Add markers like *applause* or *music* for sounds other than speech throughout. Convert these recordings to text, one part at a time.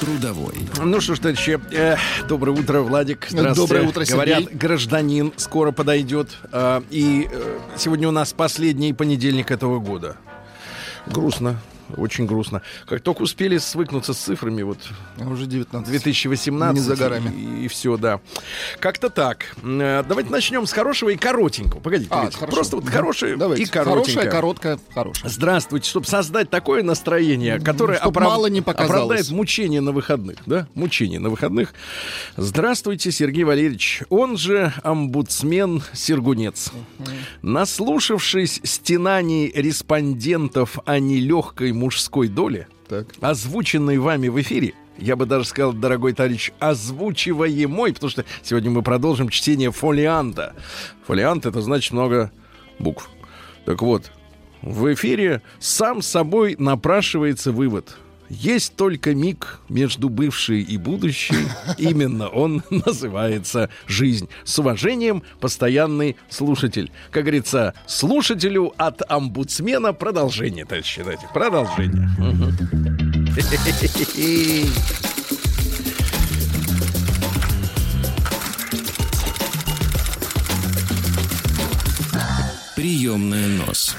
Трудовой. Ну что ж, товарищи, э, доброе утро, Владик. Здравствуйте. Доброе утро, Сергей. Говорят, гражданин скоро подойдет. Э, и э, сегодня у нас последний понедельник этого года. Грустно. Очень грустно. Как только успели свыкнуться с цифрами, вот А уже 19. 2018 Не за горами. И, все, да. Как-то так. Э, Давайте начнем с хорошего и коротенького. Погодите, А, просто вот хорошее Давайте. и коротенькое. Хорошая, короткая, хорошая. Здравствуйте, чтобы создать такое настроение, которое Чтоб мало не показалось. оправдает мучение на выходных, да? Мучение на выходных. Здравствуйте, Сергей Валерьевич, он же омбудсмен Сергунец. Наслушавшись стенаний респондентов о нелегкой мужской доле, Так. озвученной вами в эфире, я бы даже сказал, дорогой товарищ, озвучиваемой, потому что сегодня мы продолжим чтение фолианта. Фолиант — это значит много букв. Так вот, в эфире сам собой напрашивается вывод. Есть только миг между бывшей и будущей. *laughs* Именно он называется «Жизнь». С уважением, постоянный слушатель. Как говорится, слушателю от омбудсмена продолжение, товарищи. Давайте, Продолжение. Приемная нос.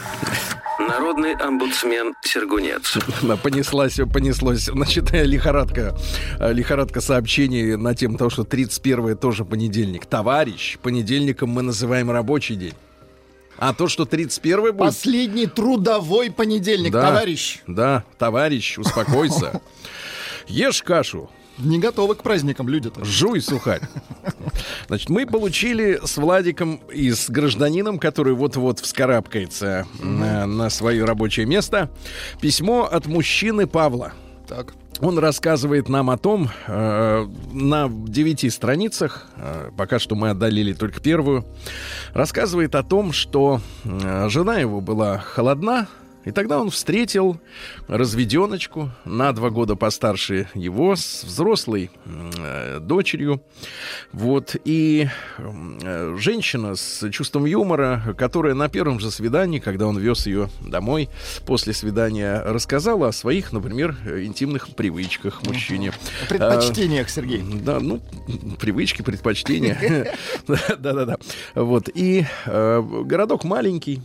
Народный омбудсмен Сергунец. Понеслась, понеслось. Значит, э, лихорадка, э, лихорадка сообщений на тему того, что 31 тоже понедельник. Товарищ, понедельником мы называем рабочий день. А то, что 31 будет... Последний трудовой понедельник, Да, товарищ. Да, товарищ, успокойся. *laughs* Ешь кашу, Не готовы к праздникам люди-то. жуй сухарь. Значит, мы получили с Владиком и с гражданином, который вот-вот вскарабкается на, на свое рабочее место, письмо от мужчины Павла. Так. Он рассказывает нам о том, э, на девяти страницах, э, пока что мы отдалили только первую, рассказывает о том, что э, жена его была холодна, и тогда он встретил разведеночку на два года постарше его с взрослой э, дочерью. Вот. И э, женщина с чувством юмора, которая на первом же свидании, когда он вез ее домой после свидания, рассказала о своих, например, интимных привычках мужчине. Предпочтениях, Сергей. Да, ну, привычки, предпочтения. *laughs* Да-да-да. Вот. И э, городок маленький.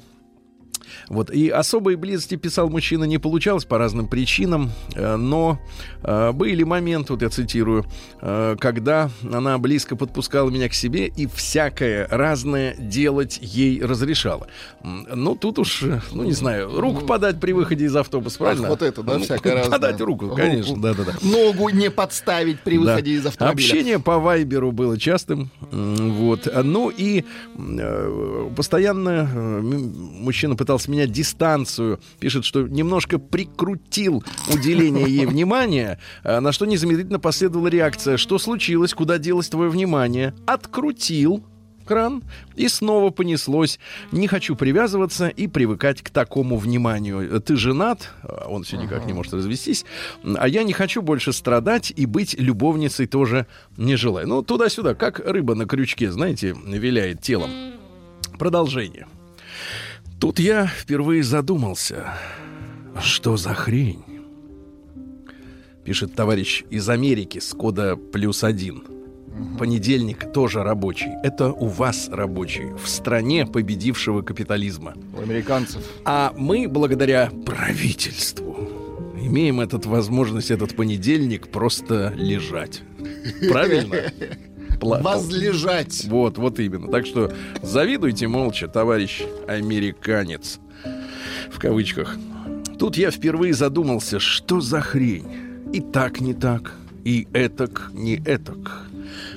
Вот. И особой близости, писал мужчина, не получалось по разным причинам, э, но э, были моменты, вот я цитирую, э, когда она близко подпускала меня к себе и всякое разное делать ей разрешала. Ну, тут уж, ну, не знаю, руку подать при выходе из автобуса, правильно? Ах, вот это, да, Ну, всякое разное. Подать руку, конечно, да-да-да. Ногу не подставить при выходе Да. из автомобиля. Общение по Вайберу было частым. Вот. Ну и постоянно мужчина пытался менять дистанцию. Пишет, что немножко прикрутил уделение ей внимания, э, на что незамедлительно последовала реакция. Что случилось? Куда делось твое внимание? Открутил кран, и снова понеслось. Не хочу привязываться и привыкать к такому вниманию. Ты женат, а он все никак не может развестись, а я не хочу больше страдать и быть любовницей тоже не желаю. Ну, туда-сюда, как рыба на крючке, знаете, виляет телом. Продолжение. Тут я впервые задумался, что за хрень? Пишет товарищ из Америки с кода плюс один. Понедельник тоже рабочий. Это у вас рабочий. В стране победившего капитализма. У американцев. А мы, благодаря правительству, имеем этот возможность, этот понедельник просто лежать. *laughs* Правильно? Возлежать. Вот, вот именно. Так что завидуйте молча, товарищ американец. В кавычках. Тут я впервые задумался, что за хрень. И так не так, и этак не этак.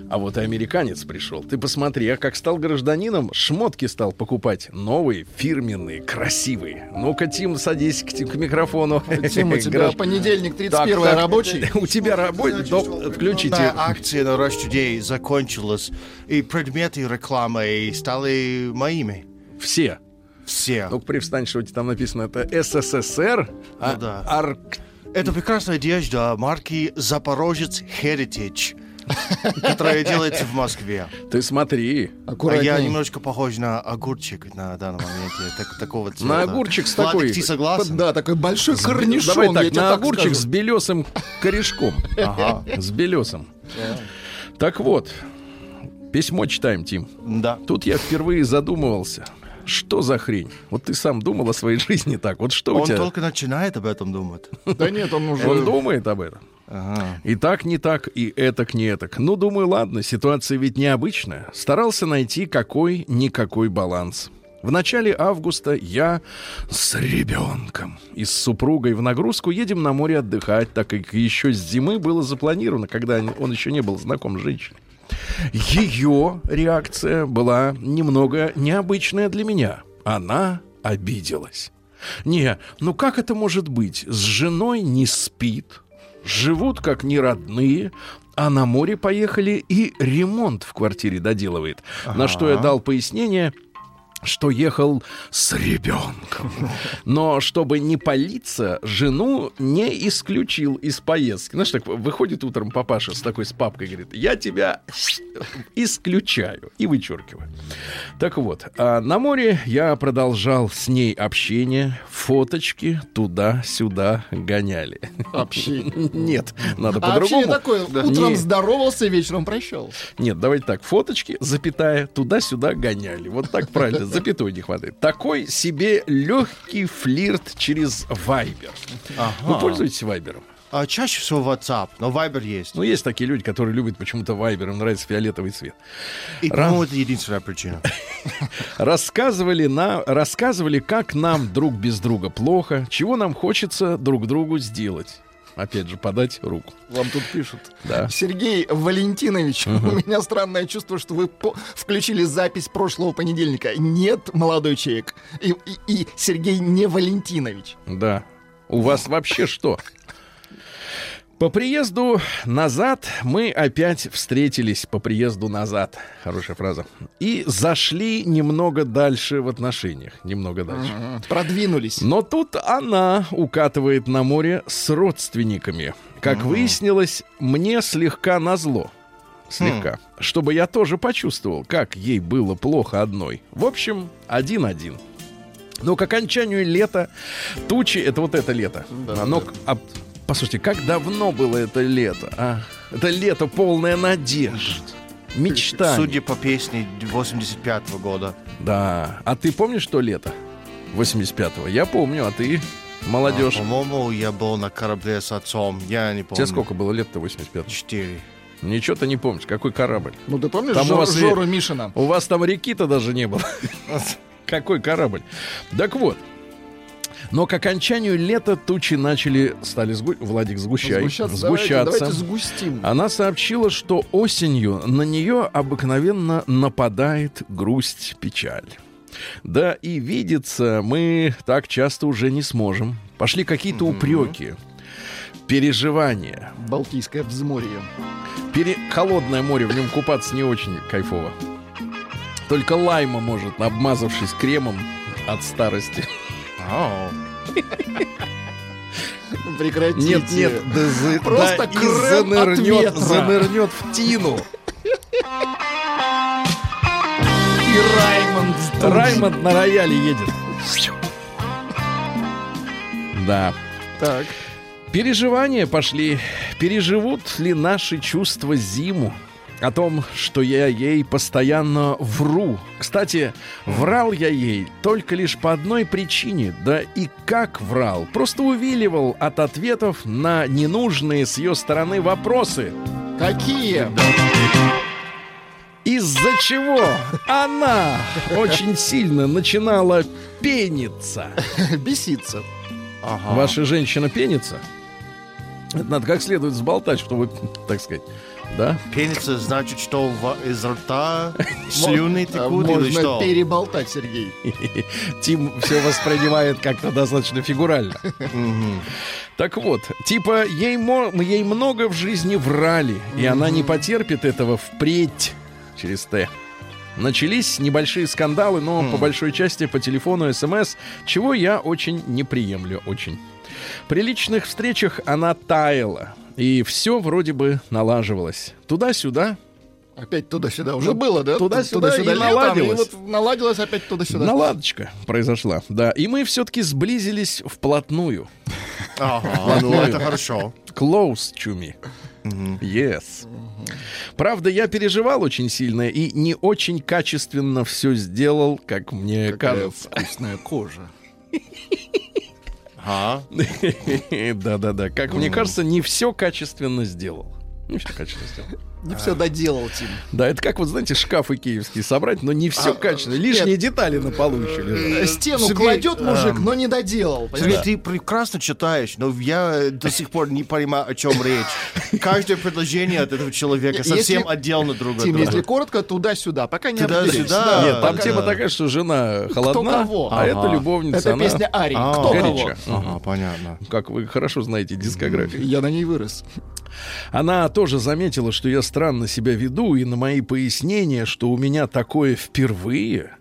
А вот и американец пришел. Ты посмотри, а как стал гражданином, шмотки стал покупать. Новые, фирменные, красивые. Ну-ка, Тим, садись к, к микрофону. Тим, у тебя понедельник, Так, 31 так, рабочий. *laughs* У тебя рабочий? Включите. Акция на Rush Today закончилась, и предметы рекламы стали моими. Все. Все. Ну, при встаньшоте там написано это СССР, а Ну да. Арк- Это прекрасная одежда марки Запорожец Heritage, которая делается в Москве. Ты смотри. А Аккуратней. я немножко похож на огурчик на данном моменте. Так- такого цвета. На огурчик с такой- ты согласен? Да, такой большой корнишон. Давай так, на так огурчик скажу. с белесым корешком. Ага. С белесом. Так вот, письмо читаем, Тим. Да. Тут я впервые задумывался. Что за хрень? Вот ты сам думал о своей *laughs* жизни так. Вот что у Он тебя? только начинает об этом думать. Да нет, он уже... Он думает об этом. Ага. И так не так, и этак не этак. Ну, думаю, ладно, ситуация ведь необычная. Старался найти какой-никакой баланс. В начале августа я с ребенком и с супругой в нагрузку едем на море отдыхать, так как еще с зимы было запланировано, когда он еще не был знаком с женщиной. Ее реакция была немного необычная для меня. Она обиделась. Не, ну как это может быть? С женой не спит, живут как неродные, а на море поехали и ремонт в квартире доделывает. На что я дал пояснение, что ехал с ребенком. Но чтобы не палиться, жену не исключил из поездки. Знаешь, так выходит утром папаша с такой с папкой, говорит, я тебя исключаю и вычеркиваю. Так вот, а на море я продолжал с ней общение, фоточки туда-сюда гоняли. Общение. Нет, надо А общение по-другому. такое, утром здоровался, вечером прощался. Нет, давайте так. Фоточки, запятая, туда-сюда гоняли. Вот так правильно, запятой не хватает. Такой себе легкий флирт через Вайбер. Вы пользуетесь Вайбером? А чаще всего WhatsApp, но Viber есть. Ну, есть такие люди, которые любят почему-то Вайбер, им нравится фиолетовый цвет. И, по-моему, это единственная причина. *laughs* Рассказывали, на, рассказывали, как нам друг без друга плохо, чего нам хочется друг другу сделать. Опять же, подать руку. Вам тут пишут. Да. Сергей Валентинович, у меня странное чувство, что вы по- включили запись прошлого понедельника. Нет, молодой человек. И, и- и Сергей не Валентинович. Да. У вас вообще что? По приезду назад мы опять встретились по приезду назад. Хорошая фраза. И зашли немного дальше в отношениях. Немного дальше. Продвинулись. Но тут она укатывает на море с родственниками. Как выяснилось, мне слегка назло. Слегка. Чтобы я тоже почувствовал, как ей было плохо одной. В общем, один-один. Но к окончанию лета тучи, это вот это лето. Оно, к- а, послушайте, как давно было это лето, а? Это лето полное надежд, мечтаний. Судя по песне 85 года. Да. А ты помнишь, что лето? 85-го. Я помню, а ты, молодежь. А, по-моему, я был на корабле с отцом. Я не помню. Тебе сколько было лет-то 85 Четыре. Ничего ты не помнишь. Какой корабль? Ну ты помнишь Там у Жор- вас и- Жору Мишина? У вас там реки-то даже не было. *laughs* Какой корабль? Так вот. Но к окончанию лета тучи начали, стали сгу... Владик, сгущай, Сгущаться, сгущаться. Давайте, давайте сгустим. Она сообщила, что осенью на нее обыкновенно нападает грусть, печаль. Да и видеться мы так часто уже не сможем. Пошли какие-то упреки, переживания. Балтийское взморье. Пере... Холодное море, в нем купаться не очень кайфово. Только лайма может, обмазавшись кремом от старости. Ау. Прекратите. Нет, нет, да, за- Просто да и занырнет, занырнет в тину. И Раймонд. Раймонд на рояле едет. Да. Так. Переживания пошли. Переживут ли наши чувства зиму? О том, что я ей постоянно вру. Кстати, врал я ей только лишь по одной причине. Да и как врал? Просто увиливал от ответов на ненужные с ее стороны вопросы. Какие? Из-за чего она очень сильно начинала пениться. Беситься. Ага. Ваша женщина пенится? Это надо как следует взболтать, чтобы, так сказать, да? Пенится значит, что в- из рта *laughs* слюны текут или Можно что? переболтать, Сергей. *laughs* Тим все воспринимает как-то достаточно фигурально. Так вот, типа, ей, ей много в жизни врали, и она не потерпит этого впредь через Т. Начались небольшие скандалы, но по большой части по телефону, смс, чего я очень не приемлю, очень. При личных встречах она таяла, и все вроде бы налаживалось. Туда-сюда, Опять туда-сюда уже Ну, было, да? туда-сюда и летом, наладилось. вот наладилось опять туда-сюда. наладочка произошла. Да, и мы все-таки сблизились вплотную. Ага, *laughs* ну это хорошо. Close to me. Yes. Правда, я переживал очень сильно и не очень качественно все сделал, как мне Какая кажется. вкусная кожа. *laughs* Ага. *laughs* Да-да-да. Как мне кажется, не все качественно сделал. Не все качественно сделал. Не все доделал, Тим. Да, это как вот, знаете, шкафы киевские собрать, но не все качественно. Лишние детали на полу еще лежат. Э, Стену Сергей, кладет мужик, эм, но не доделал. Сергей, понимаешь? ты прекрасно читаешь, но я до сих пор не понимаю, о чем речь. Каждое предложение от этого человека Если- совсем отдельно друг от Тим, друга. если коротко, туда-сюда, пока не Туда-сюда. Да, Нет, там да. тема такая, что жена холодна, кого? а это любовница. Это она песня Арии. А, Кто кого? горяча. Ага, понятно. Как вы хорошо знаете дискографию. Я на ней вырос. Она тоже заметила, что я странно себя веду, и на мои пояснения, что у меня такое впервые,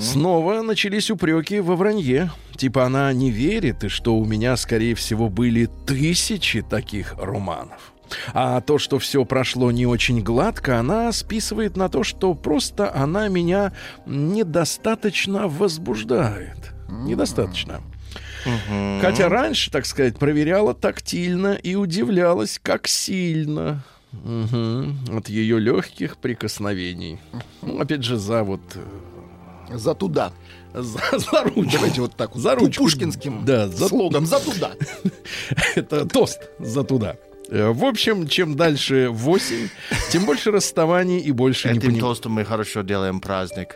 снова начались упреки во вранье. Типа она не верит, и что у меня, скорее всего, были тысячи таких романов. А то, что все прошло не очень гладко, она списывает на то, что просто она меня недостаточно возбуждает. Недостаточно. Хотя раньше, так сказать, проверяла тактильно и удивлялась, как сильно мгм, от ее легких прикосновений. Ну, опять же, за вот э, За туда. за, *laughs* за ручку. Давайте вот так вот. За ручку. Пушкинским Да, за- слогом. За *laughs* туда. Это тост за туда. Э, В общем, чем дальше в осень, тем больше расставаний и больше Этим непонимания. тостом мы хорошо делаем праздник.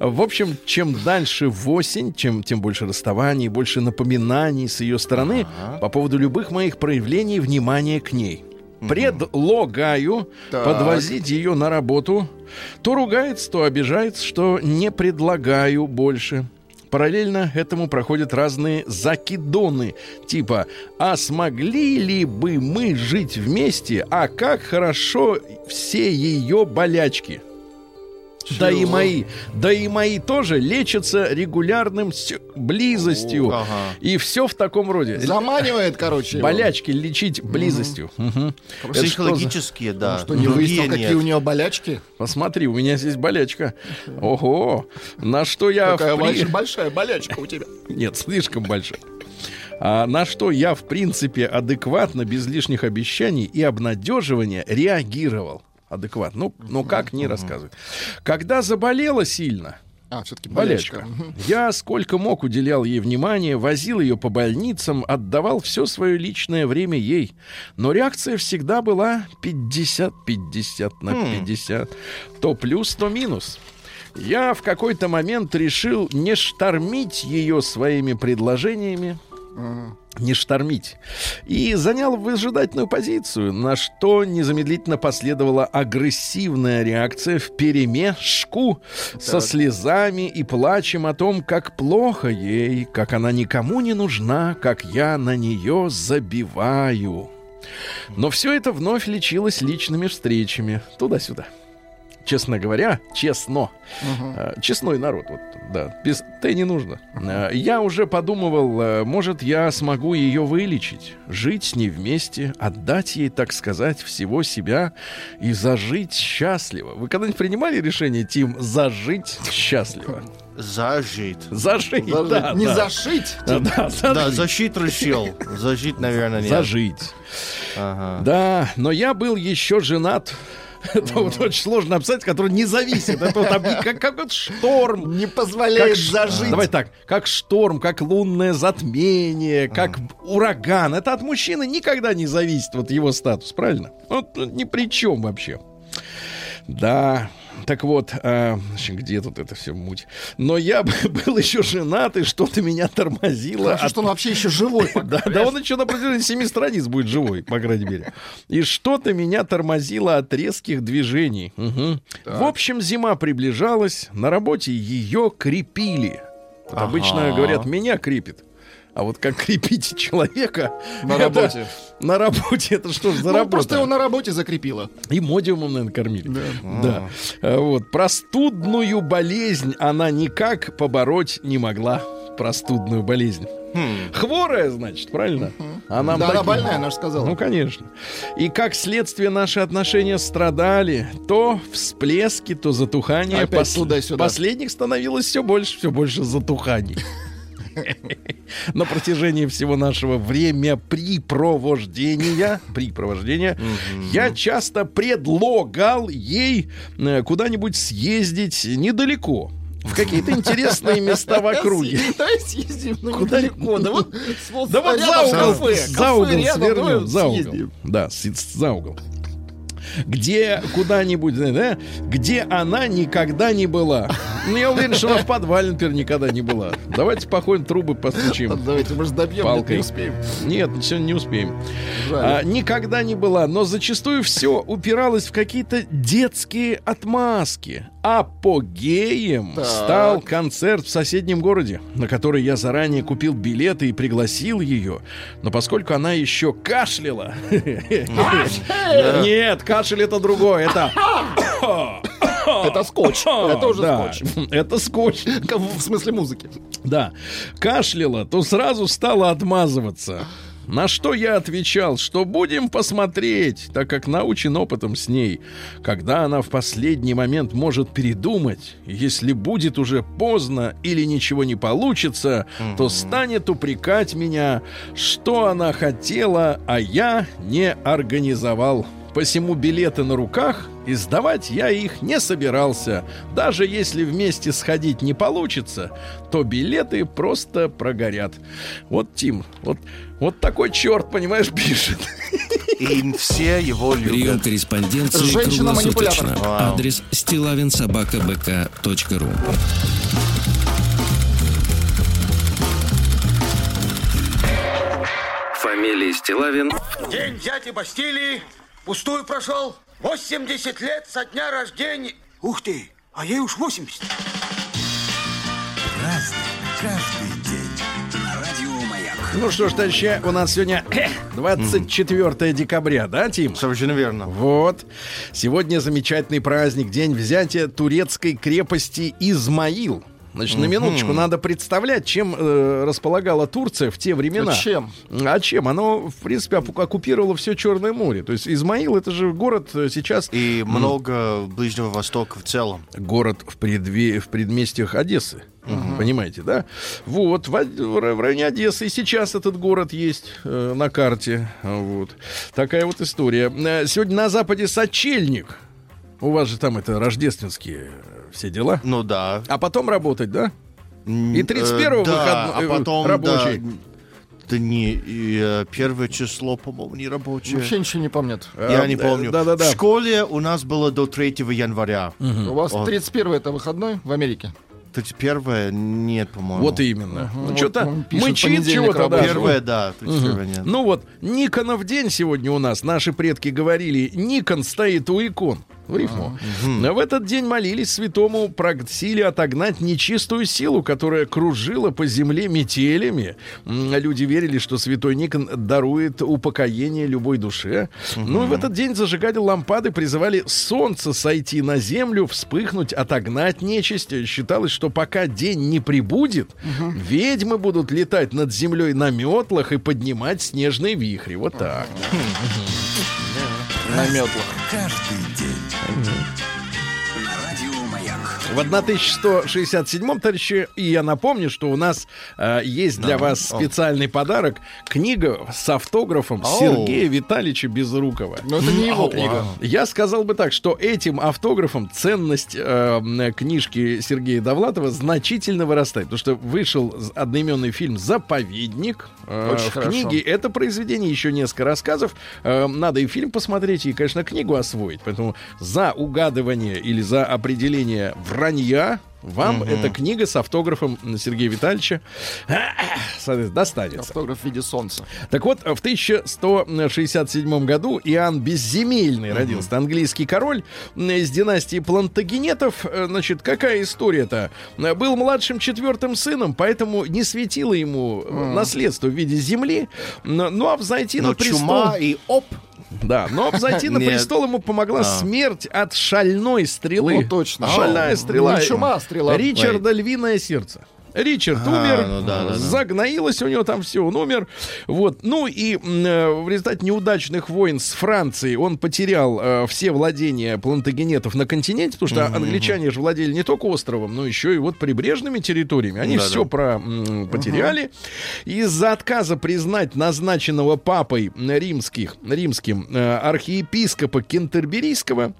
В общем, чем дальше в осень, чем, тем больше расставаний, больше напоминаний с ее стороны по поводу любых моих проявлений внимания к ней. Предлагаю Так. подвозить ее на работу. То ругается, то обижается, что не предлагаю больше. Параллельно этому проходят разные закидоны, типа «А смогли ли бы мы жить вместе? А как хорошо все ее болячки?» Да и мои, да и мои тоже лечатся регулярным с- близостью. Ага. И все в таком роде. Заманивает, короче. его. Болячки лечить близостью. Что за- Психологические, да. Что, не выяснил, какие нет. у нее болячки? Посмотри, у меня здесь болячка. Ого, на что я... Какая в при- большая, большая болячка у тебя. *laughs* Нет, слишком большая. А на что я, в принципе, адекватно, без лишних обещаний и обнадеживания реагировал. Адекватно. Ну, ну как не рассказывать. Когда заболела сильно, А, все-таки болячка. Я сколько мог уделял ей внимание, возил ее по больницам, отдавал все свое личное время ей. Но реакция всегда была 50-50 на 50. То плюс, то минус. Я в какой-то момент решил не штормить ее своими предложениями, не штормить. И занял выжидательную позицию, на что незамедлительно последовала агрессивная реакция в перемешку со слезами и плачем о том, как плохо ей, как она никому не нужна, как я на нее забиваю. Но все это вновь лечилось личными встречами туда-сюда. Честно говоря, честно. Э, Честной народ, вот, да, без Т не нужно. Э, Я уже подумывал, э, может, я смогу ее вылечить, жить с ней вместе, отдать ей, так сказать, всего себя и зажить счастливо. Вы когда-нибудь принимали решение, Тим, зажить счастливо? Зажить. Зажить, Зажить. да, не да. зашить. Да, да, Да, зажить. защит решил. Зажить, наверное, нет. Зажить. Ага. Да, но я был еще женат. Это вот очень сложно описать, который не зависит. Это вот *laughs* как, как вот шторм. Не позволяет зажить. Давай так, как шторм, как лунное затмение, как ураган. Это от мужчины никогда не зависит, вот его статус, правильно? Вот ни при чем вообще. Да, так вот, значит, где тут это все муть? Но я *laughs* был еще женат, и что-то меня тормозило. Хорошо, от что он вообще еще живой. *laughs* да, да он еще на протяжении семи страниц будет живой, по крайней мере. И что-то меня тормозило от резких движений. Мгм. В общем, зима приближалась, на работе ее крепили. Вот Ага. Обычно говорят, меня крепит. А вот как крепить человека... На это- работе. На работе. Это что ж за Ну, работа? просто его на работе закрепило. И модиумом, наверное, кормили. Да. А, Вот. Простудную болезнь она никак побороть не могла. Простудную болезнь. Хворая, значит, правильно? А нам да, она больная, она же сказала. Ну, конечно. И как следствие наши отношения страдали, то всплески, то затухание. Опять туда-сюда. Последних становилось все больше, все больше затуханий. На протяжении всего нашего времяпрепровождения, припровождения, я часто предлагал ей э, куда-нибудь съездить недалеко, в какие-то интересные места в округе. Давай съездим ну, Куда- недалеко. Да вот, вот Да вот за угол, кафе, за кафе угол рядом, свернем, за угол. Да, за угол. Где куда-нибудь, да, где она никогда не была. Ну, я уверен, что она в подвале, например, никогда не была. Давайте походим, трубы постучим. Давайте, может, добьем, нет, Палкой. не успеем. Нет, сегодня не успеем. Жаль. А, никогда не была, но зачастую все упиралось в какие-то детские отмазки. Апогеем Так. стал концерт в соседнем городе, на который я заранее купил билеты и пригласил ее. Но поскольку она еще кашляла... Нет, кашель это другое, это... *coughs* Это скотч. Это уже Да, скотч. Это скотч. В смысле музыки. Да, кашляла, то сразу стала отмазываться. На что я отвечал, что будем посмотреть, так как научен опытом с ней. Когда она в последний момент может передумать, если будет уже поздно или ничего не получится, то станет упрекать меня, что она хотела, а я не организовал. Посему билеты на руках, и сдавать я их не собирался. Даже если вместе сходить не получится, то билеты просто прогорят. Вот Тим, вот, вот такой черт, понимаешь, *laughs* пишет. И все его Прием любят. корреспонденции Женщина-манипулятор. круглосуточно. Вау. Адрес стилавинсобакабк.ру Фамилия Стилавин День дяди Бастилии пустую прошел. 80 лет со дня рождения. Ух ты, а ей уж 80. Ну что ж, товарищи, у нас сегодня *clears throat* 24 декабря, да, Тим? Совершенно верно. Вот. Сегодня замечательный праздник, день взятия турецкой крепости Измаил. Значит, на минуточку надо представлять, чем э, располагала Турция в те времена. А чем? А чем? Оно, в принципе, оккупировало все Черное море. То есть Измаил это же город э, сейчас... И много Ближнего Востока в целом. Город в, предве- в предместьях Одессы. Понимаете, да? Вот, в, в ра- в районе Одессы и сейчас этот город есть э, на карте. Вот. Такая вот история. Э, Сегодня на Западе сочельник. У вас же там это рождественские все дела. Ну да. А потом работать, да? И 31-го Э, да, выходной- а потом, рабочий. Да, да не, и, э, первое число, по-моему, не рабочее. Вообще ничего не помнят. Я Э, не э, помню. Да-да-да. В школе у нас было до 3 января. У вас Вот. 31 это выходной в Америке? 31 нет, по-моему. Вот именно. Ну, Вот что-то пишет, мычит понедельник чего-то. Да. Первое, да, 31 нет. Ну вот, Никонов день сегодня у нас. Наши предки говорили, Никон стоит у икон. В рифму. Но в этот день молились святому, просили отогнать нечистую силу, которая кружила по земле метелями. Люди верили, что святой Никон дарует упокоение любой душе. Ну и в этот день зажигали лампады, призывали солнце сойти на землю, вспыхнуть, отогнать нечисть. Считалось, что пока день не прибудет, ведьмы будут летать над землей на метлах и поднимать снежные вихри. Вот так. На метлах. 嗯 В 1167-м, товарищи, и я напомню, что у нас э, есть для вас специальный подарок. Книга с автографом Оу. Сергея Витальевича Безрукова. Но это не его книга. Я сказал бы так, что этим автографом ценность э, книжки Сергея Довлатова значительно вырастает. Потому что вышел одноименный фильм «Заповедник». Э, Очень в хорошо. книге это произведение, еще несколько рассказов. Э, надо и фильм посмотреть, и, конечно, книгу освоить. Поэтому за угадывание или за определение вранья вам эта книга с автографом Сергея Витальевича *clears throat* достанется. Автограф в виде солнца. Так вот, в 1167 году Иоанн Безземельный родился. Английский король из династии Плантагенетов. Значит, какая история-то? Был младшим четвертым сыном, поэтому не светило ему э, наследство в виде земли. Ну, а взойти Но на престол... чума и оп. Да, но взойти на престол ему помогла А. смерть от шальной стрелы. Ну, точно. Шальная стрела. не чума, стрела. Ричарда Львиное сердце. Ричард А, умер, ну да, да, да. загноилось у него там все, он умер. Вот. Ну и э, в результате неудачных войн с Францией он потерял э, все владения плантагенетов на континенте, потому что англичане же владели не только островом, но еще и вот прибрежными территориями. Они Да-да. все про, м, потеряли. Из-за отказа признать назначенного папой римских, римским э, архиепископа Кентерберийского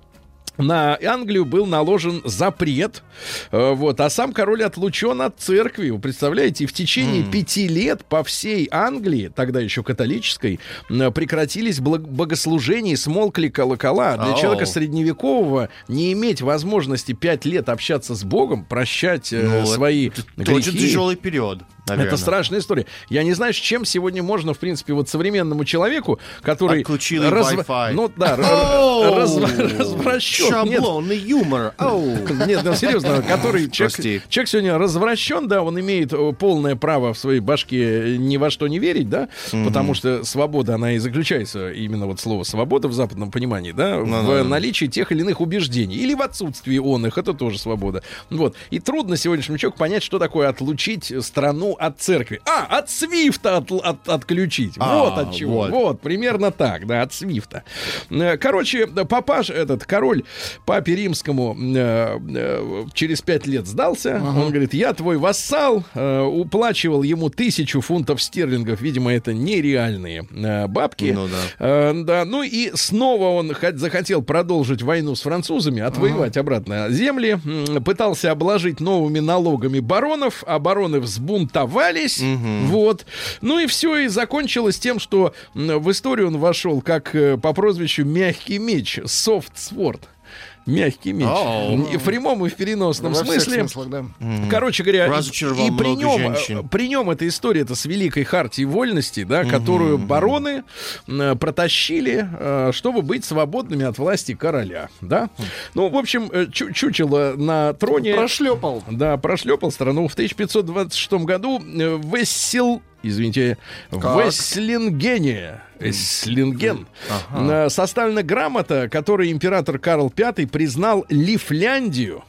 на Англию был наложен запрет, э, вот, а сам король отлучен от церкви, вы представляете, и в течение пяти лет по всей Англии, тогда еще католической, прекратились богослужения и смолкли колокола. Для Ау. человека средневекового не иметь возможности пять лет общаться с Богом, прощать э, Ну, свои это грехи. тяжелый период, наверное. Это страшная история. Я не знаю, с чем сегодня можно, в принципе, вот современному человеку, который... Отключили разв- Wi-Fi. Ну да, Оу! разв- развращен. Нет, Шаблонный юмор. Ау. нет, ну серьезно, который человек, человек сегодня развращен, да, он имеет э, полное право в своей башке ни во что не верить, да, потому что свобода, она и заключается, именно вот слово свобода в западном понимании, да, в Ну-ну. наличии тех или иных убеждений, или в отсутствии он их, это тоже свобода. Вот. И трудно сегодняшнему человеку понять, что такое отлучить страну от церкви. А, от свифта от- от- отключить. А, вот от чего. вот. Вот, примерно так, да, от свифта. Э, Короче, папаш, этот король папе римскому э, э, через пять лет сдался. Он говорит, я твой вассал, э, уплачивал ему тысячу фунтов стерлингов. Видимо, это нереальные э, бабки. Ну да. Э, да, ну и снова он хот- захотел продолжить войну с французами, отвоевать обратно земли, пытался обложить новыми налогами баронов, а бароны взбунтовались, вот. Ну и все, и закончилось тем, что в историю он вошел как э, по прозвищу «Мягкий меч», «Soft Sword». Мягкий меч. И в прямом и в переносном Во смысле. смыслах, да. Короче говоря, Разочаровал и при нем, женщин. э, при нем эта история это с великой хартией вольности, да, которую бароны э, протащили, э, чтобы быть свободными от власти короля, да. Ну, в общем, чу- чучело на троне. Прошлепал. Да, прошлепал страну. В 1526 году Вессел, извините, в Эслингене, Эслинген, э, составлена грамота, которой император Карл V признал Лифляндию,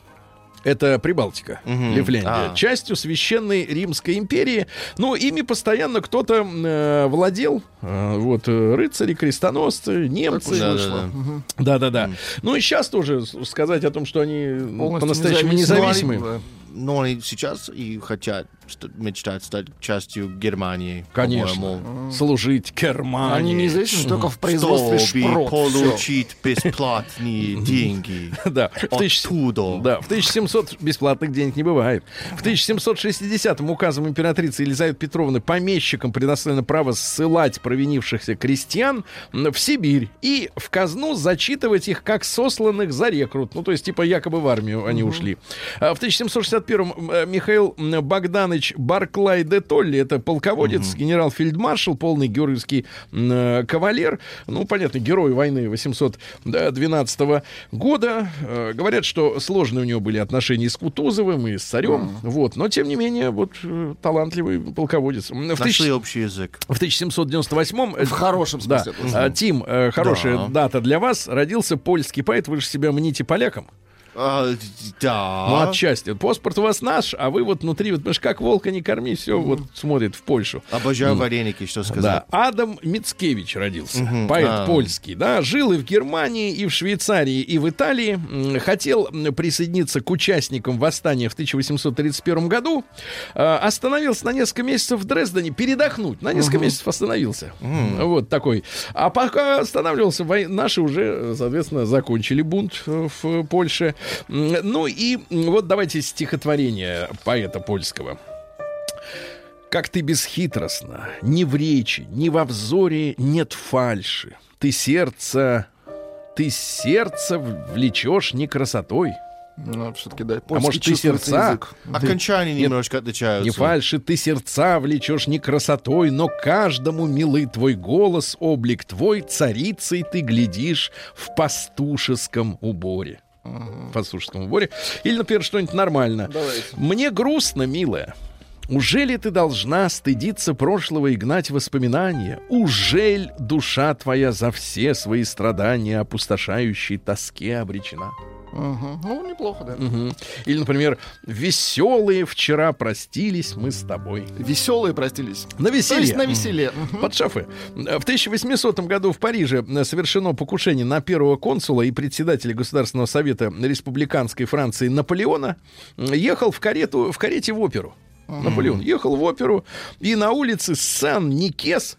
это Прибалтика, Лифляндия, А. частью священной Римской империи. Ну, ими постоянно кто-то э, владел. Э, вот э, рыцари, крестоносцы, немцы. Да, да, да. Да-да-да. Ну и сейчас тоже сказать о том, что они ну, по-настоящему независимы. независимые. Но они сейчас и хотят, мечтают стать частью Германии. Конечно. по-моему. Служить Германии. Они независимы только в производстве Чтобы шпрот. Всё. получить бесплатные *laughs* деньги. Да, Оттуда. да, в 1700 бесплатных денег не бывает. В 1760 указом императрицы Елизаветы Петровны помещикам предоставлено право ссылать провинившихся крестьян в Сибирь и в казну зачитывать их как сосланных за рекрут. Ну, то есть, типа, якобы в армию они ушли. А в 1761 э, Михаил м, Богданович Барклай де Толли, это полководец, генерал-фельдмаршал, полный георгиевский э, кавалер, ну, понятно, герой войны 812 года. Э, Говорят, что сложные у него были отношения с Кутузовым и с царем, вот, но, тем не менее, вот, э, талантливый полководец. В, Нашли тысяч- общий язык. в 798 В хорошем да, смысле. этого слова. а, Тим, э, хорошая Да. дата для вас. Родился польский поэт, вы же себя мните поляком. А, да. Ну, отчасти. Паспорт у вас наш, а вы вот внутри, вот, понимаешь, как волка не корми, все вот смотрит в Польшу. Обожаю вареники, что сказать. Да, Адам Мицкевич родился, поэт А. польский, да, жил и в Германии, и в Швейцарии, и в Италии, хотел присоединиться к участникам восстания в 1831 году, А, остановился на несколько месяцев в Дрездене, передохнуть, на несколько месяцев остановился, вот такой. А пока останавливался, наши уже, соответственно, закончили бунт э, в Польше. Ну и вот давайте стихотворение поэта польского. Как ты бесхитростно, ни в речи, ни во взоре нет фальши. Ты сердце, ты сердце влечешь не красотой, Ну, все-таки, да. А может, ты сердца? язык. Окончания Нет, немножко отличаются. Не фальши ты сердца влечешь не красотой, но каждому милый твой голос, облик твой, царицей ты глядишь в пастушеском уборе. В пастушеском уборе. Или, например, что-нибудь нормально. Мне грустно, милая. Ужели ты должна стыдиться прошлого и гнать воспоминания? Ужель душа твоя за все свои страдания опустошающей тоске обречена? Мгм. Ну, неплохо, да. Мгм. Или, например, веселые вчера простились мы с тобой. Веселые простились. На То веселье. есть на веселе. Мгм. Под шафы. В 1800 году в Париже совершено покушение на первого консула и председателя Государственного совета республиканской Франции Наполеона. Ехал в, карету, в карете в оперу. Наполеон ехал в оперу, и на улице Сан-Никес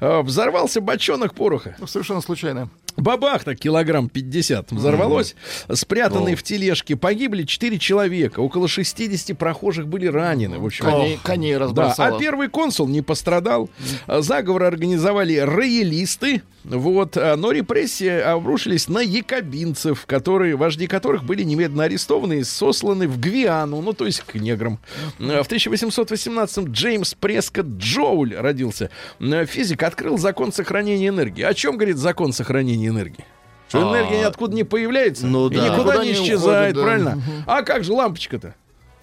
э, взорвался бочонок пороха. Ну, Совершенно случайно. Бабах так килограмм 50 взорвалось. Спрятанные в тележке погибли 4 человека. Около 60 прохожих были ранены. В общем, Коней, коней да, разбросало. а первый консул не пострадал. Заговор организовали роялисты. Вот, а, но репрессии обрушились на якобинцев, которые, вожди которых были немедленно арестованы и сосланы в Гвиану, ну, то есть к неграм. А, В 1818-м Джеймс Прескотт Джоуль родился. А, Физик открыл закон сохранения энергии. О чем говорит закон сохранения энергии? Что А, энергия ниоткуда не появляется ну и да. никуда не исчезает, уходит, да. правильно? А как же лампочка-то?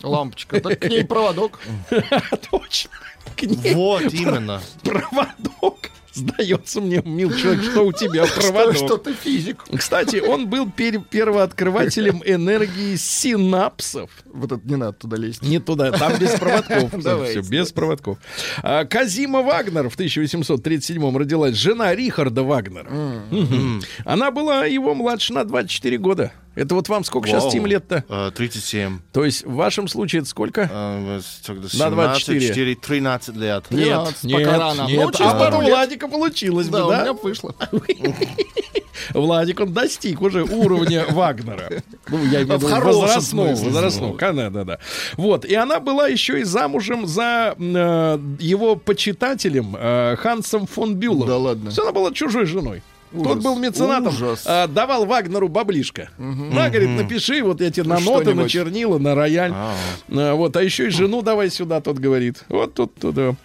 Лампочка. Так к ней проводок. *laughs* Точно. К ней Вот *laughs* именно. проводок. Сдается мне, мил человек, что у тебя Что, проводок. что ты физик. Кстати, он был пер- первооткрывателем энергии синапсов. Вот это не надо туда лезть. Не туда, там без проводков. *laughs* Давайте. Все, без проводков. А, Казима Вагнер в 1837 родилась, жена Рихарда Вагнера. Мгм. Она была его младше на 24 года. Это вот вам сколько сейчас Вау. тем лет-то? Э, 37. То есть в вашем случае это сколько? Э, тогда На 24. 17, 4, 13 лет. Нет, Нет, пока нет, рано. нет. Ну, через а пару у. Владика получилось Да, бы, у да? меня вышло. *laughs* Владик, он достиг уже уровня *laughs* Вагнера. Ну, я имею в виду возрастного, возрастного. Да, да, да. Вот, и она была еще и замужем за э, его почитателем э, Хансом фон Бюлом. Да ладно. То есть она была чужой женой. Тот Ужас. был меценатом, Ужас. а, давал Вагнеру баблишко. На, говорит, напиши вот эти на ноты, на чернила, на рояль. А. А, вот, а еще и жену давай сюда, тот говорит. Вот тут, туда.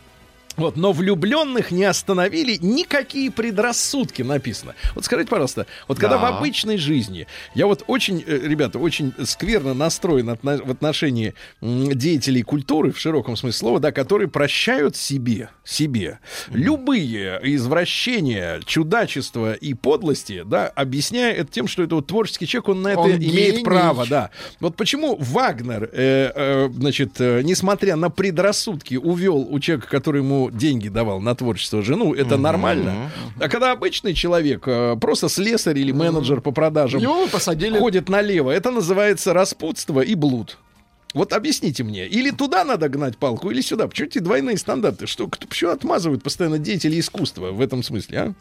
Вот, но влюбленных не остановили никакие предрассудки, написано. Вот скажите, пожалуйста, вот когда Да. в обычной жизни, я вот очень, э, ребята, очень скверно настроен отно- в отношении деятелей культуры, в широком смысле слова, да, которые прощают себе, себе любые извращения, чудачества и подлости, да, объясняя это тем, что это вот творческий человек, он на это Он имеет гений. право, да. Вот почему Вагнер, э, э, значит, э, несмотря на предрассудки, увел у человека, который ему деньги давал на творчество жену, это нормально. А когда обычный человек, э, просто слесарь или менеджер по продажам, Его посадили. ходит налево, это называется распутство и блуд. Вот объясните мне, или туда надо гнать палку, или сюда. Почему эти двойные стандарты? Что, кто, почему отмазывают постоянно деятели искусства в этом смысле, а?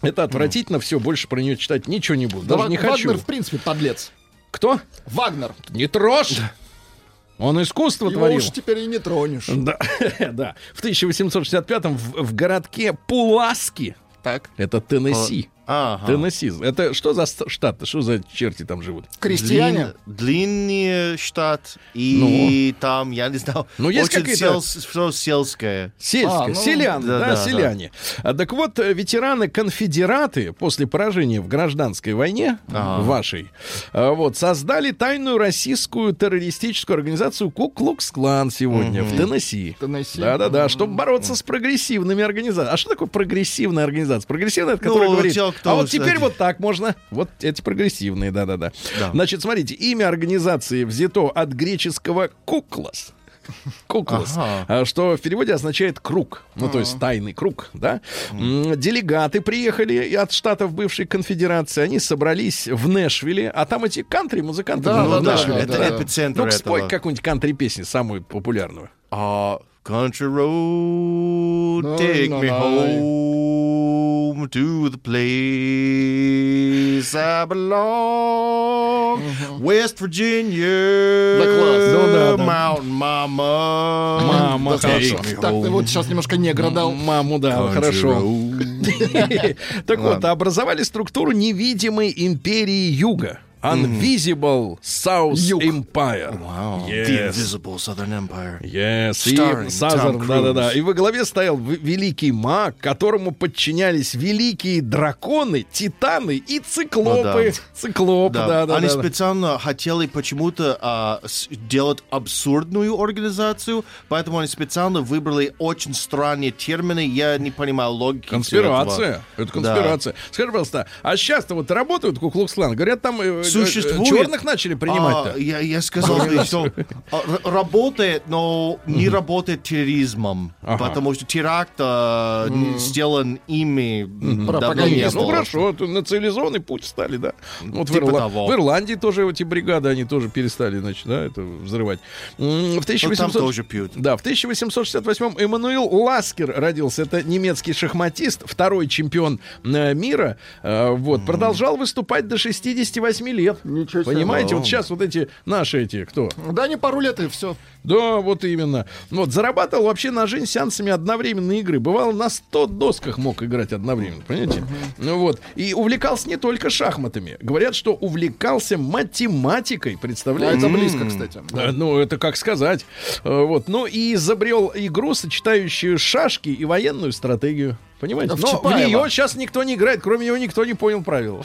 Это отвратительно, все, больше про нее читать ничего не буду. Да Даже Ва- не хочу. Вагнер, в принципе, подлец. Кто? Вагнер. Не трожь! Он искусство Его творил. уж теперь и не тронешь. Да, *laughs* да. В 1865-м в, в городке Пуласки, Так. это Теннесси. Ага. Теннесси. Это что за штат? Что за черти там живут? Крестьяне. Длин- длинный штат, и там, я не знаю, Ну, есть очень какие-то- сел- всё сельское. Сельское, А, ну, селян, да, да, да, селяне. А, так вот, э, ветераны-конфедераты после поражения в гражданской войне Ага. вашей, а, вот, создали тайную российскую террористическую организацию Куклукс-клан сегодня в Теннесси. Теннесси. Да-да-да, чтобы бороться с прогрессивными организациями. А что такое прогрессивная организация? Прогрессивная, это которая Ну, говорит, те, кто а вот теперь вот так можно. Вот эти прогрессивные, да-да-да. Да. Значит, смотрите, имя организации взято от греческого «куклос». Куклос, Ага. а, что в переводе означает круг, ну то есть тайный круг, да. Делегаты приехали от штатов бывшей конфедерации, они собрались в Нэшвилле, а там эти кантри музыканты Да, живут да, в да, Нэшвилле. это да. эпицентр Ну-ка, спой какую-нибудь кантри песню самую популярную. А, Country road, No, take me no. Home to the place I belong. West Virginia, Да, да. Mountain Mama. Мама, Да, хорошо. Так, вот сейчас немножко негра дал. Маму, да, Country хорошо. *laughs* Так вот, образовали структуру невидимой империи Юга. Invisible South Юг. Empire. Wow. The Yes. Invisible Southern Empire. Yes. И Starring Southern, Tom да-да-да. И во главе стоял великий маг, которому подчинялись великие драконы, титаны и циклопы. Ну да. Циклоп, Да, да-да-да. они специально хотели почему-то а, с- делать абсурдную организацию, поэтому они специально выбрали очень странные термины. Я не понимаю логики. Конспирация. Это конспирация. Скажи, пожалуйста, а сейчас-то вот работают Куклукс-клан? Говорят, там э, Существует. черных начали принимать-то. А, я, я сказал, что а, работает, но не работает терроризмом, Ага. потому что теракт а, сделан ими давно Пропагандист. не Ну хорошо, на цивилизованный путь стали, да. Вот в, Типа Ирла- того. в Ирландии тоже эти бригады, они тоже перестали, значит, да, это взрывать. В Ну, 1800... там тоже пьют. Да, в 1868-м Эммануил Ласкер родился. Это немецкий шахматист, второй чемпион э, мира. Э, вот, продолжал выступать до 68 лет. Ничего себе. Понимаете, вот сейчас вот эти наши эти, кто? Да, не пару лет и все. Да, вот именно. Вот, зарабатывал вообще на жизнь сеансами одновременной игры. Бывало, на 100 досках мог играть одновременно, понимаете? Ну вот. И увлекался не только шахматами. Говорят, что увлекался математикой, А представляете? это близко, кстати. Ну, это как сказать. Э, Вот. Ну, и изобрел игру, сочетающую шашки и военную стратегию. Понимаете? Но в нее сейчас никто не играет, кроме него никто не понял правила.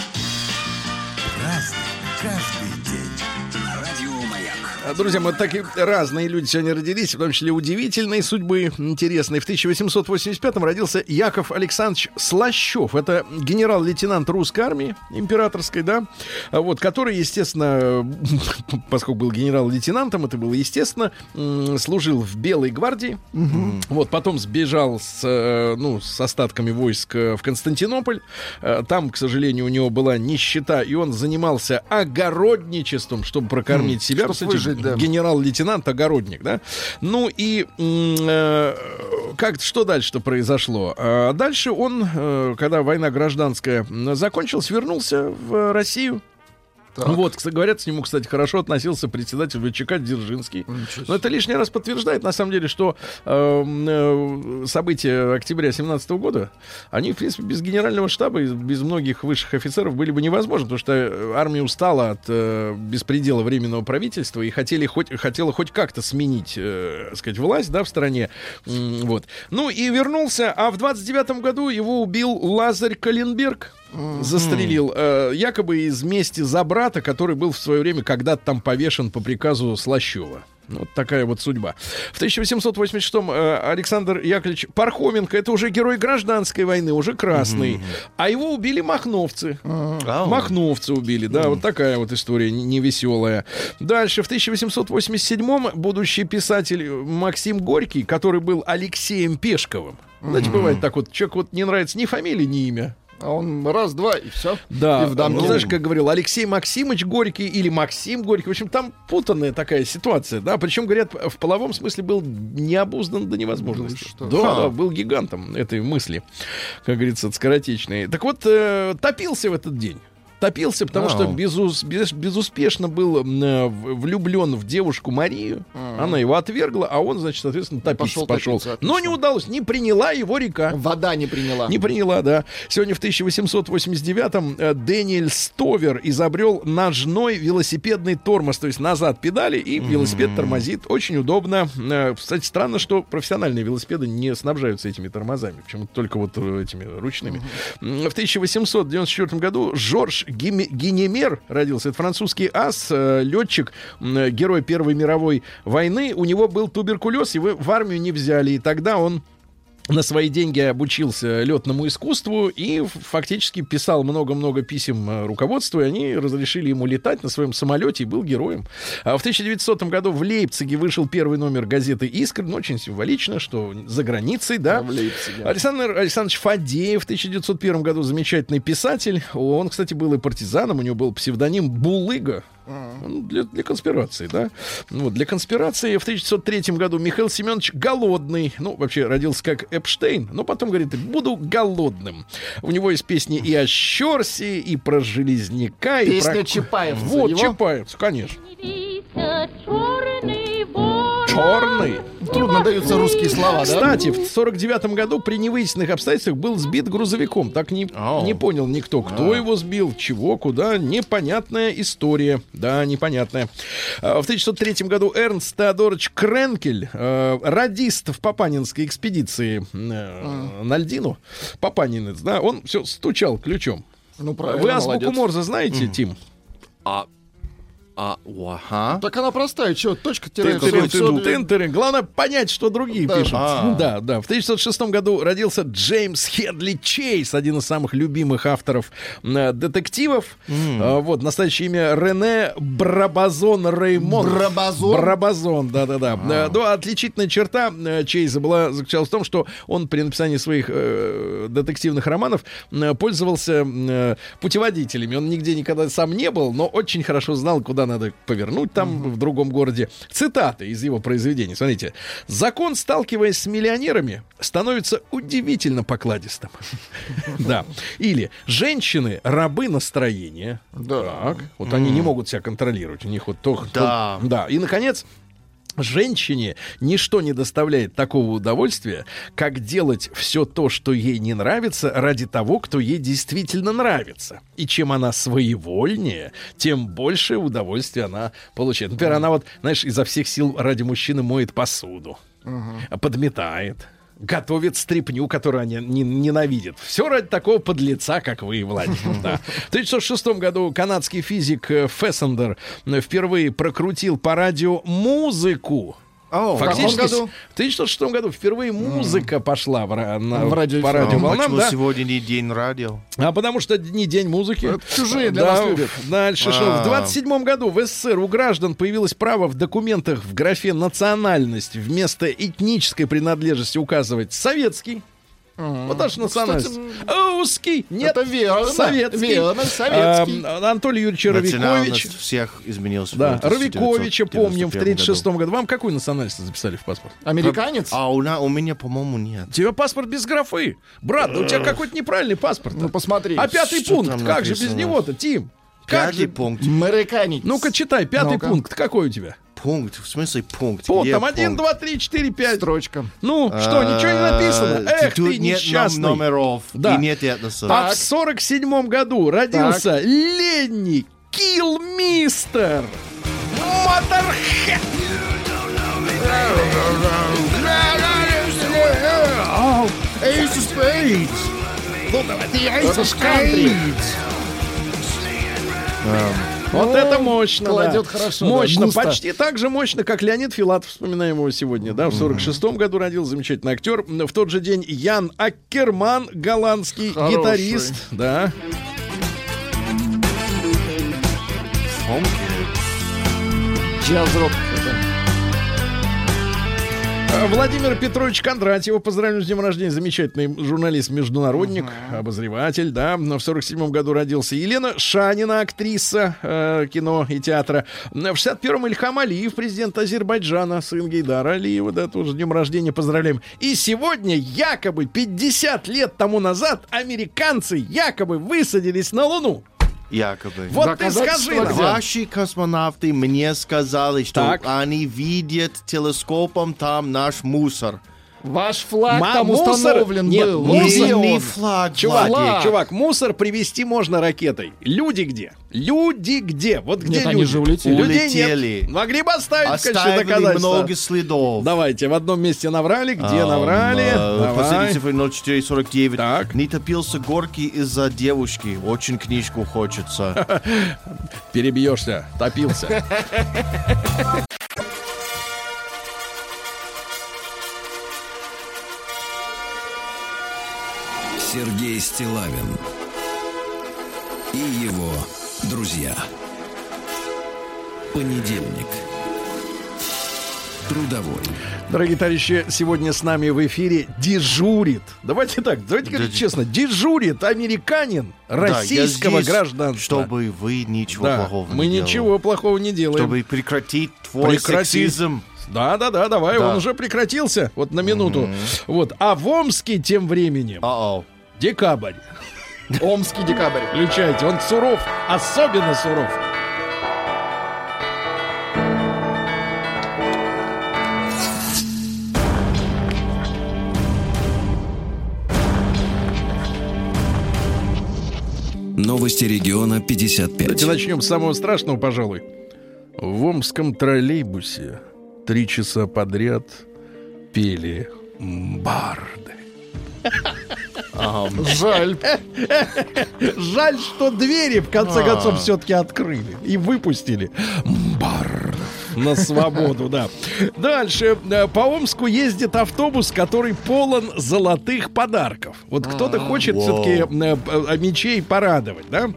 Друзья, мы такие разные люди сегодня родились, в том числе удивительные судьбы, интересные. В 1885-м родился Яков Александрович Слащев. Это генерал-лейтенант русской армии, императорской, да, а вот, который, естественно, *laughs* поскольку был генерал-лейтенантом, это было естественно, служил в Белой гвардии. Вот, потом сбежал с, э, ну, с остатками войск э, в Константинополь. Э, Там, к сожалению, у него была нищета, и он занимался огородничеством, чтобы прокормить себя. чтоб Представляете, выжить, да. Генерал-лейтенант, огородник, да? Ну и э, как, что дальше-то произошло? А дальше он, э, когда война гражданская закончилась, вернулся в Россию. Так. Вот, кстати, говорят, с нему, кстати, хорошо относился председатель ВЧК Дзержинский. Но это лишний раз подтверждает, на самом деле, что э, э, события октября 17 года, они, в принципе, без генерального штаба и без многих высших офицеров были бы невозможны, потому что э, армия устала от э, беспредела временного правительства и хотели хоть, хотела хоть как-то сменить, э, так сказать, власть, да, в стране. Вот. Ну и вернулся, а в 29 году его убил Лазарь Калленберг. Застрелил, э, якобы из мести за брата, который был в свое время когда-то там повешен по приказу Слащева. Вот такая вот судьба. В 1886-м э, Александр Яковлевич Пархоменко, это уже герой гражданской войны, уже красный. А его убили махновцы. Ау. Махновцы убили, да, вот такая вот история невеселая. Дальше, в 1887-м будущий писатель Максим Горький, который был Алексеем Пешковым. Знаете, бывает так вот, человек вот не нравится ни фамилия, ни имя. А он раз-два, и все. Да, И в дамке. ну, знаешь, как говорил Алексей Максимович Горький или Максим Горький. В общем, там путанная такая ситуация, да. Причем, говорят, в половом смысле был необуздан до невозможности. Ну, да, Ха. да, был гигантом этой мысли, как говорится, скоротечной. Так вот, э, топился в этот день. Топился, потому что безус- без- безуспешно был э, влюблен в девушку Марию. Она его отвергла, а он, значит, соответственно, топиться Пошел пошел. топиться, Но не удалось, не приняла его река. Вода не приняла. Не приняла, да. Сегодня в 1889-м э, Дэниэль Стовер изобрел ножной велосипедный тормоз, то есть назад педали, и велосипед тормозит. Очень удобно. Э, Кстати, странно, что профессиональные велосипеды не снабжаются этими тормозами, почему-то только вот этими ручными. В 1894 году Жорж Гинемер родился. Это французский ас, э, летчик, э, герой Первой мировой войны. У него был туберкулез, его в армию не взяли, и тогда он на свои деньги обучился летному искусству и фактически писал много-много писем э, руководству, и они разрешили ему летать на своем самолете и был героем. А в 1900 году в Лейпциге вышел первый номер газеты «Искр», ну, очень символично, что за границей, да. В Лейпциге. Александр Александрович Фадеев в 1901 году замечательный писатель. Он, кстати, был и партизаном, у него был псевдоним Булыга. Ну, для, для конспирации, да. Ну, Вот, для конспирации в 1903 году Михаил Семенович Голодный, ну, вообще родился как Эпштейн, но потом говорит, буду голодным. У него есть песни и о Щерсе, и про Железняка, и Песня про... Чапаевца Вот, его? Чапаевец, конечно. Черный. Трудно даются русские слова, да? Кстати, в 49 году при невыясненных обстоятельствах был сбит грузовиком. Так не, Ау. не понял никто, кто его сбил, чего, куда. Непонятная история. Да, непонятная. А, В 1903 году Эрнст Теодорович Кренкель, э, радист в Папанинской экспедиции э, на льдину, Папанинец, да, он все стучал ключом. Ну, правильно, Вы азбуку молодец. Морзе знаете, Тим? А, а, ага. Так она простая, что, точка тире. Главное понять, что другие Да. пишут. А. Да, да. В 1906 году родился Джеймс Хедли Чейз, один из самых любимых авторов э, детективов. А, вот, настоящее имя Рене Брабазон Реймон. Брабазон? Брабазон, да-да-да. Э, Ну, отличительная черта э, Чейза была заключалась в том, что он при написании своих э, детективных романов э, пользовался э, путеводителями. Он нигде никогда сам не был, но очень хорошо знал, куда надо повернуть там, в другом городе. Цитаты из его произведений. Смотрите. «Закон, сталкиваясь с миллионерами, становится удивительно покладистым». *laughs* Да. Или «Женщины — рабы настроения». Да. Так. Вот они не могут себя контролировать. У них вот то... Да. Да. И, наконец, Женщине ничто не доставляет такого удовольствия, как делать все то, что ей не нравится, ради того, кто ей действительно нравится. И чем она своевольнее, тем больше удовольствия она получает. Например, она вот, знаешь, изо всех сил ради мужчины моет посуду, подметает, готовит стряпню, которую они не- ненавидят. Все ради такого подлеца, как вы, Владимир. Да. *laughs* В 1906 году канадский физик э, Фессендер э, впервые прокрутил по радио музыку. О, Фактически, в году? в 1906 году впервые музыка пошла в, на- В радиоэфир. по а радиоволнам, почему да? сегодня не день радио? А потому что не день музыки. Это чужие для Да, нас любят. Дальше что? В А. 27 году в СССР у граждан появилось право в документах в графе национальность вместо этнической принадлежности указывать советский. Вот аж национальность. Русский. Нет. Это верно. Советский. Верно, советский. А, Анатолий Юрьевич Равикович. Национальность всех изменился. Да, Равиковича помним в 1991 36 году. Вам какую национальность записали в паспорт? Американец? А у, на- у меня, по-моему, нет. У тебя паспорт без графы. Брат, да у тебя какой-то неправильный паспорт. Ну, посмотри. А пятый Что пункт, как же без него-то, Тим? Как Пятый же? пункт. Американец. Ну-ка читай, пятый Ну-ка. пункт, какой у тебя? Пункт. В смысле пункт? Вот Где там один, пункт? два, три, четыре, пять. Строчка. Ну, что, ничего не написано? А, Эх, Тут ты нет несчастный. ном- номеров. Да. И нет. А Так. в сорок седьмом году родился Ленни Килмистер. Моторхед. Ace of Spades. Кантри. Вот это мощно, кладет хорошо, Мощно, почти так же мощно, как Леонид Филатов, вспоминаем его сегодня, да, в 46-м году родился замечательный актер. В тот же день Ян Аккерман, голландский гитарист, да. Джаз-рок. Владимир Петрович Кондратьев, поздравляю с днем рождения, замечательный журналист-международник, обозреватель, да, но в 47 году родился Елена Шанина, актриса э, кино и театра. В 61-м Ильхам Алиев, президент Азербайджана, сын Гейдара Алиева, да, тоже с днем рождения поздравляем. И сегодня якобы 50 лет тому назад американцы якобы высадились на Луну. Якобы. Вот ты Доказательства скажи нам. Ваши космонавты мне сказали, что Так. они видят телескопом там наш мусор. Ваш флаг Ма- там мусор- установлен Нет, был. мусор- Не, флаг, Чувак, Флаг. чувак, мусор привезти можно ракетой. Люди где? Люди где? Вот где Нет, они люди? же улетели. Людей Улетели. нет. Могли бы оставить в качестве Оставили доказательства. много следов. Давайте, в одном месте наврали, где А, наврали. Давай. Последняя цифра 0449. Так. Не топился горки из-за девушки. Очень книжку хочется. *laughs* Перебьешься, топился. *laughs* Сергей Стилавин и его друзья. Понедельник. Трудовой. Дорогие товарищи, сегодня с нами в эфире дежурит. Давайте так, давайте говорить Да, честно. Дежурит американин Да, российского здесь, гражданства. Чтобы вы ничего Да, плохого мы не делали. ничего плохого не делаем. Чтобы прекратить твой Прекратить. сексизм. Да, да, да, давай, Да. он уже прекратился. Вот на минуту. Вот. А в Омске тем временем А-о. Декабрь. Омский декабрь. Включайте, он суров, особенно суров. Новости региона 55. Давайте начнем с самого страшного, пожалуй. В омском троллейбусе три часа подряд пели барды. Жаль. Жаль, что двери в конце концов все-таки открыли и выпустили бар на свободу, да. Дальше. Э, По Омску ездит автобус, который полон золотых подарков. Вот кто-то хочет все-таки мечей порадовать, да?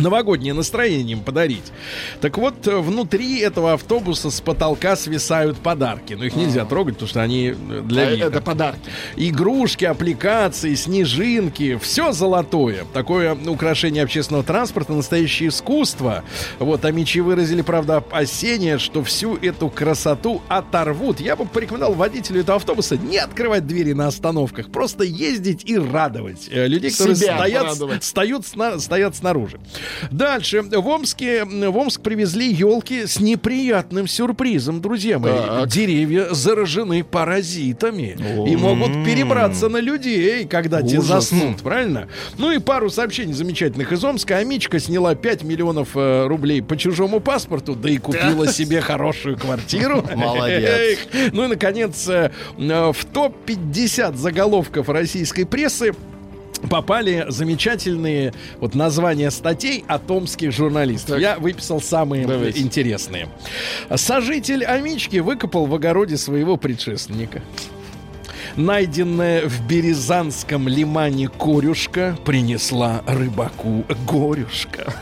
Новогоднее настроение им подарить. Так вот, э, внутри этого автобуса с потолка свисают подарки. Но их нельзя трогать, потому что они э, для А вида. Это подарки. Игрушки, аппликации, снежинки, все золотое. Такое украшение общественного транспорта, настоящее искусство. Вот, а мечи выразили, правда, опасения, что всю эту красоту оторвут. Я бы порекомендовал водителю этого автобуса не открывать двери на остановках, просто ездить и радовать э, людей, которые Себя стоят, стоят, стоят снаружи. Дальше. В Омске, в Омск привезли елки с неприятным сюрпризом, друзья мои. Так. Деревья заражены паразитами и могут перебраться на людей, когда те заснут, правильно? Ну и пару сообщений замечательных из Омска. Амичка сняла 5 миллионов э, рублей по чужому паспорту, да и купила себе хорошую квартиру. *laughs* Молодец. Ну и, наконец, э, в топ-50 заголовков российской прессы попали замечательные вот названия статей от омских журналистов. Так. Я выписал самые Давайте. интересные. Сожитель Амички выкопал в огороде своего предшественника. Найденная в Березанском лимане корюшка принесла рыбаку горюшка.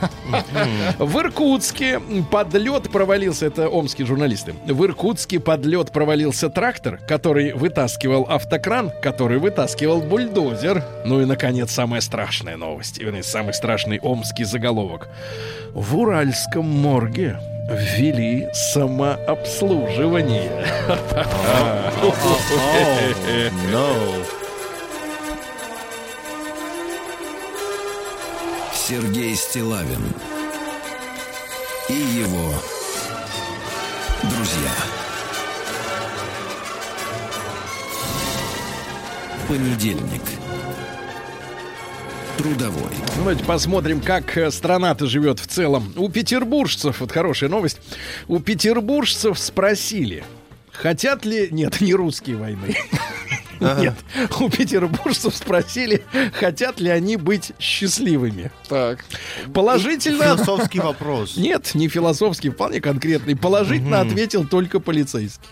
В Иркутске под лед провалился, это омские журналисты, в Иркутске под лед провалился трактор, который вытаскивал автокран, который вытаскивал бульдозер. Ну и, наконец, самая страшная новость, вернее, самый страшный омский заголовок. В Уральском морге ввели самообслуживание. No. Сергей Стилавин и его друзья. Понедельник. Трудовой. Давайте посмотрим, как э, страна-то живет в целом. У петербуржцев, вот хорошая новость, у петербуржцев спросили, хотят ли... Нет, *laughs* не русские войны. Нет, у петербуржцев спросили, хотят ли они быть счастливыми. Так. Положительно... Философский вопрос. Нет, не философский, вполне конкретный. Положительно ответил только полицейский.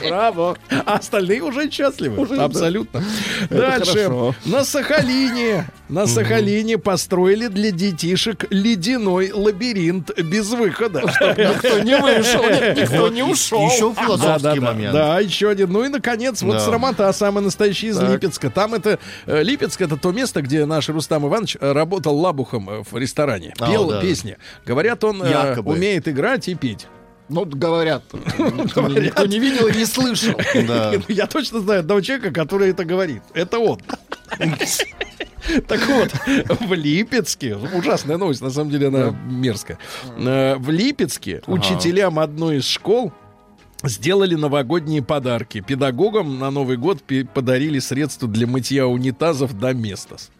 Браво. А остальные уже счастливы. Уже, да. Абсолютно. Дальше. хорошо. На Сахалине. На Сахалине построили для детишек ледяной лабиринт без выхода. Никто не вышел, никто не ушел. Еще Да, философский да, да, момент. Да, еще один. Ну и, наконец, вот Да. срамота самая настоящая из Так. Липецка. Там это... э, Липецк — это то место, где наш Рустам Иванович э, работал лабухом э, в ресторане. А, Пел да. песни. Говорят, он Якобы. умеет играть и петь. Ну, говорят. Никто не- никто не видел и не слышал. *laughs* Да. *laughs* Я точно знаю одного человека, который это говорит. Это он. *laughs* Так вот, в Липецке, ужасная новость, на самом деле она мерзкая. В Липецке учителям одной из школ сделали новогодние подарки. Педагогам на Новый год подарили средства для мытья унитазов до Местос.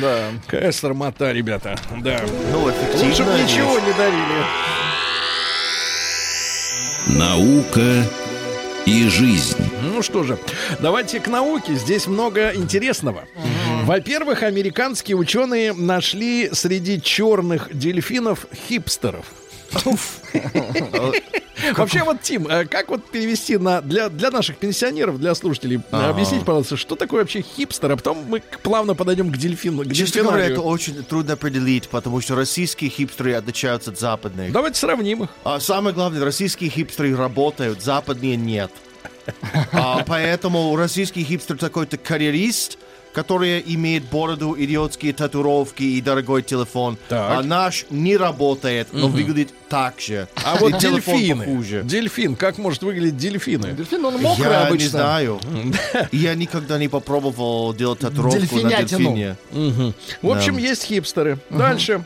Да. Какая срамота, ребята. Да. Ну, эффективно. Лучше бы ничего не дарили. Наука и жизнь. Ну что же, давайте к науке. Здесь много интересного. Во-первых, американские ученые нашли среди черных дельфинов хипстеров. *laughs* Вообще вот, Тим, э, как вот перевести на для, для наших пенсионеров, для слушателей, э, Ага. объяснить, пожалуйста, что такое вообще хипстер, а потом мы плавно подойдем к дельфину. К Честно говоря, это очень трудно определить, потому что российские хипстеры отличаются от западных. Давайте сравним их. А самое главное, российские хипстеры работают, западные нет. *laughs* А поэтому российский хипстер такой-то карьерист, который имеет бороду, идиотские татуировки и дорогой телефон. Так. А наш не работает, но выглядит так же. А И вот дельфины. Дельфин, как может выглядеть дельфины? Дельфин, он мокрый Я не обычно. знаю. *laughs* Я никогда не попробовал делать татуировку на Дельфинятину. дельфине. В общем, Да. есть хипстеры. Дальше.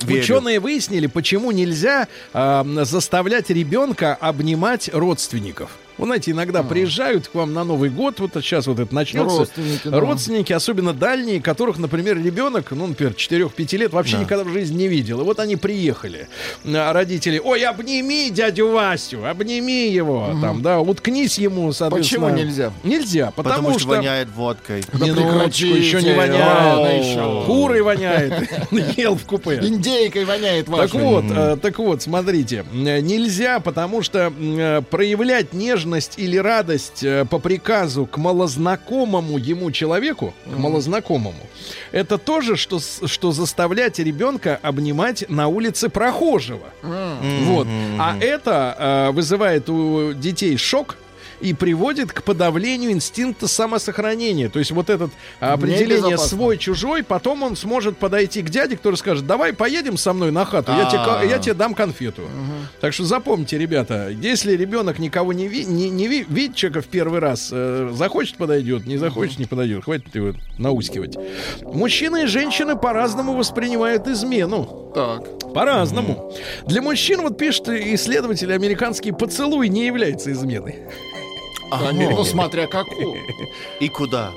Верю. Ученые выяснили, почему нельзя а, заставлять ребенка обнимать родственников. Вы знаете, иногда приезжают к вам на Новый год, вот сейчас вот это начнется. Родственники, да. Родственники, особенно дальние, которых, например, ребенок, ну, например, 4-5 лет вообще Да. никогда в жизни не видел. И вот они приехали. А родители, ой, обними дядю Васю, обними его, там, да, уткнись ему, соответственно. Почему нельзя? Нельзя, потому, Потому, что, что... воняет водкой. Минуточку, еще не прекратите, воняет. рано еще. Курой воняет. *laughs* Ел в купе. Индейкой воняет Так вашей. вот, э, так вот, смотрите, э, нельзя, потому что э, проявлять нежность или радость э, по приказу к малознакомому ему человеку, к малознакомому, это то же, что, что заставлять ребенка обнимать на улице прохожего. Вот. А это э, вызывает у детей шок и приводит к подавлению инстинкта самосохранения. То есть вот этот а, определение свой-чужой, потом он сможет подойти к дяде, который скажет, давай поедем со мной на хату, я тебе, ка- я тебе дам конфету. Так что запомните, ребята, если ребенок никого не, ви- не, не ви- видит человека в первый раз, э, захочет подойдет, не захочет не подойдет, хватит его наускивать. Мужчины и женщины по-разному воспринимают измену. Так. По-разному. Для мужчин, вот пишет исследователь американский, поцелуй не является изменой. Ну, смотря какую. И куда?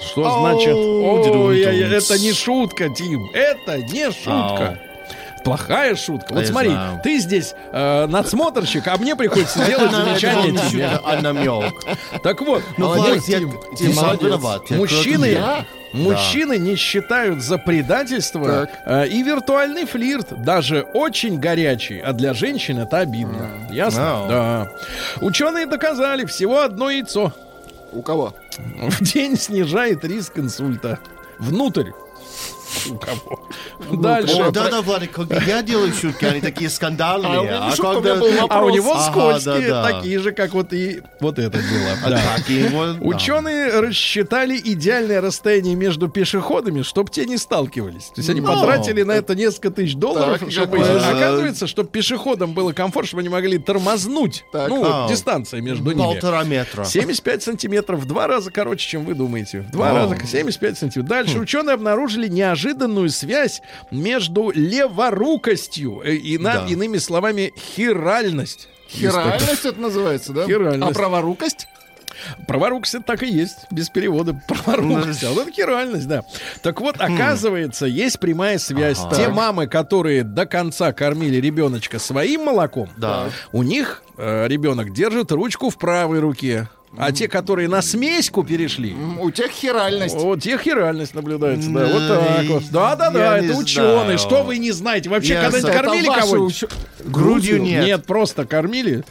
Что значит? Ой, я- я- дудум-дум. это не шутка, Тим. Это не шутка. Плохая шутка. Вот смотри, ты здесь э, надсмотрщик, а мне приходится *laughs* делать замечание тебе. а намек. Так вот, Ну, мужчины, мужчины не считают за предательство э, и виртуальный флирт, даже очень горячий, а для женщин это обидно. Ясно? Вау. Да. Ученые доказали, всего одно яйцо У кого? в день снижает риск инсульта. Внутрь. У кого? О, Дальше. да, да, Владик, когда я делаю шутки, они такие скандальные. А у. А у него Ага, скользкие, да, да. такие же, как вот и вот это дело. А Да. его-. Ученые рассчитали идеальное расстояние между пешеходами, чтобы те не сталкивались. То есть они Ну, потратили на это несколько тысяч долларов, Так, чтобы... Оказывается, чтобы пешеходам было комфортно, чтобы они могли тормознуть. Так. Ну, вот А. дистанция между ними. Полтора метра. 75 сантиметров, в два раза короче, чем вы думаете. В два раза 75 сантиметров. Дальше ученые обнаружили неожиданную связь между леворукостью э, и, на- Да. иными словами, хиральность. Хиральность это называется, да? Хиральность. А праворукость? Праворукость это так и есть, без перевода. *laughs* Праворукость. А вот это хиральность, да. Так вот, оказывается, есть прямая связь. Ага. Те мамы, которые до конца кормили ребеночка своим молоком, Да. у них э, ребенок держит ручку в правой руке. А те, которые на смеську перешли, У тех хиральность. вот тех и реальность наблюдается, да, вот Ну, так вот. Да, да, да, я это ученые. Что вы не знаете? Вообще, когда-нибудь кормили кого-нибудь? Грудью нет. Нет, просто кормили.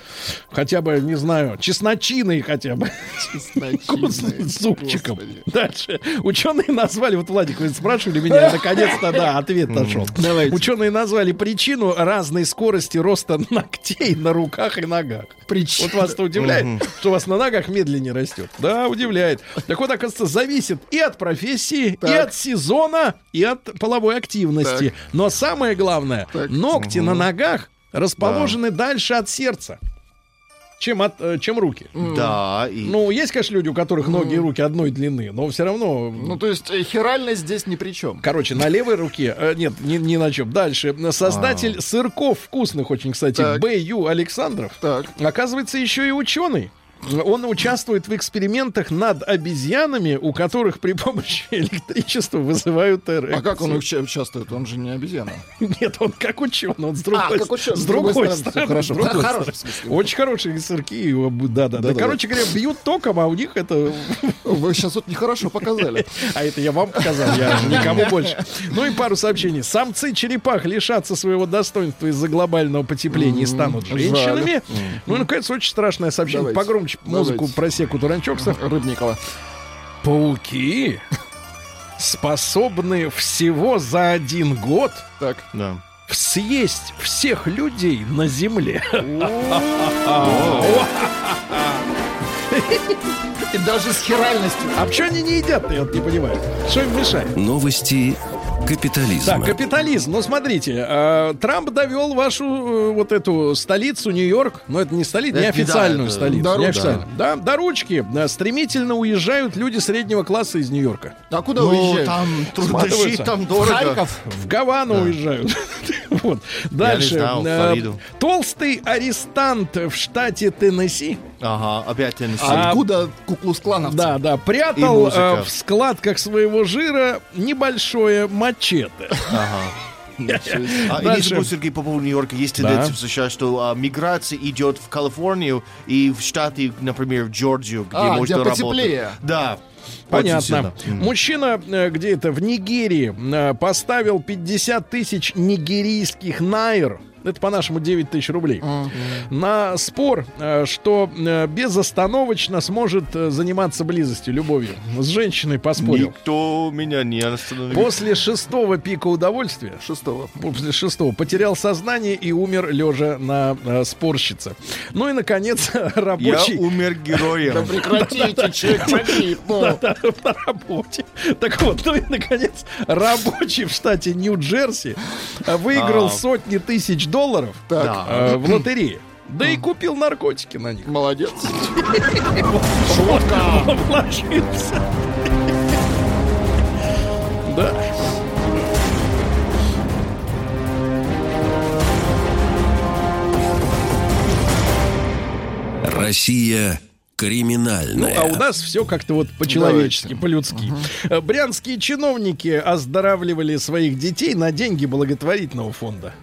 Хотя бы, не знаю, чесночиной хотя бы. Чесночиной. С зубчиком. Господи. Дальше. Ученые назвали, вот, Владик, вы спрашивали меня, *laughs* наконец-то, да, ответ нашел. Давайте. Ученые назвали причину разной скорости роста ногтей на руках и ногах. Причина. Вот вас-то удивляет, что у вас на ногах медленнее растет. Да, удивляет. Так вот, оказывается, зависит и от профессии, и Так. от сезона, и от половой активности. Так. Но самое главное, Так. ногти на ногах расположены дальше от сердца, чем, от, э, чем руки. Да, и... Ну, есть, конечно, люди, у которых ноги и руки одной длины, но все равно... Ну, то есть э, хиральность здесь ни при чем. Короче, на левой руке, э, нет, ни, ни на чем. Дальше. Создатель сырков вкусных очень, кстати. Б.Ю. Александров, Так. оказывается, еще и ученый. Он участвует в экспериментах над обезьянами, у которых при помощи *laughs* электричества вызывают эрекцию. А как он уча- участвует? Он же не обезьяна. Нет, он как ученый, он с другой, А, как ученый, с другой стороны. хорошо. другой Хороший. Очень хорошие сырки, да, да, да. Да-да-да. Короче говоря, бьют током, а у них это Вы сейчас вот нехорошо показали. *laughs* А это я вам показал, я никому больше. Ну и пару сообщений. Самцы черепах лишатся своего достоинства из-за глобального потепления и станут женщинами. Ну и, наконец, очень страшное сообщение. Давайте. Погромче музыку Давайте. про секу Туранчокса. Рыбникова. Пауки способны всего за один год Так. Да. съесть всех людей на Земле. И даже с хиральностью. А почему они не едят-то, я вот не понимаю. Что им мешает? Новости капитализма. Так, капитализм. Ну, смотрите, э, Трамп довел вашу э, вот эту столицу Нью-Йорк, но это не столица, Это неофициальную да, столицу. до ручки. неофициальную. Да, до ручки. Да, стремительно уезжают люди среднего класса из Нью-Йорка. А куда Ну, уезжают? там жить, там В дорого. Харьков. В Гавану уезжают. *laughs* Вот. Дальше. знал, Э. Толстый арестант в штате Теннесси. Ага, опять Теннесси. А, Откуда куклус-клановцы? Да, да, И прятал э, в складках своего жира небольшое мачете. *laughs* А, и не Дальше. забудь, Сергей, по поводу Нью-Йорка, есть Да. тенденция в США, что а, миграция идет в Калифорнию и в Штаты, например, в Джорджию, где А, можно где работать. потеплее. Да. Понятно. Мужчина э, где-то в Нигерии э, поставил 50 тысяч нигерийских найр. Это по-нашему 9 тысяч рублей. На спор, э, что э, безостановочно сможет э, заниматься близостью, любовью. С женщиной поспорил. Никто меня не остановил. После шестого пика удовольствия, Шестого. после шестого, потерял сознание и умер лежа на э, спорщице. Ну и, наконец, *laughs* Я рабочий... умер героем. Да прекратите, человек ну. На работе. Так вот, ну и, наконец, рабочий в штате Нью-Джерси выиграл А. сотни тысяч долларов Так, Да. э, в лотерее. Да и купил наркотики на них. молодец. Вложился. *laughs* Да. Россия Ну, криминальная. а у нас все как-то вот по-человечески, по-людски. Э, Брянские чиновники оздоравливали своих детей на деньги благотворительного фонда.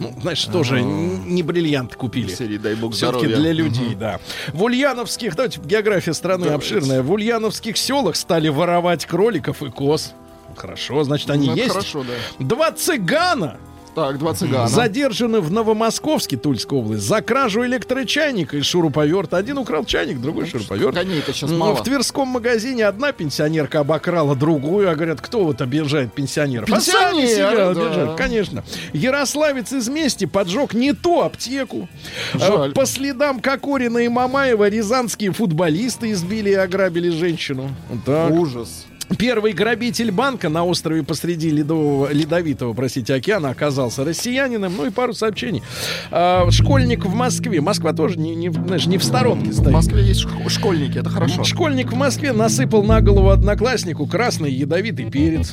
Ну, знаешь, тоже н- не бриллиант купили. Серии «Дай бог Все-таки здоровья». для людей, да. В ульяновских, давайте, география страны Давайте. обширная. В ульяновских селах стали воровать кроликов и коз. Хорошо, значит, они Ну, есть. Хорошо, да. Два цыгана Так, два цыгана. задержаны в Новомосковске, Тульской области, за кражу электрочайника и шуруповерта. Один украл чайник, другой шуруповерт. Коней-то сейчас Ну, мало. В Тверском магазине одна пенсионерка обокрала другую, а говорят, кто вот обижает пенсионеров? А Пенсионеры, себя да. обижают, конечно. Ярославец из мести поджег не ту аптеку. Жаль. Э, По следам Кокорина и Мамаева рязанские футболисты избили и ограбили женщину. Так. Ужас. Первый грабитель банка на острове посреди ледового, ледовитого, простите, океана оказался россиянином. Ну и пару сообщений. А, школьник в Москве. Москва тоже не, не, знаешь, не в сторонке В стоит. Москве есть шк- школьники, это хорошо. Школьник в Москве насыпал на голову однокласснику красный ядовитый перец.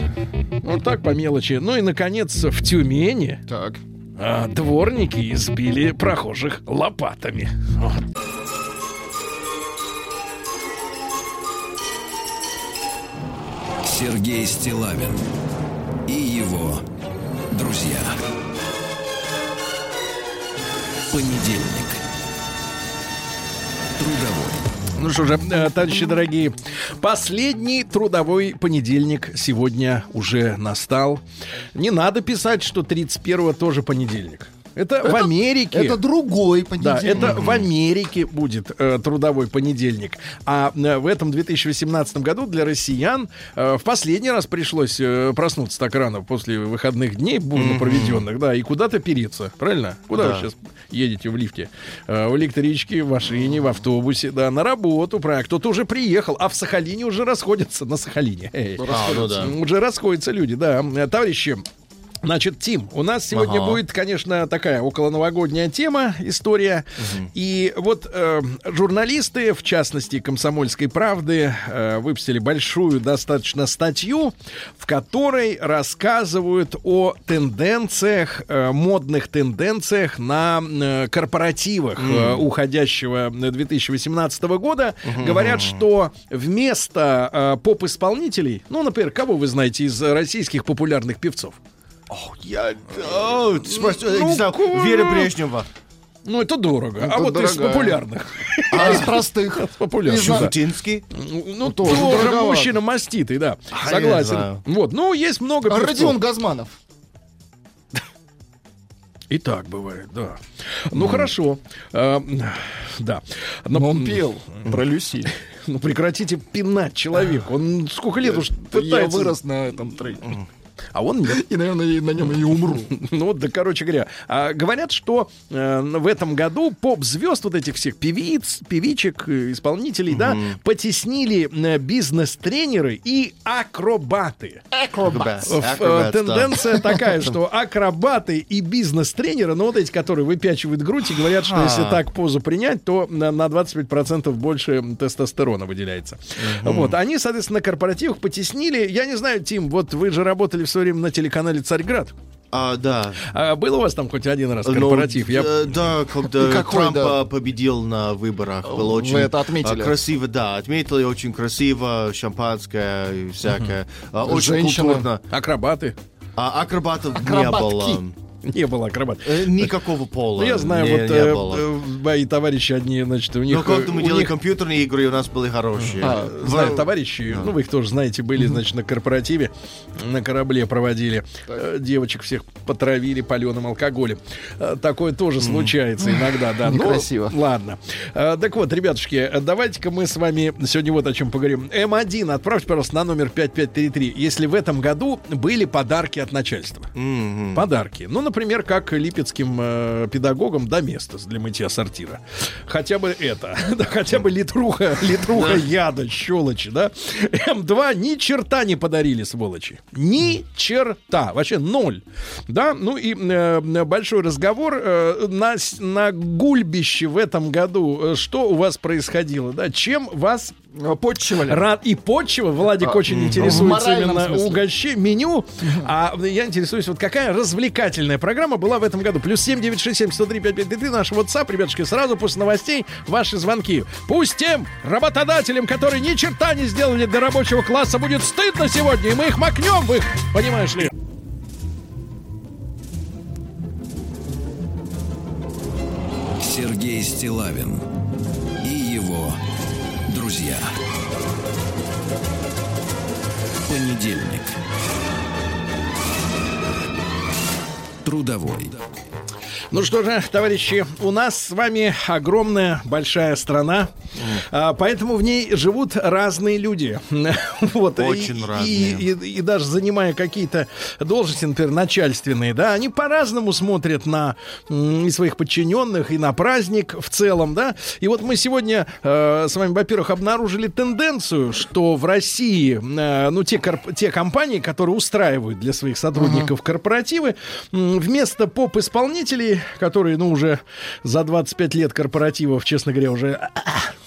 Вот так по мелочи. Ну и, наконец, в Тюмени Так. а, дворники избили прохожих лопатами. Вот. Сергей Стилавин и его друзья. Понедельник. Трудовой. Ну что же, э, товарищи дорогие, последний трудовой понедельник сегодня уже настал. Не надо писать, что 31-го тоже понедельник. Это, в Америке. Это другой Да, понедельник. это в Америке будет э, трудовой понедельник. А э, в этом 2018 году для россиян э, в последний раз пришлось э, проснуться так рано после выходных дней, бурно проведенных, да, и куда-то переться, правильно? Куда Да. вы сейчас едете в лифте? Э, в электричке, в машине, в автобусе, да, на работу, правильно. Кто-то уже приехал, а в Сахалине уже расходятся на Сахалине. Эй. А, ну да. Уже расходятся люди, да. Э, Товарищи, Значит, Тим, у нас сегодня Ага. будет, конечно, такая околоновогодняя тема, история. И вот э, журналисты, в частности, «Комсомольской правды», э, выпустили большую достаточно статью, в которой рассказывают о тенденциях, э, модных тенденциях на э, корпоративах э, уходящего 2018 года. Говорят, что вместо э, поп-исполнителей, ну, например, кого вы знаете из российских популярных певцов? Я... О, ты спрашиваешь, Ну, не знаю, кого? Вера Брежнева. Ну, это дорого. а Это вот из дорогая. популярных. *laughs* А из простых. Из популярных. Знаю. Шутинский. Ну, тоже тоже, дороговато. мужчина маститый, да. А, я Согласен. знаю. Вот, ну, есть много А певцов. Родион Газманов. *laughs* И так бывает, да. Ну, хорошо. А, Да. Но, Но он пел про Люси. *laughs* Ну, прекратите пинать человека. Он сколько лет уж Я пытается... вырос на этом треке. А он нет. И, наверное, на нем и умру. *laughs* Ну вот, да, короче говоря, а, говорят, что э, в этом году поп-звезд вот этих всех певиц, певичек, э, исполнителей, да, потеснили э, бизнес-тренеры и акробаты. Да. Тенденция такая, что *laughs* акробаты и бизнес-тренеры, ну вот эти, которые выпячивают грудь и говорят, что А. если так позу принять, то на, на 25% больше тестостерона выделяется. Вот, они, соответственно, на корпоративах потеснили. Я не знаю, Тим, вот вы же работали в свое время на телеканале «Царьград». А, да. А был у вас там хоть один раз Ну, корпоратив? Я- э, Да, когда *laughs* какой, Трамп да? победил на выборах, был Вы очень это отметили? а, красиво, да, отметили очень красиво, шампанское и всякое, А, очень Женщины. культурно. Акробаты? А акробатов не Акробатки. было. *laughs* Не было акробат. Э, Никакого пола. Ну, я знаю, не, вот не э, э, мои товарищи одни, значит, у них... Но когда э, мы делали них- компьютерные игры, у нас были хорошие. А, Знаю, В- товарищи, ну вы их тоже знаете, были, значит, на корпоративе, на корабле проводили. Э, Девочек всех потравили паленым алкоголем. Такое тоже случается иногда, да. *laughs* Ну, Некрасиво. ладно. Э, Так вот, ребятушки, давайте-ка мы с вами сегодня вот о чем поговорим. М1, отправьте, пожалуйста, на номер 5533, если в этом году были подарки от начальства. Подарки. Ну, например, как липецким э, педагогам доместос для мытья сортира. Хотя бы это. *laughs* Да, хотя бы литруха, *laughs* литруха яда, щелочи, да. М2 ни черта не подарили, сволочи. Ни черта. Вообще ноль. Да, ну и э, большой разговор э, на, на гульбище в этом году. Э, Что у вас происходило, да? Чем вас Э, Подчивали. Рад и почва. Владик А, очень интересуется именно угощение, меню. А я интересуюсь, вот какая развлекательная программа была в этом году. Плюс 7967 103 5533 наш WhatsApp, ребятушки, сразу после новостей ваши звонки. Пусть тем работодателям, которые ни черта не сделали для рабочего класса, будет стыдно сегодня, и мы их макнем в их, понимаешь ли. Сергей Стилавин друзья. Понедельник. Трудовой. Ну что же, товарищи, у нас с вами огромная большая страна, а, поэтому в ней живут разные люди. *laughs* Вот, Очень и, разные. И, и- и даже занимая какие-то должности, например, начальственные, да, они по-разному смотрят на и своих подчиненных, и на праздник в целом, да. И вот мы сегодня э, с вами, во-первых, обнаружили тенденцию, что в России, э, ну, те, корп- те компании, которые устраивают для своих сотрудников корпоративы, м, вместо поп-исполнителей, которые, ну, уже за 25 лет корпоративов, честно говоря, уже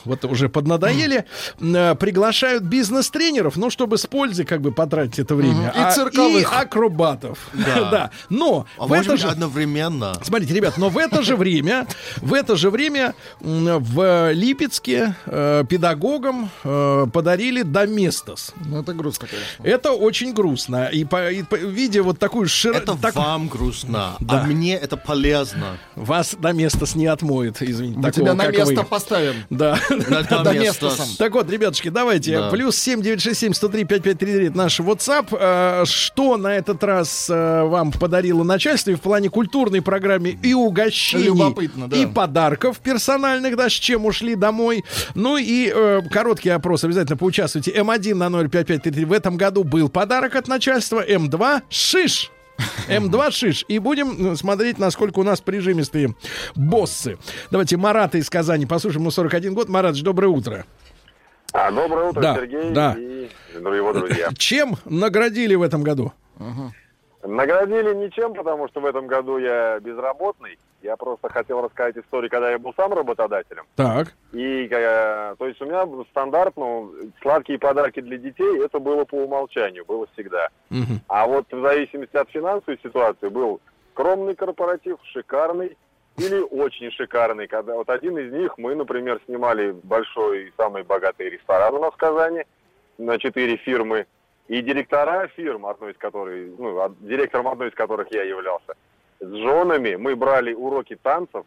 вот уже поднадоели, э, приглашают бизнес-тренеров, ну, чтобы с пользой как бы потратить это время. И А- цирковых. И акробатов. *laughs* *laughs* Да. Но А в это же... одновременно. Смотрите, ребят, но в это же время, в это же время в Липецке э, педагогам э, подарили доместос. Ну, это грустно, конечно. Это очень грустно. И, по, и по- видя вот такую широкую... Это вам грустно, а мне это полезно. Вас доместос не отмоет, извините. Мы такого, тебя на место вы. поставим. Да. Так вот, ребятушки, давайте. Да. Плюс 7967 103 5533 это наш WhatsApp. Э, Что на этот раз э, вам подарило начальство и в плане культурной программы и угощений, Любопытно, да. и подарков персональных, да, с чем ушли домой. Ну и э, короткий опрос обязательно поучаствуйте. М1 на 05533 в этом году был подарок от начальства. М2 шиш. М2 шиш. И будем э, смотреть, насколько у нас прижимистые боссы. Давайте Марата из Казани послушаем. Ему 41 год. Маратович, доброе утро. А, доброе утро, Да, Сергей да. и его друзья. Чем наградили в этом году? Наградили ничем, потому что в этом году я безработный. Я просто хотел рассказать историю, когда я был сам работодателем. Так. И, э, то есть у меня стандарт, ну, сладкие подарки для детей, это было по умолчанию, было всегда. Мгм. А вот в зависимости от финансовой ситуации был скромный корпоратив, шикарный или очень шикарный. Когда вот один из них мы, например, снимали большой, самый богатый ресторан у нас в Казани на четыре фирмы. И директора фирм, одной из которых, ну, директором одной из которых я являлся, с женами мы брали уроки танцев,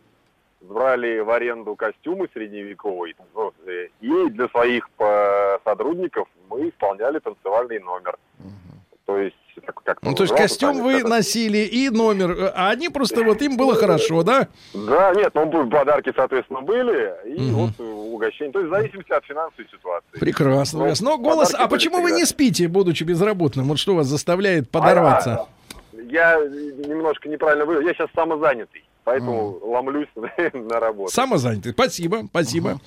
брали в аренду костюмы средневековые, ну, э, и для своих э, сотрудников мы исполняли танцевальный номер. То есть, так- как Ну, то есть костюм вы носили и номер, э, а они просто вот им было хорошо, да? Да, нет, ну подарки, соответственно, были, и Мгм. вот угощение. То есть в зависимости от финансовой ситуации. Прекрасно. Прекрасно. Но голос, а почему вы всегда. не спите, будучи безработным? Вот что вас заставляет подорваться? А, я немножко неправильно вывел. Я сейчас самозанятый, поэтому ломлюсь *laughs* на работу. Самозанятый. Спасибо, спасибо.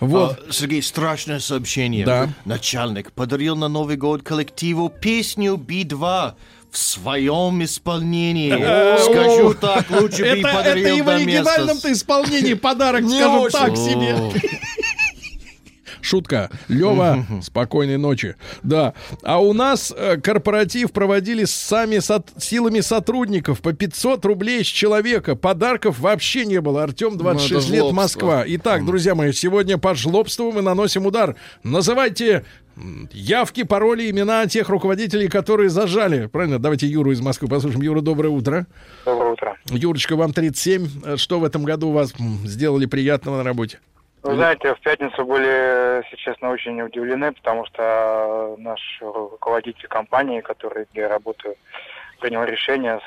Вот. А, Сергей, страшное сообщение. Да. Начальник подарил на Новый год коллективу песню Би-2 в своем исполнении. Скажу так, лучше бы и Это, подарил и в оригинальном-то исполнении подарок, очень. так себе. Шутка. Лева, спокойной ночи. Да. А у нас э, корпоратив проводили сами сот- силами сотрудников по 500 рублей с человека. Подарков вообще не было. Артем, 26 Ну, лет. Москва. Итак, друзья мои, сегодня по жлобству мы наносим удар. Называйте явки, пароли, имена тех руководителей, которые зажали. Правильно? Давайте Юру из Москвы послушаем. Юра, доброе утро. Доброе утро. Юрочка, вам 37. Э, Что в этом году у вас сделали приятного на работе? Вы знаете, в пятницу были, если честно, очень удивлены, потому что наш руководитель компании, который, где я работаю, принял решение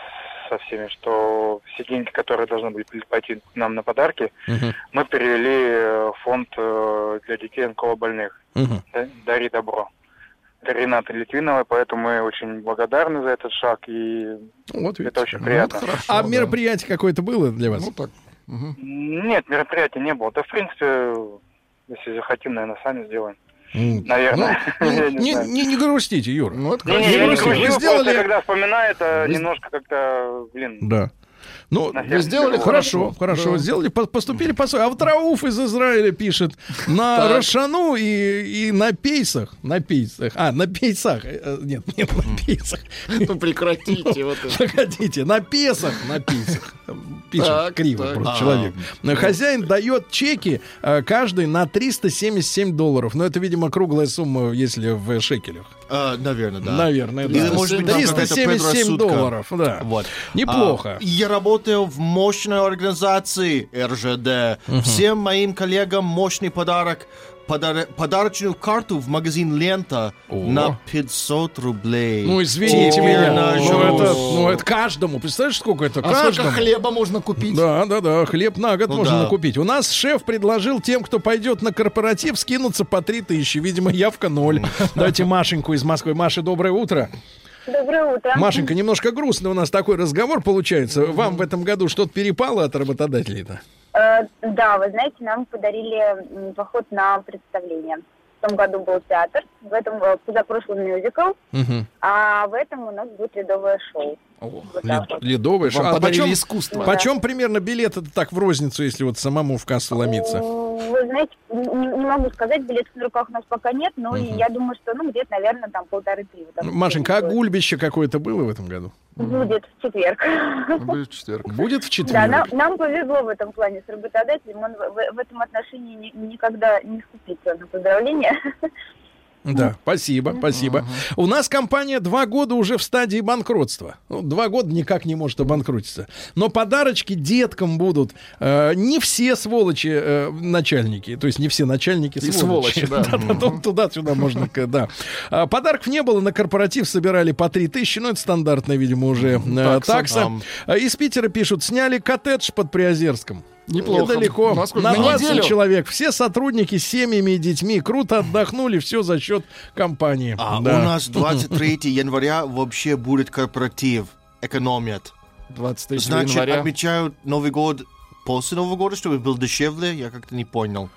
со всеми, что все деньги, которые должны были пойти нам на подарки, Мгм. мы перевели в фонд э, для детей онкологобольных. Мгм. Да- Дари добро. Для Ренаты Литвиновой, поэтому мы очень благодарны за этот шаг, и Вот видите. это очень приятно. хорошо, А да. мероприятие какое-то было для вас? Ну так. Мгм. Нет, мероприятия не было. Да, в принципе, если захотим, наверное, сами сделаем. М. Наверное. Ну, *laughs* не, не не- не грустите, Юра. Ну, это Не, грустите. Вы просто сделали- когда вспоминаю, это Вы- немножко как-то, блин, Да. Ну, сделали. Хорошо, Хорошо. Сделали, по- поступили по А вот Рауф из Израиля пишет на Так. Рошану и, и на пейсах. На пейсах. А, на пейсах. Э, Нет, нет, на пейсах. Ну, прекратите вот это. Погодите, на песах, на пейсах. Пишет Так, криво так. просто А. человек. Хозяин дает чеки э, каждый на 377 долларов. Но это, видимо, круглая сумма, если в шекелях. Э, наверное, да. Наверное, да. Или, может быть, там какая-то 377 предрассудка. долларов, да. Вот. Неплохо. А, я работаю в мощной организации РЖД. Всем моим коллегам мощный подарок. Подар- подарочную карту в магазин Лента на 500 рублей. Ну, извините Теперь меня. Ну это, ну, это каждому. Представляешь, сколько это? А сколько каждому. хлеба можно купить? Да, да, да, хлеб на год Ну можно да. накупить. У нас шеф предложил тем, кто пойдет на корпоратив, скинуться по 3000. Видимо, явка ноль. Давайте Машеньку из Москвы. Маша, доброе утро. Доброе утро. Машенька, немножко грустный у нас такой разговор получается. Вам в этом году что-то перепало от работодателей-то? Э, да, вы знаете, нам подарили поход на представление. В том году был театр, в этом э, позапрошлый мюзикл, Мгм. а в этом у нас будет ледовое шоу. О. Ледовый шар. А почем, искусство. почем примерно билет это так в розницу, если вот самому в кассу ломиться? Вы знаете, не, не могу сказать, билетов на руках у нас пока нет, но я думаю, что ну где-то, наверное, там полторы-три. Машенька, а гульбище какое-то было в этом году? Будет в четверг. Будет в четверг. Будет в Да, четверг? нам, нам повезло в этом плане с работодателем. Он в, в- в этом отношении ни- никогда не скупится на поздравления. Да, спасибо, спасибо. У нас компания два года уже в стадии банкротства. Ну, два года никак не может обанкротиться. Но подарочки деткам будут. Э, не все сволочи э, начальники. То есть не все начальники И сволочи. сволочи, да. *laughs* Туда-сюда можно, да. А, Подарков не было. На корпоратив собирали по 3 тысячи. Ну, это стандартная, видимо, уже э, Такса. А Из Питера пишут, сняли коттедж под Приозерском. Неплохо. Недалеко. Насколько? На На 20 неделю? человек. Все сотрудники с семьями и детьми круто отдохнули. Все за счет компании. А Да. у нас 23 января вообще будет корпоратив. Экономят. 23 Значит, января. отмечают Новый год после Нового года, чтобы был дешевле? Я как-то не понял.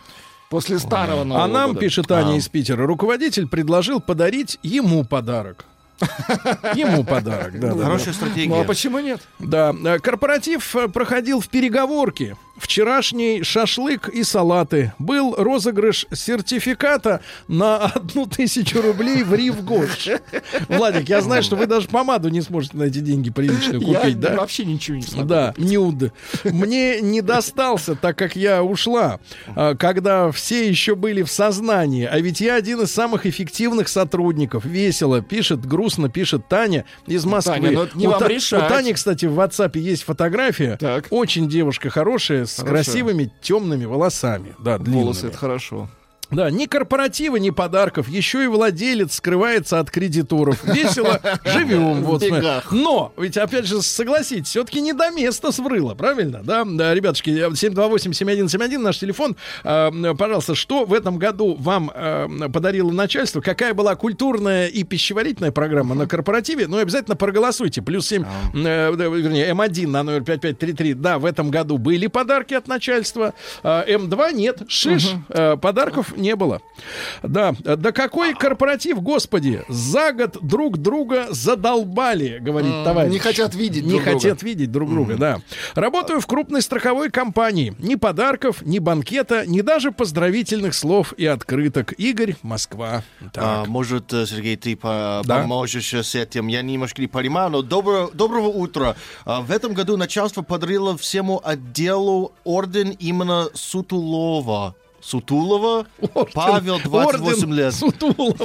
После старого Нового А нам, года. пишет Аня А. из Питера, руководитель предложил подарить ему подарок. *laughs* Ему подарок, да. Хорошая стратегия. Ну а почему нет? Да, э, корпоратив э, проходил в переговорке. Вчерашний шашлык и салаты. Был розыгрыш сертификата на одну тысячу рублей в Ривгош. *laughs* Владик, я знаю, что вы даже помаду не сможете на эти деньги приличную Я купить, да? вообще ничего не смогу. Да, нюд. Мне не достался, так как я ушла, а, когда все еще были в сознании. А ведь я один из самых эффективных сотрудников. Весело пишет, грустно пишет Таня из Москвы. Таня, ну это не у, вам Та- решать. у Тани, кстати, в WhatsApp есть фотография. Так. Очень девушка хорошая, с Хорошая. красивыми темными волосами. Да, длинными. Волосы, это хорошо. Да, ни корпоратива, ни подарков. Еще и владелец скрывается от кредиторов. Весело живем. Вот. Но, ведь, опять же, согласитесь, все-таки не до места сврыло, правильно? Да, да ребятушки, 728-7171, наш телефон. А, Пожалуйста, что в этом году вам а, подарило начальство? Какая была культурная и пищеварительная программа на корпоративе? Ну, обязательно проголосуйте. Плюс 7, э, да, вернее, М1 на номер 5533. Да, в этом году были подарки от начальства. А, М2 нет. Шиш. э, Подарков не было. Да, да какой корпоратив, господи, за год друг друга задолбали, говорит товарищ. Не хотят видеть Не друг друга. хотят видеть друг друга, да. Работаю в крупной страховой компании. Ни подарков, ни банкета, ни даже поздравительных слов и открыток. Игорь, Москва. Так. А, может, э, Сергей, ты по- Да. поможешь с этим? Я немножко не понимаю, но добро- доброго утра. А, В этом году начальство подарило всему отделу орден именно Сутулова. Сутулова? Орден- Павел, 28 орден лет. Сутулов.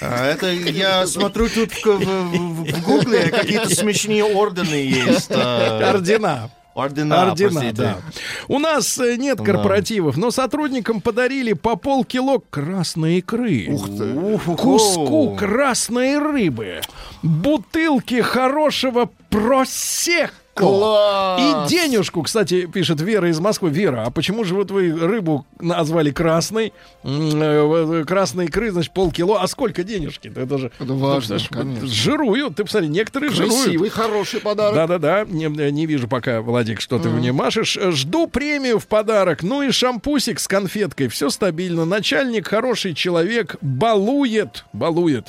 А, это я смотрю тут в, в- в- гугле какие-то *laughs* смешные ордены есть. а, Ордена. Ордена, Ордена, простите. да. У нас э, нет корпоративов, но сотрудникам подарили по полкило красной икры. Ух ты. Куску красной рыбы. Бутылки хорошего просекко. Класс! И денежку, кстати, пишет Вера из Москвы. Вера, а почему же вот вы рыбу назвали красной? М, э, Красной икры, значит, полкило. А сколько денежки-то? Это же... Это важно, ж- конечно. Жируют. Ты посмотри, некоторые жируют. Красивый, хороший подарок. Да-да-да, не, не вижу пока, Владик, что ты мне машешь. Жду премию в подарок. Ну и шампусик с конфеткой. Все стабильно. Начальник хороший человек. Балует. Балует.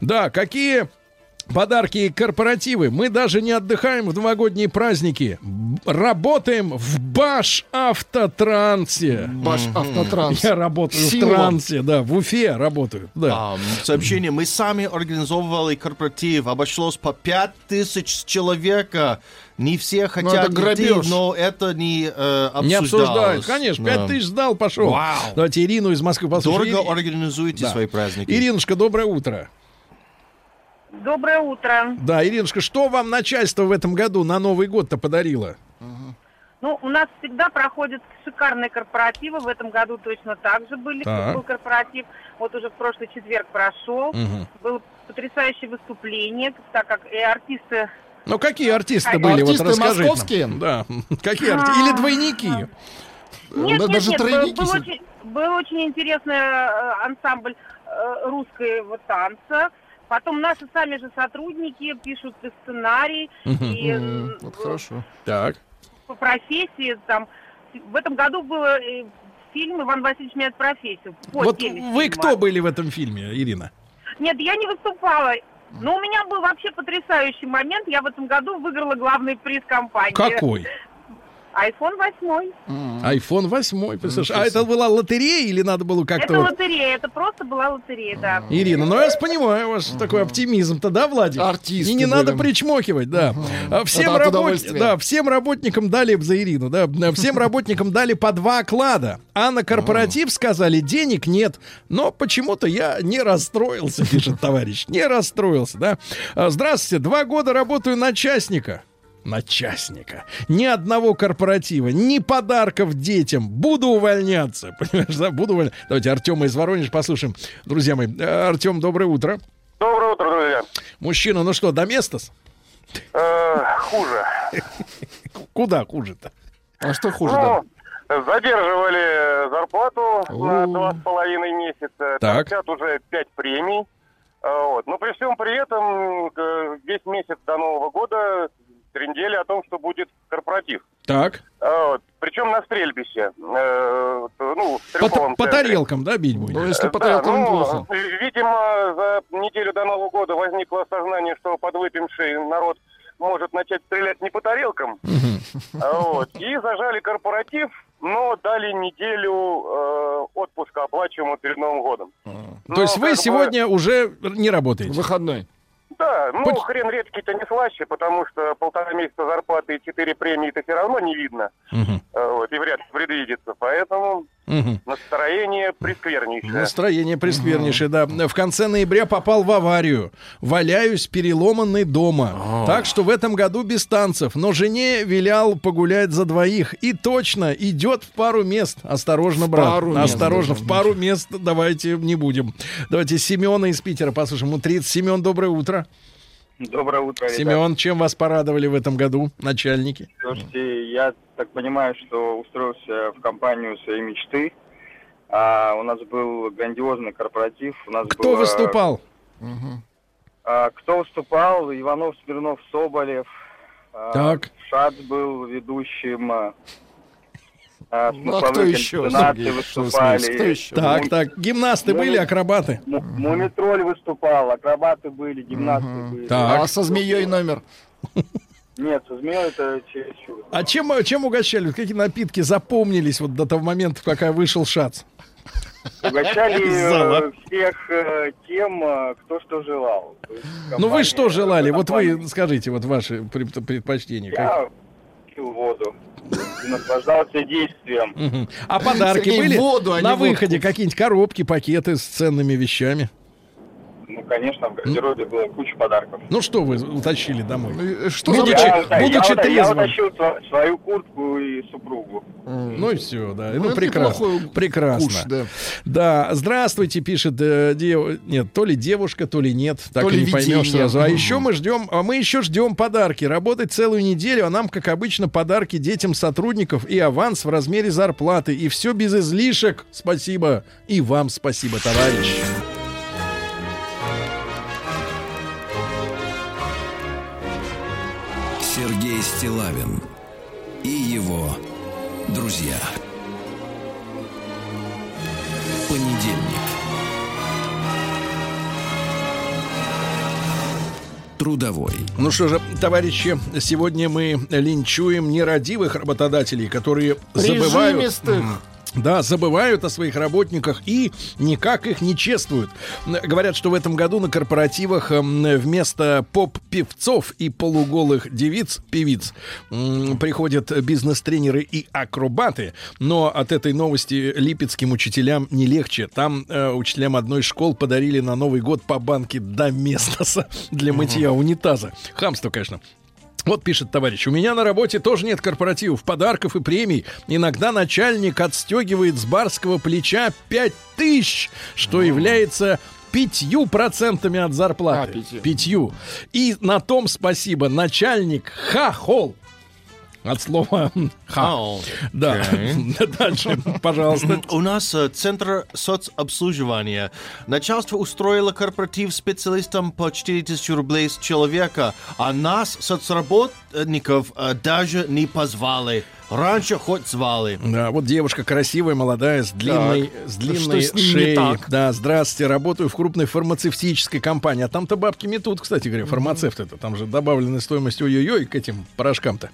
Да, какие... Подарки и корпоративы. Мы даже не отдыхаем в новогодние праздники. Работаем в Баш Автотрансе. Ваш автотранс. Я работаю Символ. в трансе, да, в Уфе работаю. Да. А, сообщение. Мы сами организовывали корпоратив. Обошлось по 5000 человека. Не все хотят это идти, но это не э, Не обсуждают. обсуждалось. Конечно, Да. пять тысяч сдал, пошел. Вау. Давайте Ирину из Москвы послушаем. Дорого Ири- организуете Да. свои праздники. Иринушка, доброе утро. Доброе утро. Да, Иринушка, что вам начальство в этом году на Новый год-то подарило? Ну, у нас всегда проходят шикарные корпоративы. В этом году точно так же были, Так. был корпоратив. Вот уже в прошлый четверг прошел. Мгм. Было потрясающее выступление, так как и артисты... Ну, какие артисты А, были? артисты вот расскажите нам. московские? Да. *laughs* Какие артисты? Или двойники? Нет, Да, нет, даже нет, был, тройники был очень, был очень интересный э, ансамбль э, русского танца. Потом наши сами же сотрудники пишут сценарий, и э, Вот хорошо. Так. по профессии там. В этом году был э, фильм «Иван Васильевич меняет профессию». Вот вы кто были в этом фильме, Ирина? Нет, я не выступала. Но у меня был вообще потрясающий момент. Я в этом году выиграла главный приз компании. Какой? iPhone 8. iPhone 8, представляешь? А это была лотерея или надо было как-то... Это вот- лотерея, это просто была лотерея, да. Ирина, ну я вас понимаю, у вас такой оптимизм-то, да, Владик? Артисты И не надо причмокивать, да. А Всем, работ- да, всем работникам дали, за Ирину, да, всем работникам дали по два оклада, а на корпоратив сказали, денег нет. Но почему-то я не расстроился, пишет товарищ, не расстроился, да. А, Здравствуйте, два года работаю на частника. На частника. Ни одного корпоратива, ни подарков детям. Буду увольняться. *laughs* Понимаешь, да? Буду увольняться. Давайте Артема из Воронежа послушаем. Друзья мои, э, Артем, доброе утро. Доброе утро, друзья. Мужчина, ну что, до места? Э, хуже. Куда хуже-то? А что хуже, да? Ну, задерживали зарплату на два с половиной месяца. Так. Уже пять премий. А, Вот. Но при всем при этом э, весь месяц до Нового года трендели о том, что будет корпоратив. Так. А, вот. Причем на стрельбище. Э, ну, По, по тарелкам, да, бить Ну, будем? если по Да, тарелкам ну, неплохо. Видимо, за неделю до Нового года возникло осознание, что подвыпивший народ может начать стрелять не по тарелкам. А, Вот. И зажали корпоратив, но дали неделю э, отпуска оплачиваемого перед Новым годом. То есть Ну, вы бы- сегодня уже не работаете? Выходной. Да, ну Поч- хрен редкий-то не слаще, потому что полтора месяца зарплаты и четыре премии-то все равно не видно. А, Вот, и вряд ли предвидится. Поэтому Мгм. настроение пресквернейшее. Настроение пресквернейшее, да. В конце ноября попал в аварию. Валяюсь переломанный дома. Так что в этом году без танцев. Но жене вилял погулять за двоих. И точно идет в пару мест. Осторожно, брат. пару мест Осторожно, даже. в пару мест давайте не будем. Давайте Семена из Питера послушаем. Ему 30. Семен, доброе утро. Доброе утро, ребят. Семен, чем вас порадовали в этом году начальники? Слушайте, я так понимаю, что устроился в компанию своей мечты. А, у нас был грандиозный корпоратив. У нас Кто было- выступал? А, кто выступал? Иванов, Смирнов, Соболев. А, Так. Шац был ведущим. А, А, Ну, а кто еще, Сергей? Выступали. Кто еще? Так, так, гимнасты были, акробаты? Му- Мумитроль выступал, акробаты были, гимнасты были. Так. А со змеей номер? Нет, со змеей это чересчур. А чем, чем угощали? Какие напитки запомнились вот до того момента, пока вышел шац? Угощали э, всех э, тем, э, кто что желал. Ну вы что желали? Вот вы компания- скажите, вот ваши пред- предпочтения. как- Я пил воду и наслаждался действием. А подарки Сергей, были воду, а на выходе? Какие-нибудь коробки, пакеты с ценными вещами? Ну, конечно, в гардеробе было куча подарков. Ну что вы утащили домой? Э, Что. Будучи- Я, ута- будучи я, я утащил свою куртку и супругу. Ну и все, да. Ну, Ну, это прекрасно. Прекрасно. куш, да. Да, здравствуйте, пишет э, дев- нет, то ли девушка, то ли нет, так То и ли не поймешь видение. сразу. А еще мы ждем, а мы еще ждем подарки. Работать целую неделю, а нам, как обычно, подарки детям сотрудников и аванс в размере зарплаты. И все без излишек. Спасибо. И вам спасибо, товарищ. Стилавин и его друзья. Понедельник. Трудовой. Ну что же, товарищи, сегодня мы линчуем нерадивых работодателей, которые забывают... Прижимистых. Да, забывают о своих работниках и никак их не чествуют. Говорят, что в этом году на корпоративах м, вместо поп-певцов и полуголых девиц, певиц, приходят бизнес-тренеры и акробаты. Но от этой новости липецким учителям не легче. Там э, учителям одной из школ подарили на Новый год по банке Доместоса *laughs* для мытья унитаза. Хамство, конечно. Вот пишет товарищ, у меня на работе тоже нет корпоративов, подарков и премий. Иногда начальник отстегивает с барского плеча 5 тысяч, что является пятью процентами от зарплаты. А, пятью. Пятью. И на том спасибо. Начальник хахол. От слова ха. Ау. Да. *laughs* Дальше, пожалуйста. У нас э, центр соцобслуживания. Начальство устроило корпоратив специалистам по 4000 рублей с человека, а нас, соцработников, э, даже не позвали. Раньше хоть звали. Да, вот девушка красивая, молодая, с длинной, с длинной Что с шеей. так? Да, здравствуйте, работаю в крупной фармацевтической компании. А там-то бабки метут, кстати говоря, фармацевт это. Там же добавленная стоимость ой-ой-ой к этим порошкам-то.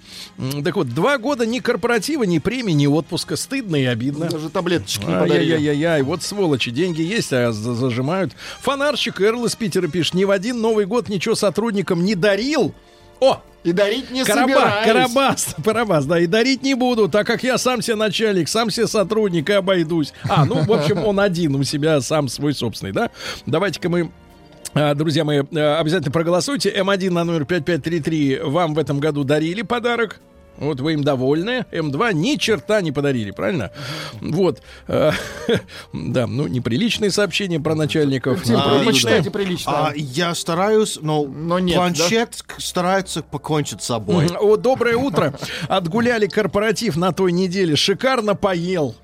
Так вот, два года ни корпоратива, ни премии, ни отпуска. Стыдно и обидно. Даже таблеточек не подарили. Ай-яй-яй-яй, вот сволочи, деньги есть, а за- зажимают. Фонарщик Эрл из Питера пишет, ни в один Новый год ничего сотрудникам не дарил. О, И дарить не Карабас, собираюсь. Карабас, *laughs* Карабас, да, и дарить не буду, так как я сам себе начальник, сам себе сотрудник и обойдусь. А, ну, в общем, он один у себя, сам свой собственный, да? Давайте-ка мы а, Друзья мои, а, обязательно проголосуйте. М1 на номер 5533 вам в этом году дарили подарок. Вот вы им довольны. М2 ни черта не подарили, правильно? Вот. А, *laughs* Да, ну, неприличные сообщения про начальников. Почитайте прилично. А, я стараюсь, но, планшет старается покончить с собой. О, доброе утро. Отгуляли корпоратив на той неделе. Шикарно поел.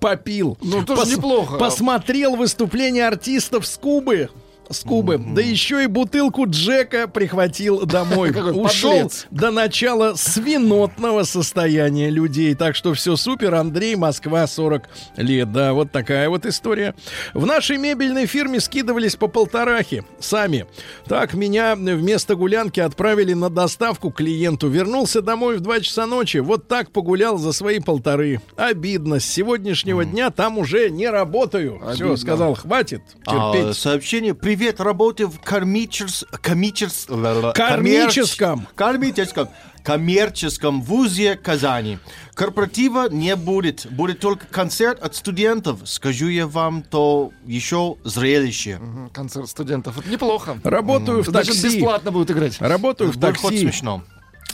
Попил. Ну, тоже неплохо. Посмотрел выступление артистов с Кубы. С Кубы. Да еще и бутылку Джека прихватил домой. *laughs* Ушел подлец. до начала свинотного состояния людей. Так что все супер. Андрей, Москва, 40 лет. Да, вот такая вот история. В нашей мебельной фирме скидывались по полторахи. Сами. Так меня вместо гулянки отправили на доставку клиенту. Вернулся домой в 2 часа ночи. Вот так погулял за свои полторы. Обидно. С сегодняшнего дня там уже не работаю. Все, сказал, хватит А, терпеть. сообщение. Привет, работаю в кармичерс... комичерс... Кармическом. Кармическом. Коммерческом вузе Казани. Корпоратива не будет. Будет только концерт от студентов. Скажу я вам, то еще зрелище. Концерт студентов. Это неплохо. Работаю в Даже такси. бесплатно будут играть. Работаю в такси. смешно.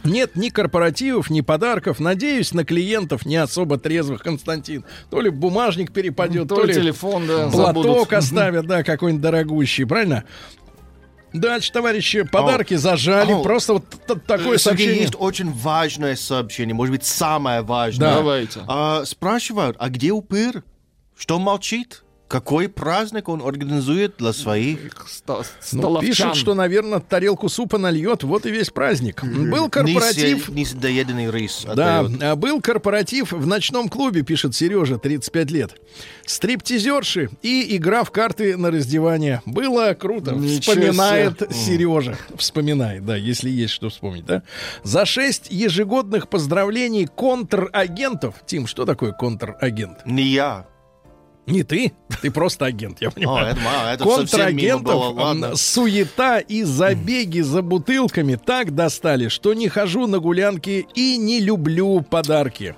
Нет ни корпоративов, ни подарков. Надеюсь на клиентов не особо трезвых, Константин. То ли бумажник перепадет, То то, ли телефон, да, платок забудут. оставят, да, какой-нибудь дорогущий, правильно? Дальше, товарищи, подарки зажали. О. Просто вот т- такое Сергей, сообщение. есть очень важное сообщение, может быть, самое важное. Да. Давайте. А, спрашивают, а где упыр? Что молчит? Какой праздник он организует для своих? Сто- Ну, столовчан. пишут, что, наверное, тарелку супа нальет, вот и весь праздник. Был корпоратив... Несдоеденный рис. Да, отдает. а, был корпоратив в ночном клубе, пишет Сережа, 35 лет. Стриптизерши и игра в карты на раздевание. Было круто. Ничего Вспоминает себе. Сережа. Вспоминает, да, если есть что вспомнить, да. За шесть ежегодных поздравлений контрагентов. Тим, что такое контрагент? Не я. Не ты, ты просто агент, я *laughs* О, понимаю. это, а, это было. Контрагентов Ладно. м, суета и забеги за бутылками так достали, что не хожу на гулянки и не люблю подарки.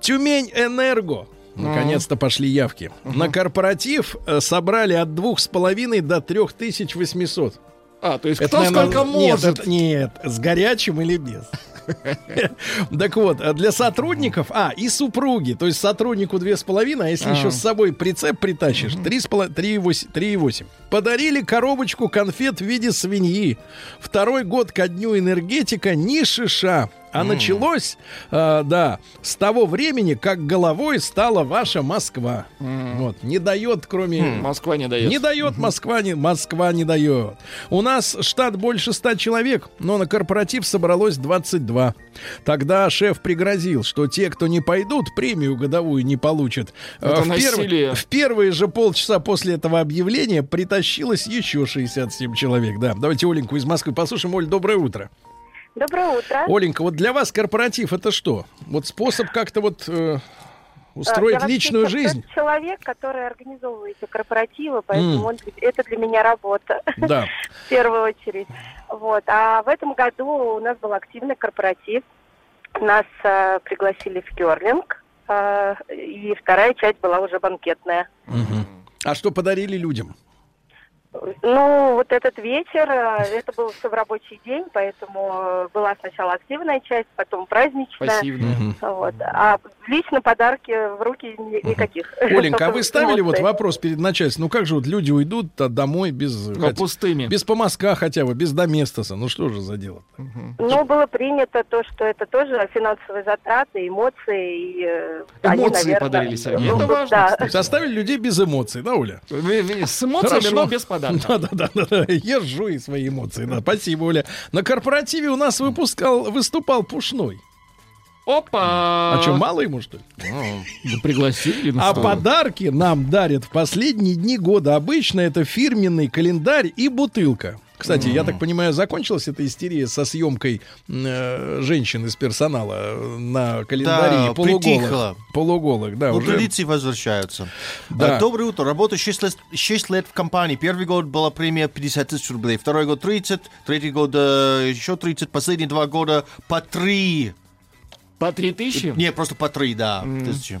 Тюмень Энерго. Наконец-то пошли явки. На корпоратив э, собрали от двух с половиной до трех тысяч восьмисот. А, то есть Это, кто наверное, сколько нет, может? это- Нет, с горячим или без. *laughs* Так вот, а для сотрудников, а, и супруги, то есть сотруднику две с половиной, а если еще с собой прицеп притащишь, три с поло- три и восемь- три и восемь. Подарили коробочку конфет в виде свиньи. Второй год ко дню энергетика ни шиша. А началось, а, да, с того времени, как головой стала ваша Москва. Вот, не дает, кроме... Москва не дает. Не дает Москва, не, Москва не дает. У нас штат больше ста человек, но на корпоратив собралось 22. Тогда шеф пригрозил, что те, кто не пойдут, премию годовую не получат. Это А в, насилие. в первые же полчаса после этого объявления притащилось еще 67 человек. Да, давайте Оленьку из Москвы послушаем. Оль, доброе утро. Доброе утро. Оленька, вот для вас корпоратив это что? Вот способ как-то вот э, устроить Я вообще личную жизнь? человек, который организовывает корпоративы, поэтому он- это для меня работа. Да. *laughs* В первую очередь. Вот. А в этом году у нас был активный корпоратив. Нас э, пригласили в керлинг. э, и вторая часть была уже банкетная. Мгм. А что подарили людям? Ну, вот этот вечер, э, это был все в рабочий день, поэтому э, была сначала активная часть, потом праздничная. Пассивная. Вот. А лично подарки в руки ни- никаких. *laughs* Оленька, а вы ставили вот вопрос перед начальством? Ну как же вот люди уйдут домой без... Хотя- пустыми. без помазка хотя бы, без доместоса. Ну что же за дело? Ну, было принято то, что это тоже финансовые затраты, эмоции. И, э, они, Эмоции наверное, подарили сами. ну, Это важно, да. кстати. Составили людей без эмоций, да, Оля? Вы- вы С эмоциями, Хорошо. но без подарка. *laughs* Да, да, да, да, да. Езжу и свои эмоции. Да, спасибо, Оля. На корпоративе у нас выпускал, выступал Пушной. Опа! А что, мало ему, что ли? Ну, Пригласили. ну А что? подарки нам дарят в последние дни года. Обычно это фирменный календарь и бутылка. Кстати, я так понимаю, закончилась эта истерия со съемкой э, женщин из персонала э, на календаре Да, полуголых. притихло. Полуголых, да, Ну, уже. традиции возвращаются. Да. А, Доброе утро. Работаю 6 лет, 6 лет в компании. Первый год была премия 50 тысяч рублей. Второй год 30. Третий год э, еще 30. Последние два года по 3. По три тысячи? Не, просто по 3, да. тысячи.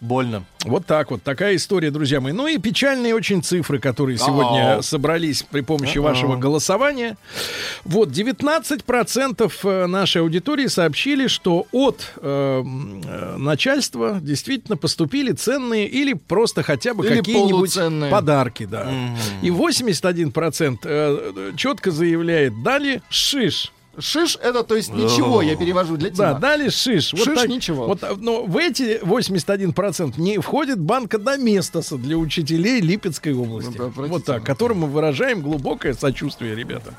Больно. Вот так вот, такая история, друзья мои. Ну и печальные очень цифры, которые сегодня собрались при помощи вашего голосования. Вот, 19% э, нашей аудитории сообщили, что от э, э, начальства действительно поступили ценные или просто хотя бы Или какие-нибудь полуценные. подарки, да. И 81% э, четко заявляет, дали шиш. Шиш это, то есть, ничего, я перевожу для Да, Тима. дали шиш. Вот Шиш так- ничего. Вот, а, но в эти 81% не входит банка Доместоса для учителей Липецкой области. Это отвратительно. вот так, которым мы выражаем глубокое сочувствие, ребята.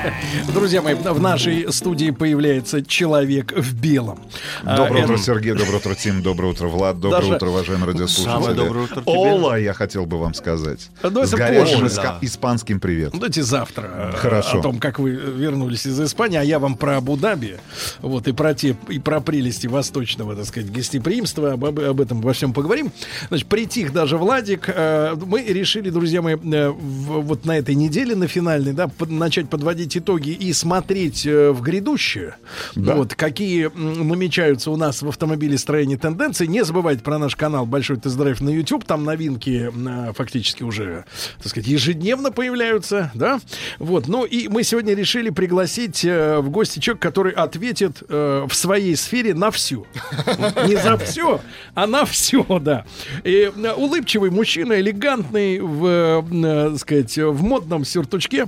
*laughs* Друзья мои, в нашей студии появляется человек в белом. А, Доброе утро, Сергей. Доброе утро, Тим. Доброе утро, Влад. Доброе утро, уважаемые радиослушатели. Ола, я хотел бы вам сказать. Ну, С горячим испанским привет. Давайте завтра э, Хорошо. о том, как вы вернулись из Испании, а я вам про Абу-Даби, вот, и про те, и про прелести восточного, так сказать, гостеприимства, об, об этом во всем поговорим. Значит, притих даже Владик. Э, Мы решили, друзья мои, э, вот на этой неделе, на финальной, да, начать подводить подводить итоги и смотреть э, в грядущее, Да. вот, какие намечаются у нас в автомобилестроении тенденции, не забывайте про наш канал Большой Тест-Драйв на YouTube, там новинки э, фактически уже, так сказать, ежедневно появляются, да, вот, ну и мы сегодня решили пригласить э, в гости человека, который ответит э, в своей сфере на всю. *laughs* Не за все, а на все, да. И улыбчивый мужчина, элегантный, в, так сказать, в модном сюртучке.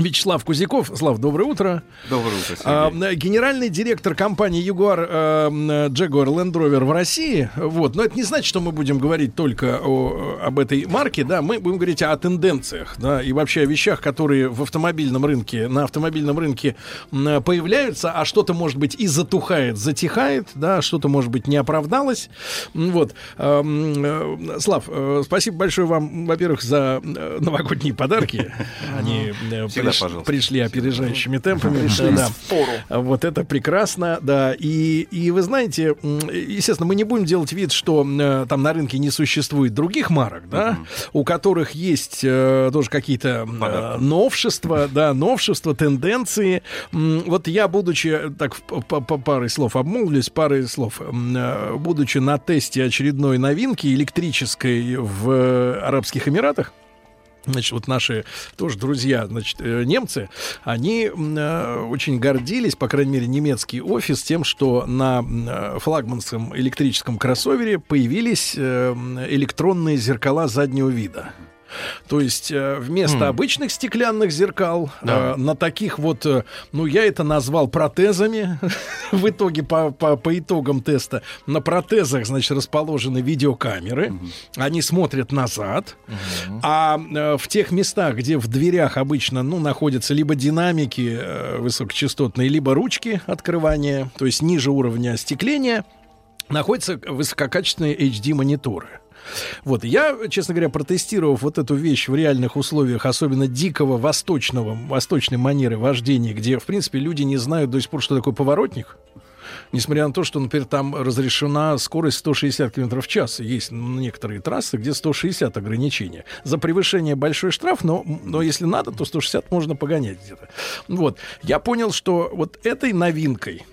Вячеслав Кузяков. Слав, доброе утро. Доброе утро, Сергей. А, э, генеральный директор компании Jaguar э, Jaguar Land Rover в России. Вот. Но это не значит, что мы будем говорить только о, об этой марке, да, мы будем говорить о тенденциях, да, и вообще о вещах, которые в автомобильном рынке, на автомобильном рынке появляются, а что-то, может быть, и затухает, затихает, да, что-то, может быть, не оправдалось. Вот. Эм, э, Слав, э, спасибо большое вам, во-первых, за э, новогодние подарки. *laughs* Они э, приш- пожалуйста. пришли опережающими темпами. Пришли Да. Вот это прекрасно, да. И, и вы знаете, естественно, мы не будем делать вид, что э, там на рынке не существует других марок, да, у которых есть э, тоже какие-то э, новшества, да, новшества, тенденции. Вот я, будучи, так, по, парой слов обмолвлюсь, парой слов, э, будучи на тесте очередной новинки электрической в э, Арабских Эмиратах, Значит, вот наши тоже друзья, значит, э, немцы, они э, очень гордились, по крайней мере, немецкий офис тем, что на э, флагманском электрическом кроссовере появились э, электронные зеркала заднего вида. То есть э, вместо обычных стеклянных зеркал э, на таких вот, э, ну я это назвал протезами *laughs* в итоге по, по, по итогам теста. На протезах, значит, расположены видеокамеры. Они смотрят назад. А э, в тех местах, где в дверях обычно ну, находятся либо динамики э, высокочастотные, либо ручки открывания, то есть ниже уровня остекления, находятся высококачественные HD-мониторы. Вот, я, честно говоря, протестировав вот эту вещь в реальных условиях, особенно дикого восточного, восточной манеры вождения, где, в принципе, люди не знают до сих пор, что такое поворотник, Несмотря на то, что, например, там разрешена скорость 160 км в час. Есть некоторые трассы, где 160 ограничения. За превышение большой штраф, но, но если надо, то 160 можно погонять где-то. Вот. Я понял, что вот этой новинкой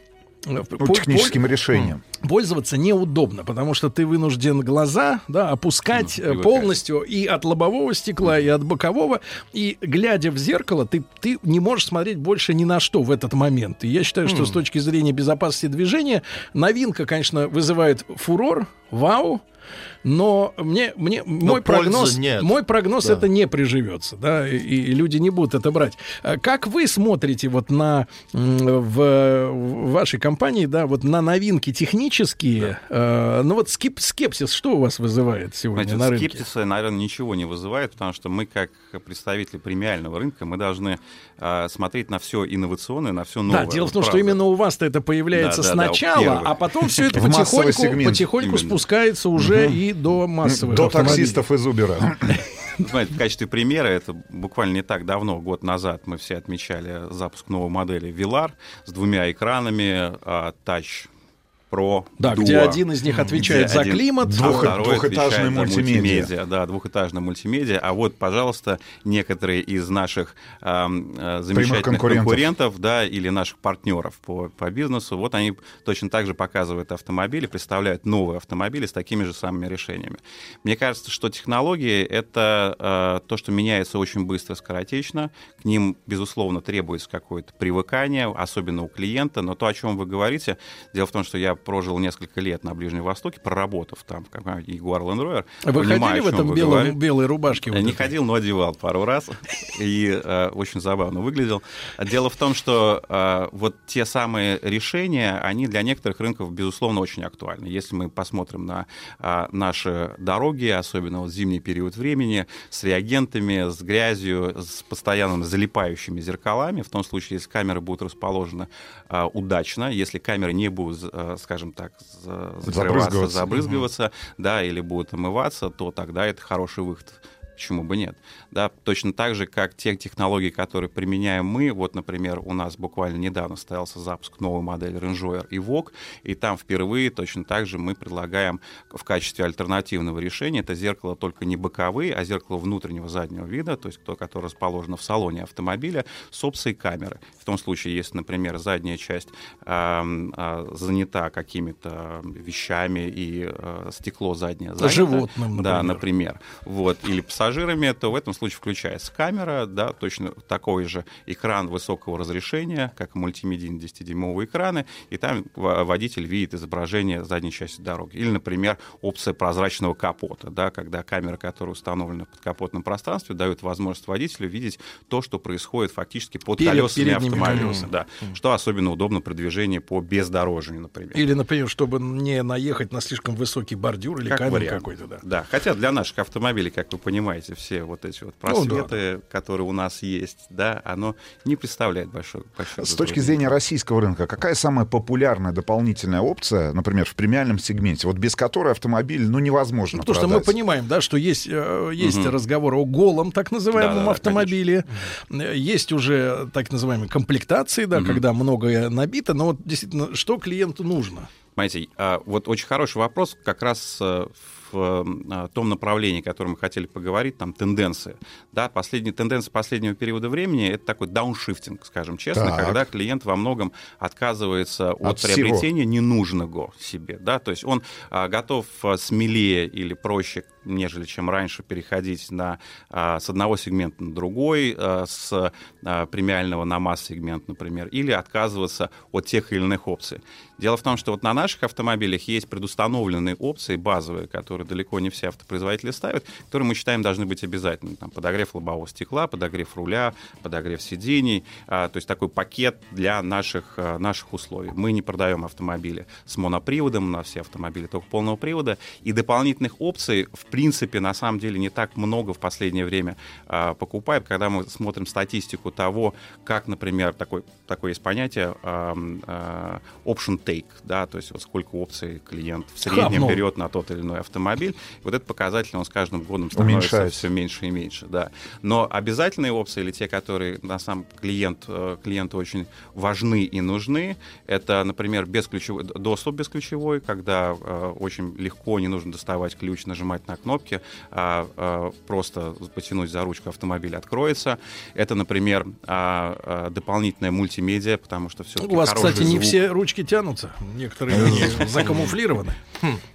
техническим по- решением. пользоваться неудобно, потому что ты вынужден глаза да, опускать Ну, полностью и от лобового стекла, и от бокового. И глядя в зеркало, ты, ты не можешь смотреть больше ни на что в этот момент. И я считаю, что с точки зрения безопасности движения новинка, конечно, вызывает фурор, вау. Но мне, мне мой пользы прогноз, нет. мой прогноз Да. это не приживется, да, и, и люди не будут это брать. А Как вы смотрите вот на в, в вашей компании, да, вот на новинки технические? э, ну вот скеп- скепсис, что у вас вызывает сегодня Знаете, на рынке? скептиса, наверное, ничего не вызывает, потому что мы, как представители премиального рынка, мы должны а, смотреть на все инновационное, на все новое. Да, дело в том, что именно у вас-то это появляется Да, да, да, сначала, первых. а потом все это *laughs* потихоньку, потихоньку спускается уже и до массовых До таксистов из Убера. Знаете, в качестве примера, это буквально не так давно, год назад, мы все отмечали запуск новой модели Velar с двумя экранами а, Touch Pro Да, Duo. где один из них отвечает Где за один- климат, а Двух- второй двухэтажный за мультимедиа. Да, двухэтажный мультимедиа. А вот, пожалуйста, некоторые из наших э, замечательных конкурентов. конкурентов, да, или наших партнеров по, по бизнесу, вот они точно так же показывают автомобили, представляют новые автомобили с такими же самыми решениями. Мне кажется, что технологии — это э, то, что меняется очень быстро, скоротечно. К ним, безусловно, требуется какое-то привыкание, особенно у клиента. Но то, о чем вы говорите, дело в том, что я прожил несколько лет на Ближнем Востоке, проработав там в компании Jaguar Land Rover. Вы Понимаю, ходили в этом белом, говорите. белой рубашке? вот Не этой? ходил, но одевал пару раз. *laughs* И э, очень забавно выглядел. Дело в том, что э, вот те самые решения, они для некоторых рынков, безусловно, очень актуальны. Если мы посмотрим на э, наши дороги, особенно вот зимний период времени, с реагентами, с грязью, с постоянно залипающими зеркалами, в том случае, если камеры будут расположены э, удачно, если камеры не будут, э, скажем так, за- закрываться, Забрызгиваться. забрызгиваться, да, или будут омываться, то тогда это хороший выход Почему бы нет? Да, точно так же, как те технологии, которые применяем мы. Вот, например, у нас буквально недавно состоялся запуск новой модели Range Rover Evoque, и там впервые точно так же мы предлагаем в качестве альтернативного решения это зеркало только не боковые, а зеркало внутреннего заднего вида, то есть то, которое расположено в салоне автомобиля, с опцией камеры. В том случае, если, например, задняя часть э, э, занята какими-то вещами и э, стекло заднее занято, Животным, да, например. например, вот, или пассажирами, то в этом случае включается камера, да, точно такой же экран высокого разрешения, как мультимедийные 10-дюймовые экраны, и там водитель видит изображение задней части дороги. Или, например, опция прозрачного капота, да, когда камера, которая установлена в подкапотном пространстве, дает возможность водителю видеть то, что происходит фактически под Перед колесами автомобиля. Да, что особенно удобно при движении по бездорожью, например. Или, например, чтобы не наехать на слишком высокий бордюр или Как камень какой-то, да. Да, хотя для наших автомобилей, как вы понимаете, все вот эти вот Ну да. просветы, которые у нас есть, да, оно не представляет большой, большой С точки зрения российского рынка, какая самая популярная дополнительная опция, например, в премиальном сегменте, вот без которой автомобиль, ну, невозможно Ну, потому что мы продать? понимаем, да, что есть, э, есть Мгм. разговор о голом, так называемом Да-да-да, автомобиле. Э, Есть уже так называемые комплектации, да, когда многое набито. Но вот действительно, что клиенту нужно? Понимаете, а, вот очень хороший вопрос как раз э, в э, том направлении, о котором мы хотели поговорить, там тенденции. Да, последние тенденции последнего периода времени это такой дауншифтинг, скажем честно, Так. когда клиент во многом отказывается от, От всего. приобретения ненужного себе, да, то есть он а, готов а, смелее или проще нежели чем раньше переходить на, а, с одного сегмента на другой, а, с а, премиального на масс-сегмент, например, или отказываться от тех или иных опций. Дело в том, что вот на наших автомобилях есть предустановленные опции базовые, которые далеко не все автопроизводители ставят, которые мы считаем должны быть обязательны. Там, подогрев лобового стекла, подогрев руля, подогрев сидений, то есть такой пакет для наших, наших условий. Мы не продаем автомобили с моноприводом, на все автомобили только полного привода, и дополнительных опций, в принципе, на самом деле не так много в последнее время а, покупают, когда мы смотрим статистику того, как, например, такой, такое есть понятие ам, а, option take, да, то есть вот сколько опций клиент в среднем много. берет на тот или иной автомобиль. Вот этот показатель, он с каждым годом становится Уменьшается. все меньше и меньше, да. Но обязательные опции или те, которые на самом клиент, э, клиенту очень важны и нужны, это, например, бесключевой, доступ бесключевой, когда э, очень легко, не нужно доставать ключ, нажимать на кнопки, а э, просто потянуть за ручку автомобиль откроется. Это, например, а, а, дополнительная мультимедиа, потому что все У вас, кстати, не все ручки тянутся. Некоторые *laughs* закамуфлированы.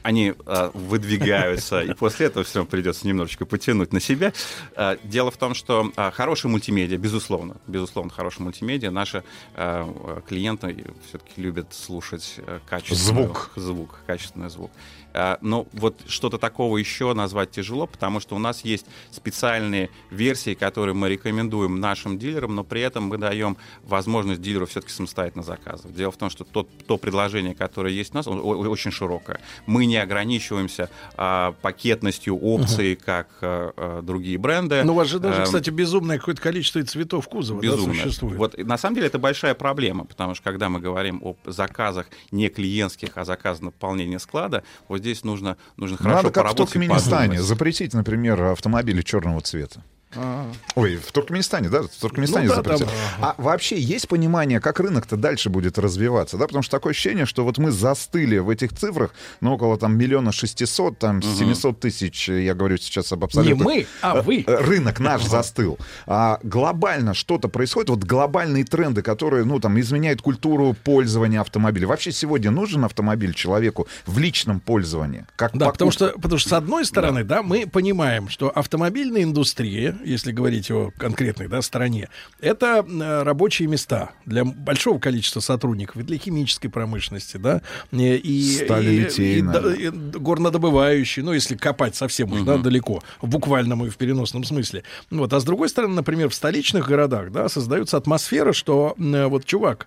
они э, выдвигаются, и после этого все придется немножечко потянуть на себя. Э, дело в том, что э, хорошая мультимедиа, безусловно, безусловно, хорошая мультимедиа, наши э, клиенты все-таки любят слушать э, качественный Звук. звук, качественный звук. Э, Но вот что-то такого еще назвать тяжело, потому что у нас есть специальные версии, которые мы рекомендуем нашим дилерам, но при этом мы даем возможность дилеру все-таки самостоятельно заказывать. Дело в том, что тот, то предложение, которое есть у нас, очень широкое. Мы не ограничиваемся а, пакетностью опций, как а, а, другие бренды. Ну, у вас же даже, Эм, кстати, безумное какое-то количество и цветов кузова да, Безумно. существует. Вот на самом деле это большая проблема, потому что когда мы говорим о заказах не клиентских, а заказах на пополнение склада, вот здесь нужно, нужно хорошо Надо как в Туркменистане запретить, например, автомобили черного цвета. Ой, в Туркменистане, да? В Туркменистане Ну да, запретили. там, А вообще есть понимание, как рынок-то дальше будет развиваться, да? Потому что такое ощущение, что вот мы застыли в этих цифрах, ну, около там миллиона шестисот, там, 700 тысяч, я говорю сейчас об абсолютно... мы, а Э, вы. э, Рынок наш застыл. А глобально что-то происходит, вот глобальные тренды, которые, ну, там, изменяют культуру пользования автомобиля. Вообще сегодня нужен автомобиль человеку в личном пользовании? Как Да, потому что, потому что с одной стороны, да. мы понимаем, что автомобильная индустрия, если говорить о конкретной да, стране, это э, рабочие места для большого количества сотрудников и для химической промышленности, да, и, и, Сталелитейная. и- и и горнодобывающие, ну, если копать совсем уж да, далеко, в буквальном и в переносном смысле. Вот. А с другой стороны, например, в столичных городах да, создается атмосфера, что вот, чувак,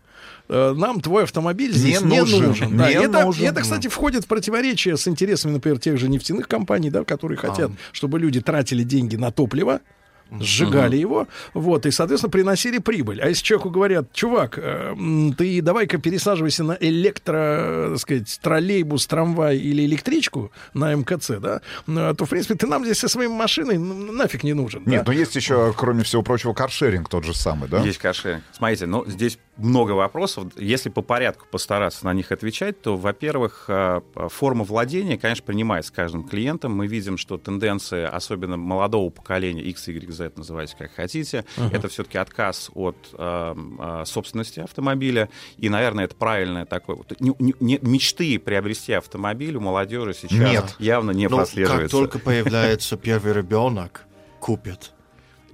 э, нам твой автомобиль здесь Не не, нужен, нужен. Да, не и это, нужен. и это, кстати, входит в противоречие с интересами, например, тех же нефтяных компаний, да, которые хотят, чтобы люди тратили деньги на топливо, сжигали его, вот, и, соответственно, приносили прибыль. А если человеку говорят, чувак, э, ты давай-ка пересаживайся на электро, так сказать, троллейбус, трамвай или электричку на МКЦ, да, э, то, в принципе, ты нам здесь со своей машиной н- нафиг не нужен. да. Нет, но есть еще, кроме всего прочего, каршеринг тот же самый, да? Есть каршеринг. Смотрите, ну, здесь много вопросов. Если по порядку постараться на них отвечать, то, во-первых, э, форма владения, конечно, принимается каждым клиентом. Мы видим, что тенденции, особенно молодого поколения, X, Y, Z, называйте как хотите, Ага. это все-таки отказ от э, э, собственности автомобиля. И, наверное, это правильное такое... не- не- мечты приобрести автомобиль у молодежи сейчас Нет. явно не Ну, прослеживается. Как только появляется *laughs* первый ребенок, купят.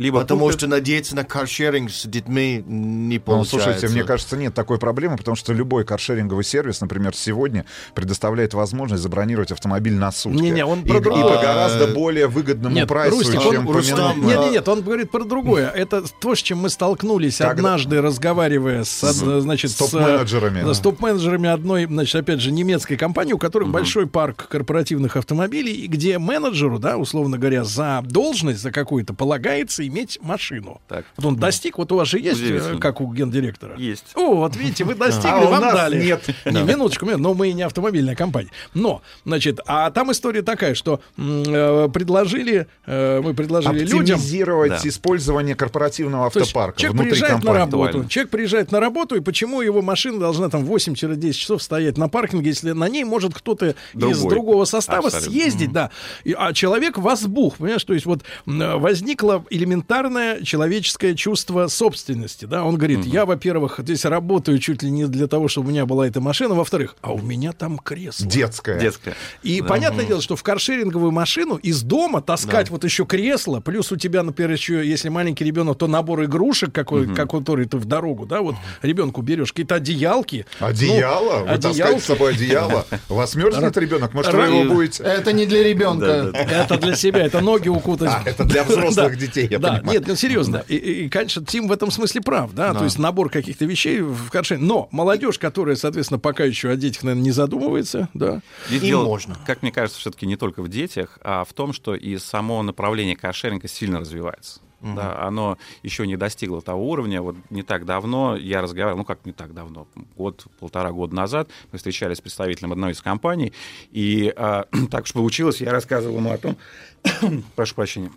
Либо Потому купят- что надеяться на каршеринг с детьми не Ну, получается. слушайте, мне кажется, нет такой проблемы, потому что любой каршеринговый сервис, например, сегодня предоставляет возможность забронировать автомобиль на сутки. Не-не, он и, про и другое. по гораздо более выгодному Нет, прайсу, Рустик, он- чем Рустам, поминутно. нет, нет, нет, он говорит про другое. Это то, с чем мы столкнулись Когда- однажды, разговаривая с, С- значит, с топ-менеджерами. да, с топ-менеджерами одной, значит, опять же, немецкой компании, у которых большой парк корпоративных автомобилей, и где менеджеру, да, условно говоря, за должность, за какую-то полагается иметь машину. Так. Вот он достиг, вот у вас же есть, э, как у гендиректора. Есть. О, вот видите, вы достигли, А у вам дали. нет. Не, минуточку, минуточку, но мы не автомобильная компания. Но, значит, а там история такая, что э, предложили, э, мы предложили людям... Оптимизировать Да. использование корпоративного То есть автопарка человек внутри приезжает на работу. Человек приезжает на работу, и почему его машина должна там 8-10 часов стоять на паркинге, если на ней может кто-то из другого состава Абсолютно. съездить, да. И- а человек возбух, понимаешь, то есть вот м, возникло элементарное человеческое чувство собственности, да. Он говорит, я, во-первых, здесь работаю чуть ли не для того, чтобы у меня была эта машина, во-вторых, а у меня там кресло. Детская. Детская. И Да. понятное дело, что в каршеринговую машину из дома таскать вот еще кресло, плюс у тебя, например, еще, если маленький ребенок, то набор игрушек, какой, как который ты в дорогу, да, вот ребенку берешь какие-то одеялки. Одеяло? Ну, Вы таскаете одеялки. с собой одеяло? У вас мерзнет ребенок? Может, вы его будете... Это не для ребенка. Это для себя, это ноги укутать. А, это для *laughs* взрослых Да. детей, да, понимаю. нет, ну серьезно. И, и, и, конечно, Тим в этом смысле прав, да, то есть набор каких-то вещей в каршеринге. Но молодежь, которая, соответственно, пока еще о детях, наверное, не задумывается, да. Здесь Им дело, можно. как мне кажется, все-таки не только в детях, а в том, что и само направление каршеринга сильно развивается. Да, оно еще не достигло того уровня. Вот не так давно я разговаривал, ну как не так давно, год, полтора года назад мы встречались с представителем одной из компаний, и а, *clears throat* так уж получилось, я рассказывал ему о том, *coughs* прошу прощения,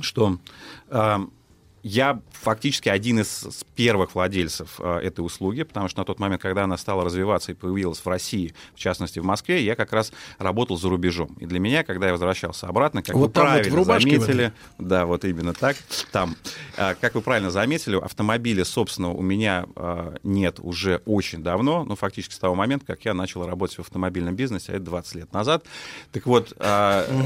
что а, я фактически один из первых владельцев э, этой услуги, потому что на тот момент, когда она стала развиваться и появилась в России, в частности в Москве, я как раз работал за рубежом. И для меня, когда я возвращался обратно, как Вот вы вот правильно рубашке в заметили, да, вот именно так, там, э, как вы правильно заметили, автомобиля, собственно, у меня э, нет уже очень давно, ну, фактически с того момента, как я начал работать в автомобильном бизнесе, а это 20 лет назад. Так вот...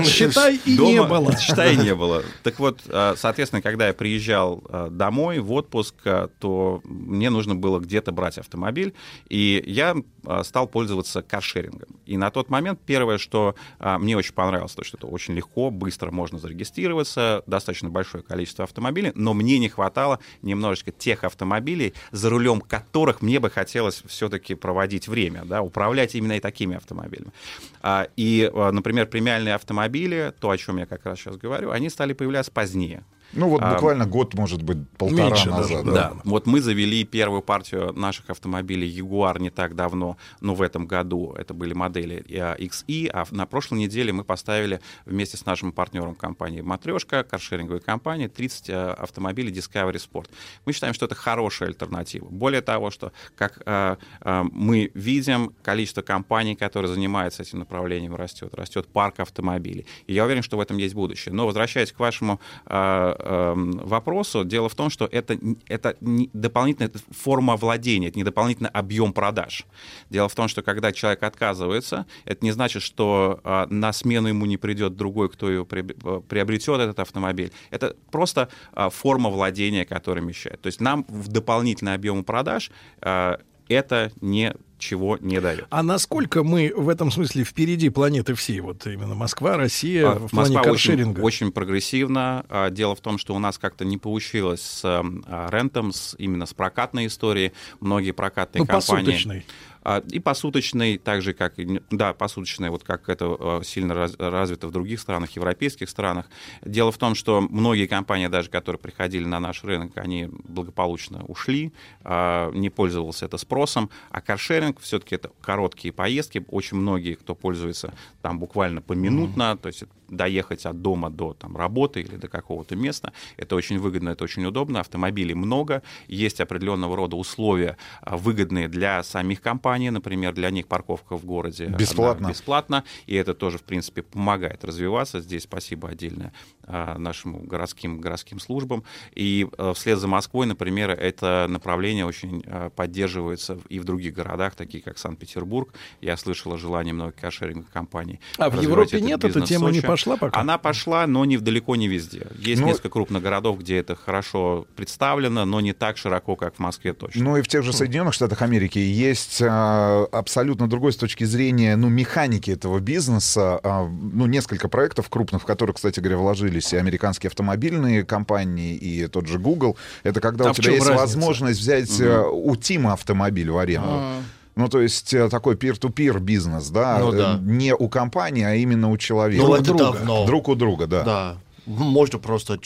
Считай, и не было. *laughs* Считай, и не было. Так вот, соответственно, когда я приезжал э, домой в отпуск, э, то мне нужно было где-то брать автомобиль, и я э, стал пользоваться каршерингом. И на тот момент первое, что мне очень понравилось, то, что это очень легко, быстро можно зарегистрироваться, достаточно большое количество автомобилей, но мне не хватало немножечко тех автомобилей, за рулем которых мне бы хотелось все-таки проводить время, да, управлять именно и такими автомобилями. А, И, например, премиальные автомобили, то, о чем я как раз сейчас говорю, они стали появляться позднее. Ну вот А, буквально год, может быть, полтора меньше назад. даже, Да. Вот мы завели первую партию наших автомобилей Jaguar не так давно, но в этом году это были модели э, XE, а в- на прошлой неделе мы поставили вместе с нашим партнером компании Матрешка, каршеринговой компании, 30 э, автомобилей Discovery Sport. Мы считаем, что это хорошая альтернатива. Более того, что как э, э, мы видим, количество компаний, которые занимаются этим направлением, растет. Растет парк автомобилей. И я уверен, что в этом есть будущее. Но возвращаясь к вашему э, эм, вопросу, дело в том, что это, это не дополнительная форма владения, это не дополнительный объем продаж. Дело в том, что когда человек отказывается, это не значит, что э, на смену ему не придет другой, кто его э, приобретет этот автомобиль. Это просто э, форма владения, которая мешает. То есть нам в дополнительный объем продаж э, это ничего не дает. А насколько мы в этом смысле впереди планеты всей? Вот именно Москва, Россия А, в плане Москва очень, каршеринга. очень прогрессивно. А, Дело в том, что у нас как-то не получилось с а, рентом, с, именно с прокатной историей. Многие прокатные Ну, компании... посуточной. А, И посуточный, так же как, да, посуточный, вот как это э, сильно раз- развито в других странах, европейских странах. Дело в том, что многие компании, даже которые приходили на наш рынок, они благополучно ушли, а, не пользовался это спросом, а каршеринг все-таки это короткие поездки, очень многие, кто пользуется там буквально поминутно, то есть доехать от дома до там, работы или до какого-то места, это очень выгодно, это очень удобно, автомобилей много, есть определенного рода условия а, выгодные для самих компаний, например, для них парковка в городе Бесплатно. бесплатно, и это тоже, в принципе, помогает развиваться. Здесь спасибо отдельное а, нашим городским, городским службам. И а, вслед за Москвой, например, это направление очень поддерживается и в других городах, такие как Санкт-Петербург. Я слышал о желании многих каршеринговых компаний. А в Европе нет, эта тема не Сочи. Пошла пока? Она пошла, но не, далеко не везде. Есть Ну- несколько крупных городов, где это хорошо представлено, но не так широко, как в Москве точно. Ну и в тех же Соединенных Штатах Америки есть а, абсолютно другой с точки зрения ну, механики этого бизнеса. а, ну, несколько проектов крупных, в которые, кстати говоря, вложились и американские автомобильные компании, и тот же Google. Это когда А у тебя есть разница? возможность взять а, у Тима автомобиль в аренду. А. Ну, то есть э, такой peer-to-peer бизнес, да, Ну э, да. не у компании, а именно у человека. Ну, это давно. Друг у друга, да. Да. Можно просто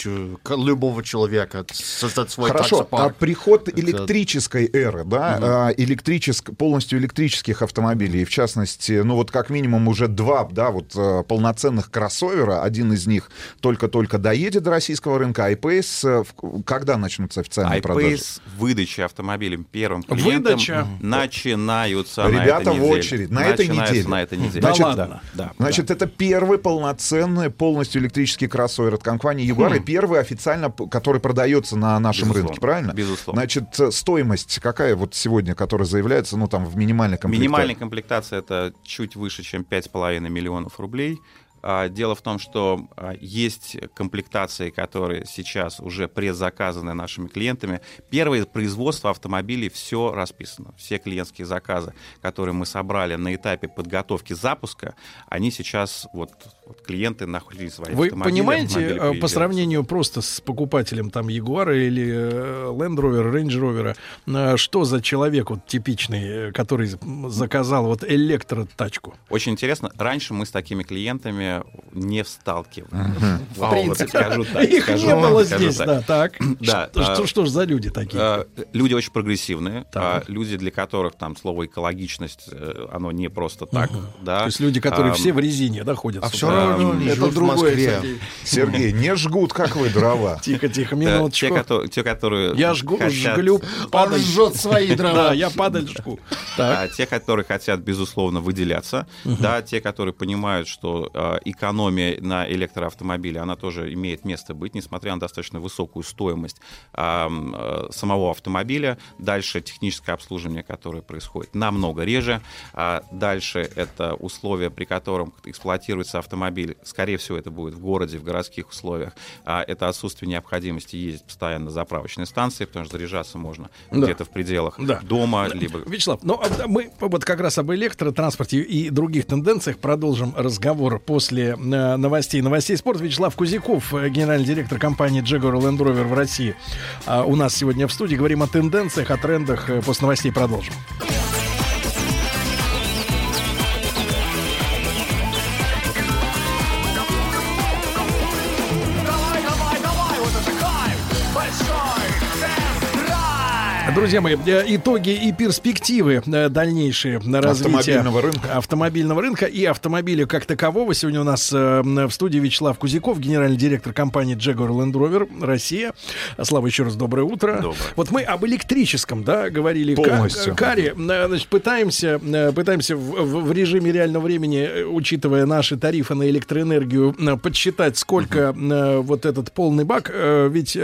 любого человека создать свой Хорошо, а таксопарк. приход Это- электрической эры, да, а, электрическ- полностью электрических автомобилей, в частности, ну вот как минимум уже два, да, вот э, полноценных кроссовера, один из них только-только доедет до российского рынка, iPace, э, в- когда начнутся официальные продажи? iPace выдачи автомобилем первым клиентам Выдача? начинаются на Ребята этой в очередь, на этой неделе. на этой неделе. Да Значит, ладно. Да. Значит, это первый полноценный полностью электрический кроссовер от компании Jaguar, и первый официально, который продается на нашем Безусловно, рынке, правильно? безусловно. Значит, э, стоимость какая вот сегодня, которая заявляется, ну там в минимальной комплектации? Минимальная комплектация это чуть выше, чем 5,5 миллионов рублей. А, Дело в том, что а, есть комплектации, которые сейчас уже предзаказаны нашими клиентами. Первое производство автомобилей все расписано. Все клиентские заказы, которые мы собрали на этапе подготовки запуска, они сейчас вот, вот клиенты находили свои Вы автомобили. понимаете, автомобили э, по сравнению просто с покупателем там Ягуара или э, Land Rover, Range Rover, э, что за человек вот типичный, который заказал вот электротачку? Очень интересно. Раньше мы с такими клиентами не сталкивались. В принципе. скажу так, Их не было здесь, да, так. Да, Что, а, что, ж за люди такие? А, Люди очень прогрессивные, а, люди, для которых там слово экологичность, оно не просто так, да. То есть люди, которые все в резине, да, ходят. А с Это в Москве. Сергей. Сергей, не жгут, как вы, дрова. *laughs* Тихо, тихо, минуточку. Те, которые, те, которые Я жгу, хотят- жглю падаль. жжет свои *laughs* дрова. Да, я падаль жгу. А, те, которые хотят, безусловно, выделяться, да, те, которые понимают, что э, экономия на электроавтомобиле, она тоже имеет место быть, несмотря на достаточно высокую стоимость э, самого автомобиля. Дальше техническое обслуживание, которое происходит намного реже. А дальше это условия, при котором эксплуатируется автомобиль. Скорее всего, это будет в городе, в городских условиях. А это отсутствие необходимости ездить постоянно на заправочные станции, потому что заряжаться можно Да. где-то в пределах Да. дома, либо Вячеслав, ну а мы вот как раз об электротранспорте и других тенденциях продолжим разговор после э, новостей. Новостей спорта. Вячеслав Кузяков, э, генеральный директор компании Jaguar Land Rover в России. А, у нас сегодня в студии говорим о тенденциях, о трендах. Э, После новостей продолжим. Друзья мои, э, итоги и перспективы э, дальнейшие на развитие Автомобильного рынка. автомобильного рынка и автомобиля как такового. Сегодня у нас э, в студии Вячеслав Кузяков, генеральный директор компании Jaguar Land Rover Россия. Слава, еще раз доброе утро. Доброе. Вот мы об электрическом, да, говорили. Полностью. Каре, значит, пытаемся, пытаемся в, в- режиме реального времени, учитывая наши тарифы на электроэнергию, подсчитать, сколько э, вот этот полный бак. Ведь и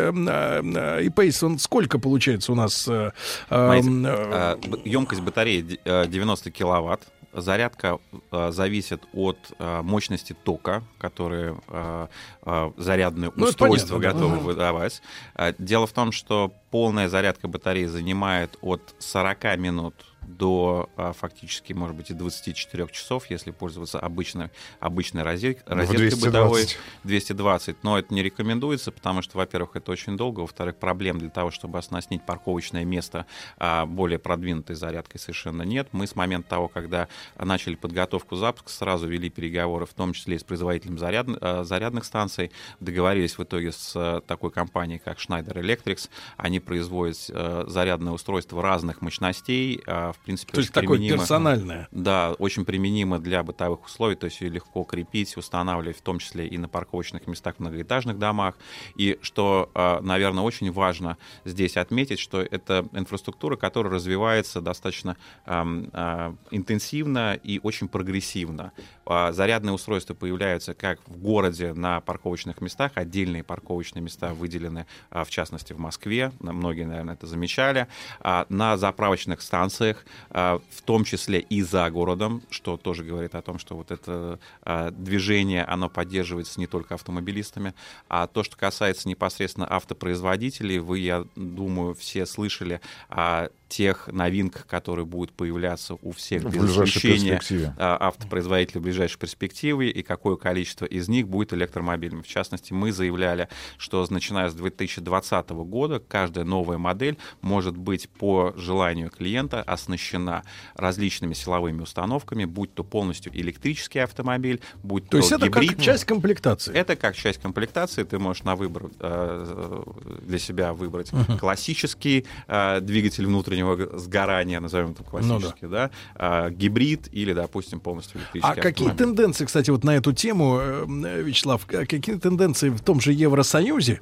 Pace, он сколько получается у нас? Э, э, э, емкость батареи д- э, 90 киловатт. Зарядка э, зависит от э, мощности тока, которые э, э, зарядные Ну, устройства понятно, да. готовы выдавать. А, Дело в том, что полная зарядка батареи занимает от 40 минут до а, фактически, может быть, и 24 часов, если пользоваться обычной, обычной розет- В розеткой 220. бытовой. 220. Но это не рекомендуется, потому что, во-первых, это очень долго, во-вторых, проблем для того, чтобы оснастить парковочное место а, более продвинутой зарядкой совершенно нет. Мы с момента того, когда начали подготовку запуска, сразу вели переговоры, в том числе и с производителем заряд, а, зарядных станций, договорились в итоге с а, такой компанией, как Schneider Electric. Они производят а, зарядное устройство разных мощностей, а, в принципе, То есть такое персональное. да, очень применимо для бытовых условий, то есть ее легко крепить, устанавливать, в том числе и на парковочных местах в многоэтажных домах. И что, наверное, очень важно здесь отметить, что это инфраструктура, которая развивается достаточно а, интенсивно и очень прогрессивно. А, Зарядные устройства появляются как в городе на парковочных местах, отдельные парковочные места выделены, а, в частности, в Москве, многие, наверное, это замечали, А, на заправочных станциях, а, в том числе и за городом, что тоже говорит о том, что вот это а, движение, оно поддерживается не только автомобилистами, а то, что касается непосредственно автопроизводителей, вы, я думаю, все слышали о тех новинках, которые будут появляться у всех В без исключения а, автопроизводителей в ближайшей перспективе и какое количество из них будет электромобилями. В частности, мы заявляли, что начиная с 2020 года каждая новая модель может быть по желанию клиента оснащена различными силовыми установками, будь то полностью электрический автомобиль, будь то, То есть это гибрид. как часть комплектации. Это как часть комплектации. Ты можешь на выбор э, для себя выбрать Мгм. классический э, двигатель внутреннего г- сгорания, назовем это Ну классический, да, а, гибрид или, допустим, полностью электрический А какие автомобиль. тенденции, кстати, вот на эту тему, э, Вячеслав, какие тенденции в том же Евросоюзе?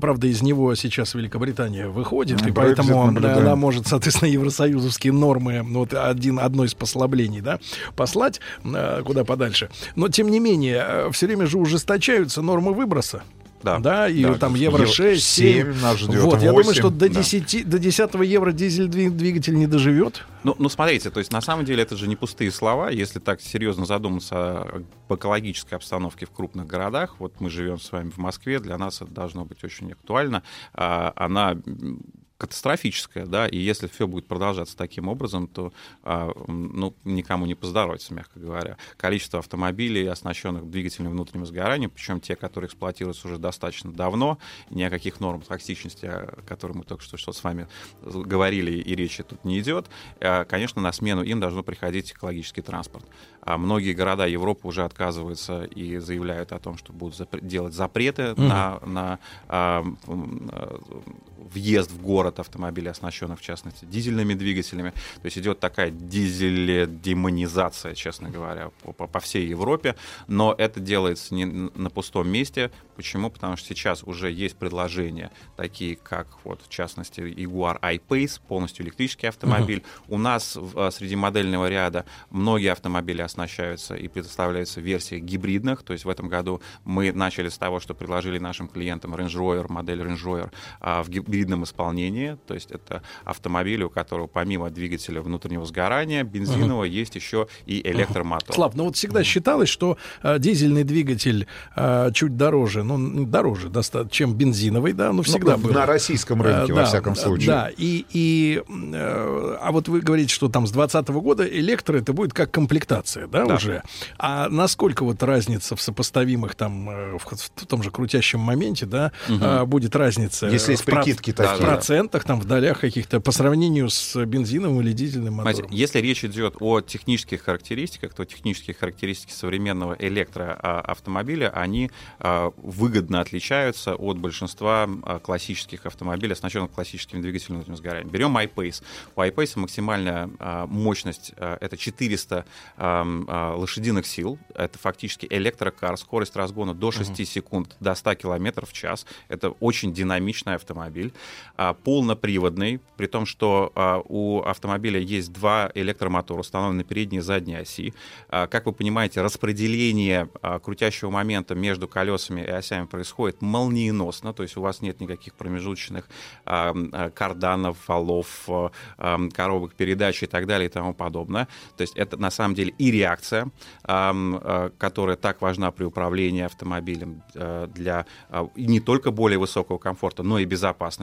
Правда, из него сейчас Великобритания выходит, и Брексит поэтому наблюдаем. она может, соответственно, евросоюзовские нормы, ну, вот один, одно из послаблений, да, послать э, куда подальше. Но, тем не менее, все время же ужесточаются нормы выброса. Да. и Да, там Евро- евро 6, 7. 7 нас ждет, Вот, я думаю, 8, что до да. 10, до 10 евро дизель дви- двигатель не доживет. Ну, ну, смотрите, то есть на самом деле это же не пустые слова. Если так серьезно задуматься об экологической обстановке в крупных городах, вот мы живем с вами в Москве, для нас это должно быть очень актуально. А, Она катастрофическая, да, и если все будет продолжаться таким образом, то а, ну, никому не поздоровится, мягко говоря. Количество автомобилей, оснащенных двигателем внутреннего сгорания, причем те, которые эксплуатируются уже достаточно давно, ни о каких нормах токсичности, о которых мы только что, что с вами говорили, и речи тут не идет, а, конечно, на смену им должно приходить экологический транспорт. А многие города Европы уже отказываются и заявляют о том, что будут запре- делать запреты Мгм. на, на въезд в город автомобилей, оснащенных, в частности, дизельными двигателями. То есть идет такая дизель-демонизация, честно говоря, по, по- всей Европе. Но это делается не на пустом месте. Почему? Потому что сейчас уже есть предложения, такие как, вот, в частности, Jaguar I-Pace, полностью электрический автомобиль. У нас в- а, среди модельного ряда многие автомобили оснащаются и предоставляются в версиях гибридных. То есть в этом году мы начали с того, что предложили нашим клиентам Range Rover, модель Range Rover а, в гибридном исполнении. То есть это автомобиль, у которого помимо двигателя внутреннего сгорания бензинового есть еще и электромотор. Слав, ну вот всегда считалось, что э, дизельный двигатель э, чуть дороже, ну, дороже достаточно, чем бензиновый, да, ну, всегда Ну, было. на российском рынке, Э, во да, всяком э, случае. Да, и, и э, а вот вы говорите, что там с 2020 года электро это будет как комплектация, да, Да. уже. А насколько вот разница в сопоставимых там, э, в, в том же крутящем моменте, да, э, будет разница Если есть в проц- прикидки в такие. процентах, там, в долях каких-то по сравнению с бензиновым или дизельным мотором? если речь идет о технических характеристиках, то технические характеристики современного электроавтомобиля, они а, выгодно отличаются от большинства а, классических автомобилей, оснащенных классическим двигателем внутреннего сгорания. Берем iPace. У iPace максимальная а, мощность это 400 ам, а, лошадиных сил. Это фактически электрокар, скорость разгона до 6 секунд, до 100 км в час. Это очень динамичный автомобиль, а, полноприводный, при том, что а, у автомобиля есть два электромотора, установлены на передней и задней оси. А, Как вы понимаете, распределение крутящего момента между колесами и осями происходит молниеносно, то есть у вас нет никаких промежуточных карданов, валов, коробок передач и так далее и тому подобное. То есть это на самом деле и реакция, которая так важна при управлении автомобилем для не только более высокого комфорта, но и безопасности.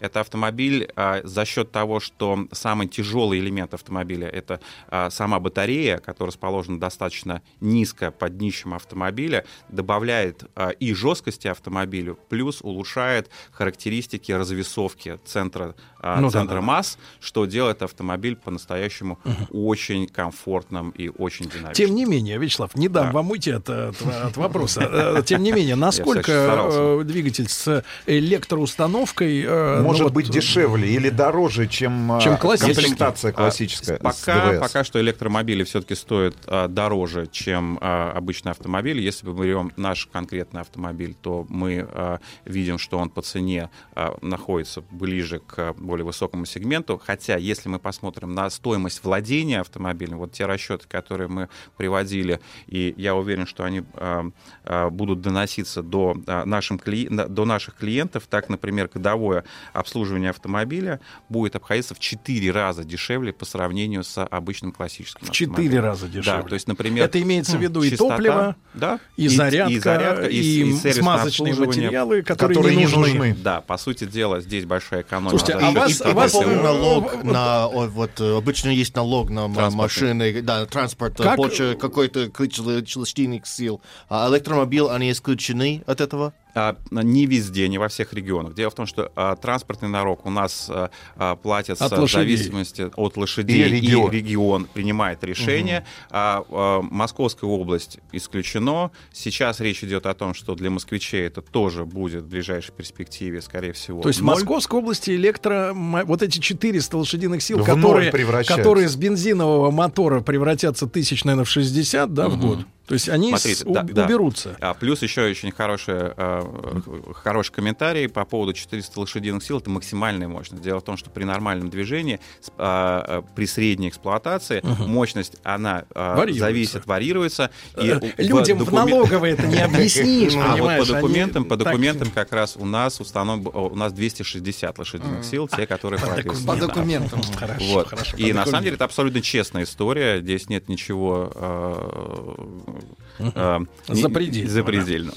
Это автомобиль а, за счет того, что самый тяжелый элемент автомобиля это а, сама батарея, которая расположена достаточно низко под днищем автомобиля, добавляет а, и жесткости автомобилю, плюс улучшает характеристики развесовки центра, а, Ну да, центра да. масс, что делает автомобиль по-настоящему очень комфортным и очень динамичным. Тем не менее, Вячеслав, не дам вам уйти от, от- от вопроса. Э, Тем не менее, насколько э, двигатель с электроустановкой э, ну Может вот, быть дешевле или дороже, чем, а, Чем классический. комплектация А, классическая с Пока, ДВС? пока что электромобили все-таки стоят а, дороже, чем а, обычный автомобиль. Если мы берем наш конкретный автомобиль, то мы а, видим, что он по цене а, находится ближе к более высокому сегменту. Хотя, если мы посмотрим на стоимость владения автомобилем, вот те расчеты, которые мы приводили, и я уверен, что они а, а, будут доноситься до, а, нашим кли- до наших клиентов, так, например, годовое обслуживание автомобиля будет обходиться в 4 раза дешевле по сравнению с обычным классическим В четыре автомобилем. раза дешевле. Да, то есть, например... Это имеется в виду и частота, топливо, да, и зарядка, и, зарядка, и сервисное смазочные обслуживание. материалы, которые не нужны. Да, по сути дела, здесь большая экономия. Слушайте, а вас- а вас, э, налог на вот э, обычно есть налог на машины, да, транспорт э, Как- больше какой-то количественных сил. А электромобиль они исключены от этого? А, не везде, не во всех регионах. Дело в том, что а, транспортный налог у нас а, а, платится От в зависимости от лошадей, И регион. регион принимает решение. А, а, Московская область исключено. Сейчас речь идет о том, что для москвичей это тоже будет в ближайшей перспективе, скорее всего. То есть в. Московской области электро... Вот эти 400 лошадиных сил, которые, которые с бензинового мотора превратятся тысяч, наверное, в 60 да, в год. То есть они Смотрите, с- да, да. уберутся. А, плюс еще очень хороший, э, хороший комментарий по поводу 400 лошадиных сил. Это максимальная мощность. Дело в том, что при нормальном движении, а, а, при средней эксплуатации, мощность, она а, Варьируется. зависит, варьируется. И Э, в Людям в докумен- налоговой это не *laughs* объяснишь, А вот по документам, по документам как раз у нас установлен, у нас 260 лошадиных сил, те, которые прописаны. По Да. документам. Хорошо. И на самом деле это абсолютно честная история. Здесь нет ничего Mm-hmm. Э, э, Запредельного, запредельного.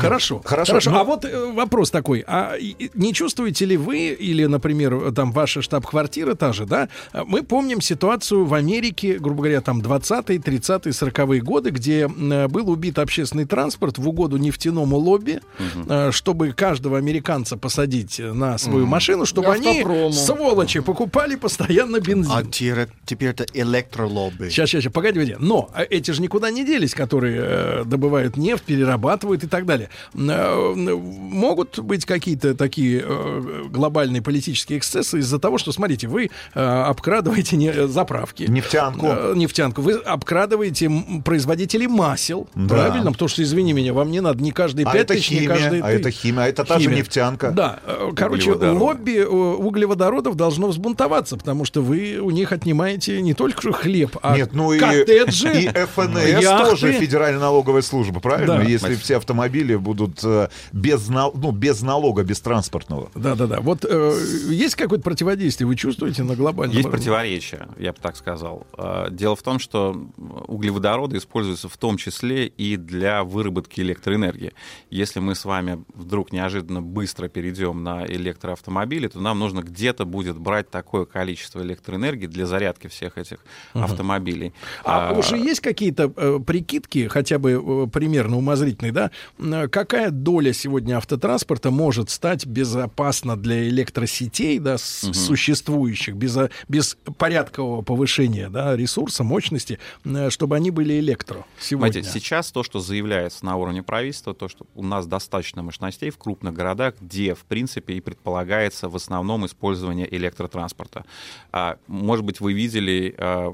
Хорошо. Хорошо, Хорошо. ну- А вот э, вопрос такой. А не чувствуете ли вы, или, например, там ваша штаб-квартира та же, да? А Мы помним ситуацию в Америке, грубо говоря, там 20-е, 30-е, 40-е годы, где был убит общественный транспорт в угоду нефтяному лобби, э, чтобы каждого американца посадить на свою машину, чтобы они, сволочи, покупали постоянно бензин. А теперь, это электролобби. Сейчас, сейчас, сейчас, погоди, погоди. Но э, эти же никуда не делись, которые э, добывают нефть, перерабатывают и так далее. Э, Могут быть какие-то такие э, глобальные политические эксцессы из-за того, что, смотрите, вы обкрадываете не- заправки. Нефтянку. Нефтянку. Вы обкрадываете производителей масел. Да. Правильно? Потому что, извини меня, вам не надо ни каждый А ни химия, каждый а это химия, а это та же Химия. нефтянка. Да, короче, лобби углеводородов должно взбунтоваться, потому что вы у них отнимаете не только хлеб, а Нет, ну и, коттеджи, и ФНС яхты. тоже Федеральная налоговая служба, правильно? Да. Если все автомобили будут э, без, ну, без налога, без транспортного. Да-да-да. Вот э, есть какое-то противодействие, вы чувствуете на глобальном Есть уровне? противоречия, я бы так сказал. А, Дело в том, что углеводороды используются в том числе и для выработки электроэнергии. Если мы с вами вдруг неожиданно быстро перейдем на электроавтомобили, то нам нужно где-то будет брать такое количество электроэнергии для зарядки всех этих автомобилей. А, уже есть какие-то э, прикидки, хотя бы э, примерно умозрительные, да? М, Какая доля сегодня автотранспорта может стать безопасна для электросетей, да, Мгм. существующих, без, э, без порядкового повышения, да, ресурса, мощности, э, чтобы они были электро сегодня? Смотрите, сейчас то, что заявляется на уровне правительства, то, что у нас достаточно мощностей в крупных городах, где, в принципе, и предполагается в основном использование электротранспорта. А, может быть, вы видели а,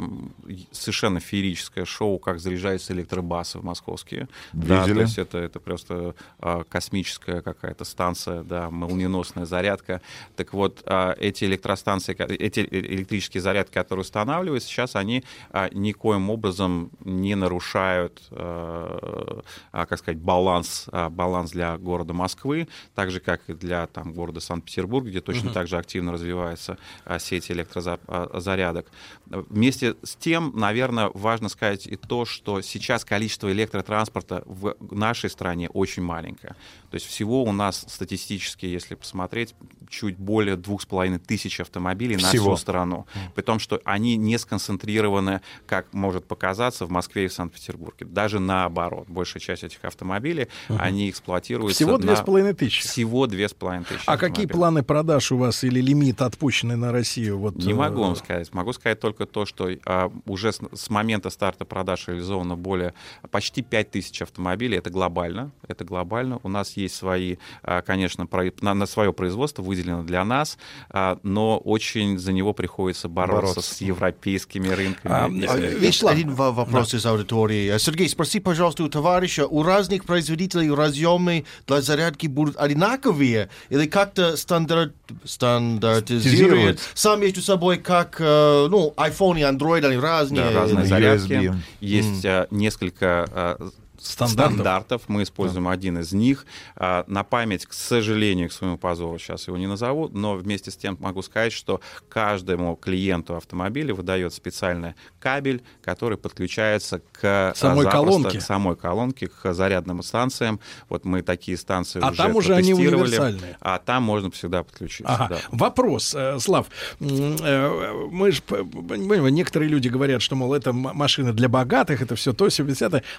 совершенно феерическое шоу, как заряжаются электробасы в московские. Да, Видели. то есть это, это просто а, космическая какая-то станция, да, молниеносная зарядка. Так вот, а, эти электростанции, эти э- электрические зарядки, которые устанавливаются, сейчас они а, никоим образом не нарушают, как сказать, баланс, баланс для города Москвы, так же, как и для там, города Санкт-Петербург, где точно Мгм. так же активно развивается сеть электрозарядок. Вместе с тем, наверное, важно сказать и то, что сейчас сейчас количество электротранспорта в нашей стране очень маленькое. То есть всего у нас статистически, если посмотреть, чуть более двух с половиной тысяч автомобилей на Всего. всю страну. При том, что они не сконцентрированы, как может показаться, в Москве и в Санкт-Петербурге. Даже наоборот. Большая часть этих автомобилей, Мгм. они эксплуатируются Всего на- две с половиной тысячи. Всего две с половиной тысячи. А какие планы продаж у вас или лимит отпущенный на Россию? Вот, Не э, могу вам сказать. Могу сказать только то, что а, уже с, с момента старта продаж реализовано более почти 5000 автомобилей. Это глобально. Это глобально. У нас есть свои, а, конечно, на, на свое производство выделено для нас, а, но очень за него приходится бороться, Бороться. с европейскими рынками. А, Если- Есть один во- вопрос из аудитории. Сергей, спроси, пожалуйста, у товарища, у разных производителей разъемы для зарядки будут одинаковые или как-то стандарт, стандартизируют сам между собой, как, э, ну, iPhone и Android, они разные. Да, разные USB. зарядки. Есть а, несколько а, Стандартов. стандартов. Мы используем один из них. А, На память, к сожалению, к своему позору сейчас его не назову, но вместе с тем могу сказать, что каждому клиенту автомобиля выдает специальный кабель, который подключается к а, Самой колонке. к самой колонке, к зарядным станциям. Вот мы такие станции А уже там уже они универсальные. А там можно всегда подключиться. Ага. да. Вопрос, э, Слав. Э, Мы же некоторые люди говорят, что, мол, это м- машины для богатых, это все то, все.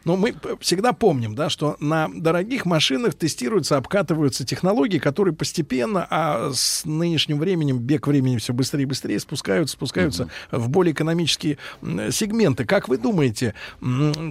Но мы п- всегда помним, да, что на дорогих машинах тестируются, обкатываются технологии, которые постепенно, а с нынешним временем, бег времени все быстрее и быстрее спускаются, спускаются в более экономические сегменты. Как вы думаете,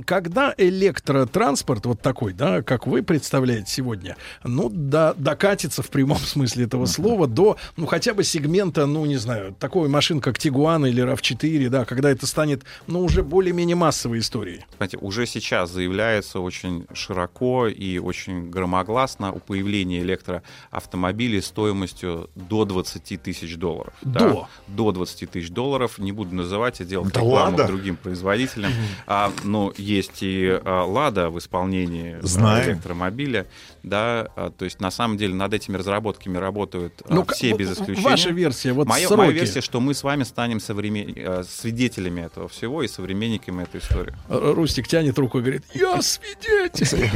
когда электротранспорт вот такой, да, как вы представляете сегодня, ну, до, докатится в прямом смысле этого слова до, ну, хотя бы сегмента, ну, не знаю, такой машин, как Тигуан или RAV4, да, когда это станет, ну, уже более-менее массовой историей. Знаете, уже сейчас заявляется очень широко и очень громогласно о появлении электроавтомобилей стоимостью до 20 тысяч долларов. До? До 20 тысяч долларов. Не буду называть и делать Да рекламу ладно? другим производителям. А, но есть и а, «Лада» в исполнении а, Знаю. электромобиля. Да, а, то есть на самом деле над этими разработками работают а, Ну, все без исключения. ваша версия, вот моя, сроки. моя версия, что мы с вами станем современ- свидетелями этого всего и современниками этой истории. Рустик тянет руку и говорит, я *laughs* свидетель.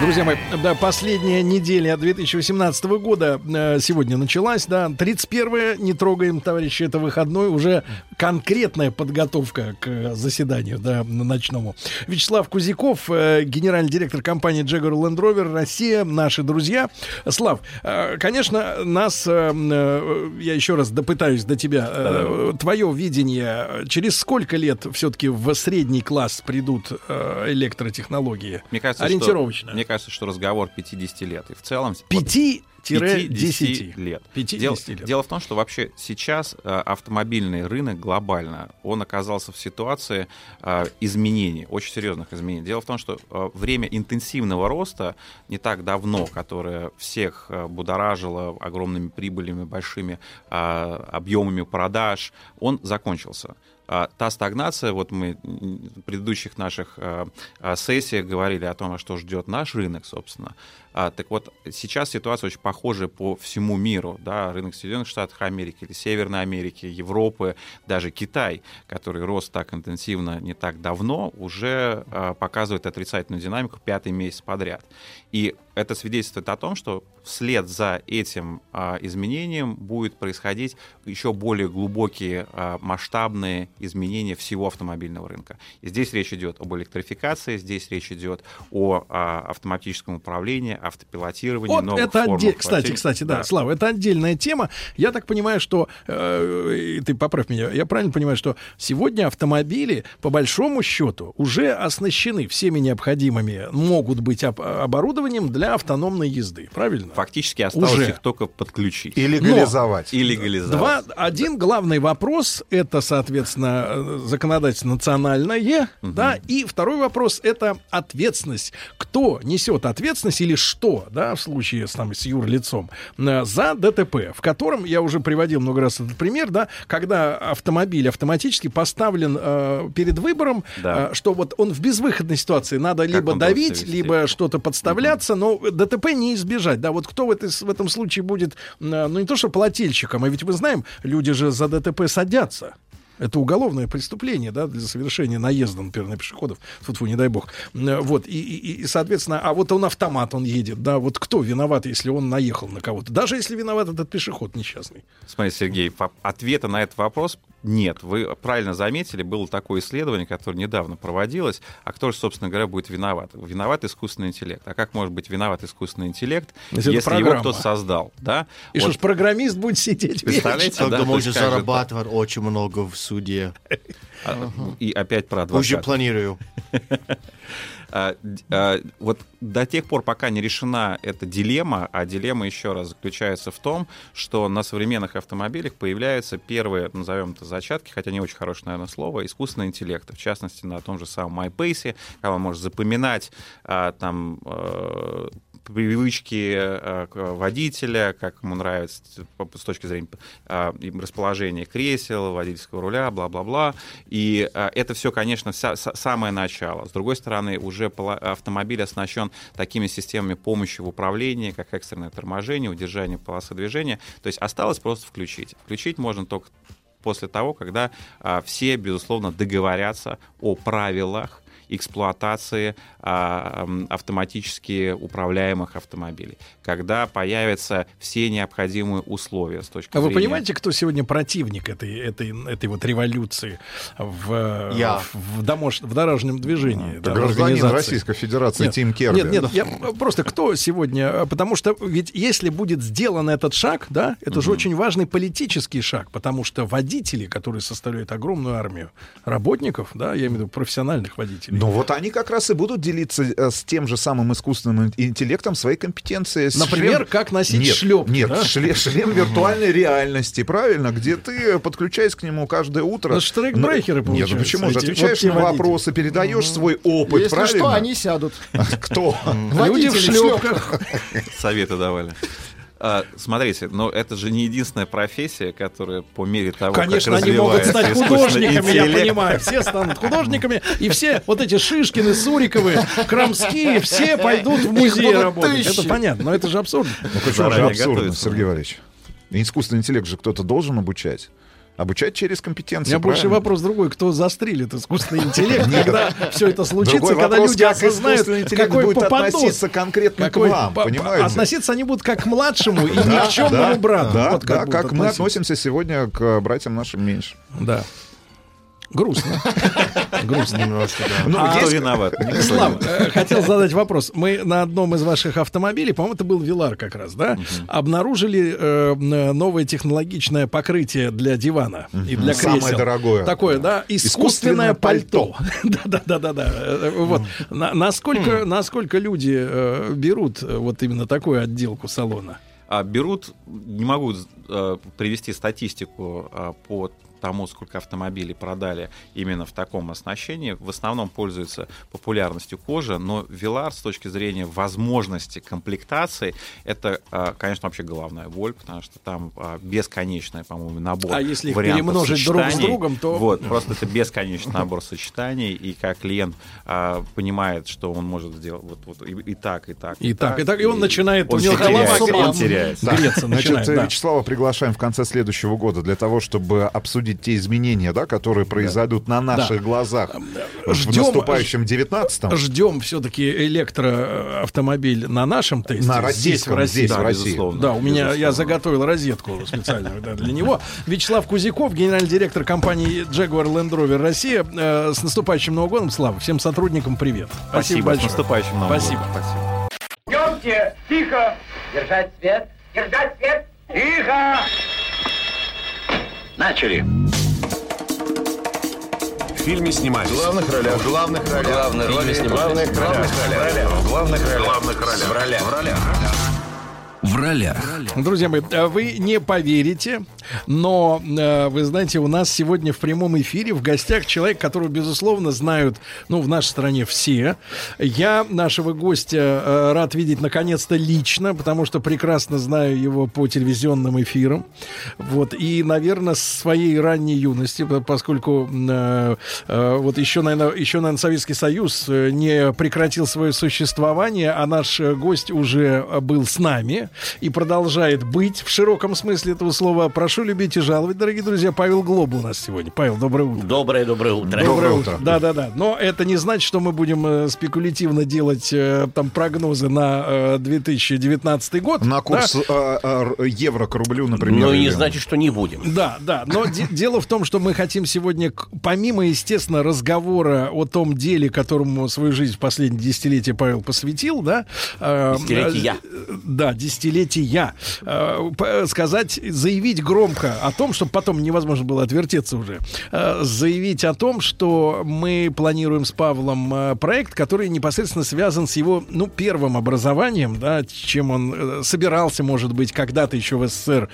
Друзья мои, да, последняя неделя 2018 года э, сегодня началась, да, 31 не трогаем, товарищи, это выходной, уже конкретная подготовка к заседанию, да, ночному. Вячеслав Кузяков, э, генеральный директор компании Jaguar Land Rover Россия, наши друзья. Слав, э, конечно, нас, э, я еще раз допытаюсь до тебя, твое видение, через сколько лет все-таки в средний класс придут электротехнологии? Мне кажется, Ориентировочно. Что, мне кажется, что разговор 50 лет. И в целом... вот 5-10 5-10 лет. 5-10 Дело, лет. дело в том, что вообще сейчас э, автомобильный рынок глобально, он оказался в ситуации э, изменений, очень серьезных изменений. Дело в том, что э, время интенсивного роста не так давно, которое всех будоражило огромными прибылями, большими объемами продаж, он закончился. Та стагнация, вот мы в предыдущих наших сессиях говорили о том, а что ждет наш рынок, собственно. А, так вот, сейчас ситуация очень похожа по всему миру. Да? Рынок Соединенных Штатов Америки или Северной Америки, Европы, даже Китай, который рос так интенсивно не так давно, уже а, показывает отрицательную динамику пятый месяц подряд. И это свидетельствует о том, что вслед за этим а, изменением будет происходить еще более глубокие а, масштабные изменения всего автомобильного рынка. И здесь речь идет об электрификации, здесь речь идет о а, автоматическом управлении, автопилотировании, Вот новых это формах отде- Кстати, кстати, да, Слава, это отдельная тема. Я так понимаю, что э, ты поправь меня, я правильно понимаю, что сегодня автомобили, по большому счету, уже оснащены всеми необходимыми, могут быть об- оборудованием для автономной езды. Правильно? Фактически осталось Уже. их только подключить. И легализовать. И легализовать. Два, один главный вопрос это, соответственно, законодательство национальное, да, и второй вопрос это ответственность. Кто несет ответственность или что, да, в случае с, там, с юрлицом, э, за ДТП, в котором, я уже приводил много раз этот пример, да, когда автомобиль автоматически поставлен э, перед выбором, Да. э, что вот он в безвыходной ситуации, надо либо он должен давить, либо что-то подставляться, но ДТП не избежать, да, вот кто в, этой, в этом случае будет, э, ну не то что плательщиком, а ведь мы знаем, люди же за ДТП садятся. Это уголовное преступление, да, для совершения наезда, например, на пешеходов. Фу, не дай бог. Э, Вот, и, и, и, соответственно, а вот он автомат, он едет, да, вот кто виноват, если он наехал на кого-то? Даже если виноват этот пешеход несчастный. Смотрите, Сергей, ответа на этот вопрос нет. Вы правильно заметили, было такое исследование, которое недавно проводилось. А кто же, собственно говоря, будет виноват? Виноват искусственный интеллект. А как может быть виноват искусственный интеллект, Если если, его кто-то создал? Да? И Вот что ж, программист будет сидеть Представляете, вечно? да, Когда то есть можно как же зарабатывать очень много в суде. А, И опять про Уже адвоката. планирую. *laughs* А, а, вот до тех пор, пока не решена эта дилемма, а дилемма еще раз заключается в том, что на современных автомобилях появляются первые, назовем это зачатки, хотя не очень хорошее, наверное, слово, искусственного интеллекта, в частности, на том же самом MyPace, когда он может запоминать а, там э, привычки э, водителя, как ему нравится с точки зрения им расположения кресел, водительского руля, бла-бла-бла. И э, это все, конечно, са- самое начало. С другой стороны, уже автомобиль оснащен такими системами помощи в управлении, как экстренное торможение, удержание полосы движения. То есть осталось просто включить. Включить можно только после того, когда а, все, безусловно, договорятся о правилах эксплуатации а, автоматически управляемых автомобилей, когда появятся все необходимые условия с точки А вы зрения... понимаете, кто сегодня противник этой, этой, этой вот революции в, Я. в, в домош- в дорожном движении? Да, гражданин? Российской Федерации Нет, Тим Керби. Нет, нет, я просто кто сегодня? Потому что ведь если будет сделан этот шаг, да, это же очень важный политический шаг, потому что водители, которые составляют огромную армию работников, да, я имею в виду профессиональных водителей. Ну вот они как раз и будут делиться э, с тем же самым искусственным интеллектом своей компетенцией. С Например, шлем- как носить нет, шлёпки, Нет, да? шле- шлем виртуальной реальности, правильно? Где ты, подключаясь к нему каждое утро... Это ж штрейкбрехеры, Ну, Нет, ну почему же? Отвечаешь вот на вопросы, передаешь свой опыт, Если правильно? что, они сядут. *laughs* Кто? Люди в шлепках. Советы давали. А, смотрите, но это же не единственная профессия, которая по мере того, Конечно, как они могут стать художниками, я интеллект, понимаю. Все станут художниками, и все вот эти Шишкины, Суриковы, Крамские, все пойдут в музей работать. тысячи. Это понятно, но это же абсурдно. Ну почему же абсурдно. Сергей Валерьевич? Искусственный интеллект же кто-то должен обучать. Обучать через У компетенции. меня больше правильно? вопрос другой. Кто застрелит искусственный интеллект, когда все это случится, когда люди осознают, какой попадут. относиться конкретно к вам, по- по- понимаете? Относиться они будут как к младшему и никчемному брату. Да, как мы относимся сегодня к братьям нашим меньше. Да. Грустно. *laughs* Грустно. Немножко, да. Ну, А, Кто есть- виноват? Никто Слав, не э, хотел задать вопрос. Мы на одном из ваших автомобилей, по-моему, это был Вилар как раз, да, обнаружили э, новое технологичное покрытие для дивана и для кресел. Самое дорогое. Такое, да, искусственное Искусственное пальто. Да-да-да-да. *laughs* Вот. На- Насколько насколько люди э, берут э, вот именно такую отделку салона? А берут, не могу э, привести статистику э, по тому, сколько автомобилей продали именно в таком оснащении. В основном пользуется популярностью кожа, но Velar с точки зрения возможности комплектации, это, э, конечно, вообще головная боль, потому что там э, бесконечный, по-моему, набор А если их вариантов перемножить друг с сочетаний. другом, то- Вот, просто это бесконечный набор сочетаний, и как клиент а, понимает, что он может сделать вот, вот и, и так, и так, И так, и так, и он начинает, у он него голова теряется, греться. он теряется. Да. Значит. Вячеслава приглашаем в конце следующего года для того, чтобы обсудить те изменения, да, которые произойдут на наших глазах в Ждем- наступающем 19-м. Ждем все-таки электроавтомобиль на нашем тесте. На здесь, в российском, России. здесь, в Да, России. безусловно. Да, у меня я безусловно. заготовил розетку специальную да, для него. Вячеслав Кузяков, генеральный директор компании Jaguar Land Rover Россия. Э, с наступающим Новым годом, Слава. Всем сотрудникам привет. Спасибо, Спасибо, с большое. наступающим Новым годом. Спасибо. Спасибо. Идемте, тихо! Держать свет! Держать свет! Тихо! Начали. В фильме снимались. В главных ролях. В главных ролях. Главные роли снимались. В главных ролях. В главных ролях. В главных ролях. В ролях. В ролях. В ролях. Друзья мои, а вы не поверите, Но, э, вы знаете, у нас сегодня в прямом эфире в гостях человек, которого, безусловно, знают, ну, в нашей стране все. Я нашего гостя э, рад видеть наконец-то лично, потому что прекрасно знаю его по телевизионным эфирам. Вот. И, наверное, с своей ранней юности, по- поскольку э, вот еще, наверное, еще, наверное, Советский Союз не прекратил свое существование, а наш гость уже был с нами и продолжает быть в широком смысле этого слова. Прошу любить и жаловать, дорогие друзья. Павел Глоба у нас сегодня. Павел, доброе утро. Доброе, доброе утро. Доброе утро. Да, да, да. Но это не значит, что мы будем э, спекулятивно делать э, там прогнозы на э, 2019 год. На курс Да? э, э, евро к рублю, например. Ну и не значит, что не будем. Да, да, но де- дело в том, что мы хотим сегодня, помимо, естественно, разговора о том деле, которому свою жизнь в последние десятилетия Павел посвятил, да? э, Десятилетия. э, Да, десятилетия. э, Сказать, заявить громко о том, чтобы потом невозможно было отвертеться уже, э, заявить о том, что мы планируем с Павлом э, проект, который непосредственно связан с его, ну, первым образованием, да, чем он э, собирался, может быть, когда-то еще в СССР,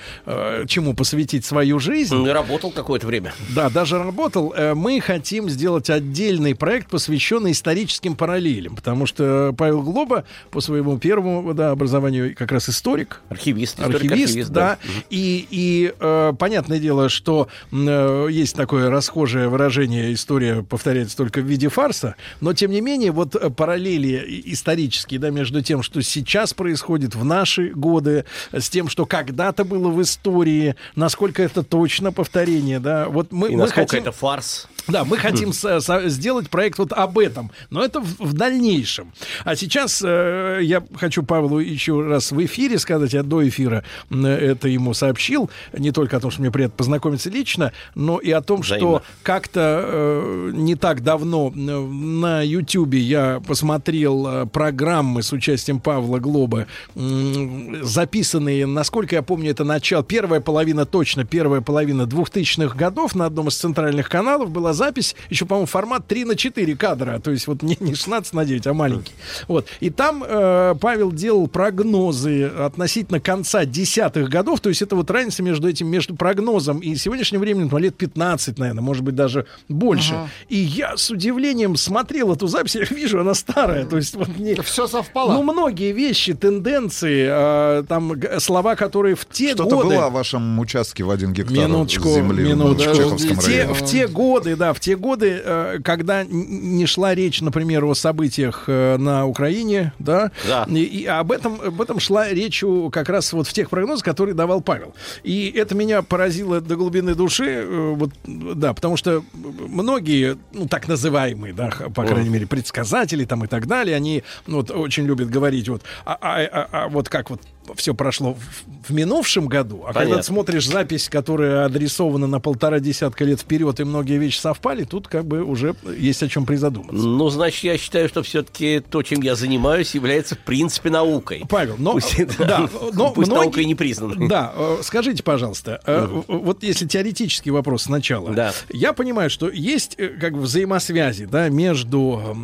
чему посвятить свою жизнь. Ну работал какое-то время. Да, даже работал. Мы хотим сделать отдельный проект, посвященный историческим параллелям, потому что Павел Глоба по своему первому да, образованию как раз историк. Архивист. Архивист, историк-архивист, да. И, и э, понятное дело, что э, есть такое расхожее выражение, история повторяется только в виде фарса, но тем не менее, вот э, параллели исторические, да, между тем, что сейчас происходит в наши годы, с тем, что когда-то было в истории, насколько это точно повторение, да, вот мы, И мы насколько хотим... это фарс. Да, мы хотим сделать проект вот об этом, но это в, в дальнейшем. А сейчас э, я хочу Павлу еще раз в эфире сказать, я до эфира это ему сообщил, не только о том, что мне приятно познакомиться лично, но и о том, Взаимно. что как-то э, не так давно э, на Ютьюбе я посмотрел э, программы с участием Павла Глоба, м, записанные, насколько я помню, это начало, первая половина точно, первая половина 2000-х годов на одном из центральных каналов была запись, еще, по-моему, формат 3 на 4 кадра, то есть вот не, не 16 на 9, а маленький. Вот. И там э, Павел делал прогнозы относительно конца десятых годов, то есть это вот разница между этим, между прогнозом и сегодняшним временем, ну, лет 15, наверное, может быть, даже больше. Ага. И я с удивлением смотрел эту запись, *laughs* я вижу, она старая, то есть вот мне... Все совпало. Ну, многие вещи, тенденции, э, там слова, которые в те Что-то годы... было о вашем участке в один гектар Минуточку, земли в минуточку. Чеховском в, те, районе. в те годы, да, в те годы, э, когда не шла речь, например, о событиях э, на Украине, да, Да. И, и об этом, об этом шла речь как раз вот в тех прогнозах, которые давал Павел. И это меня поразило до глубины души, э, вот, да, потому что многие, ну, так называемые, да, по крайней мере, предсказатели там и так далее, они ну, вот, очень любят говорить вот, а, а- а- а вот как вот все прошло в, в минувшем году, а когда Понятно. ты смотришь запись, которая адресована на полтора десятка лет вперед, и многие вещи совпали, тут как бы уже есть о чем призадуматься. Ну, значит, я считаю, что все-таки то, чем я занимаюсь, является в принципе наукой. Павел, но, Пусть, да, *laughs* но пусть многие- наукой не признана. Да, э, скажите, пожалуйста, э, вот если теоретический вопрос сначала, Да. я понимаю, что есть э, как бы взаимосвязи, да, между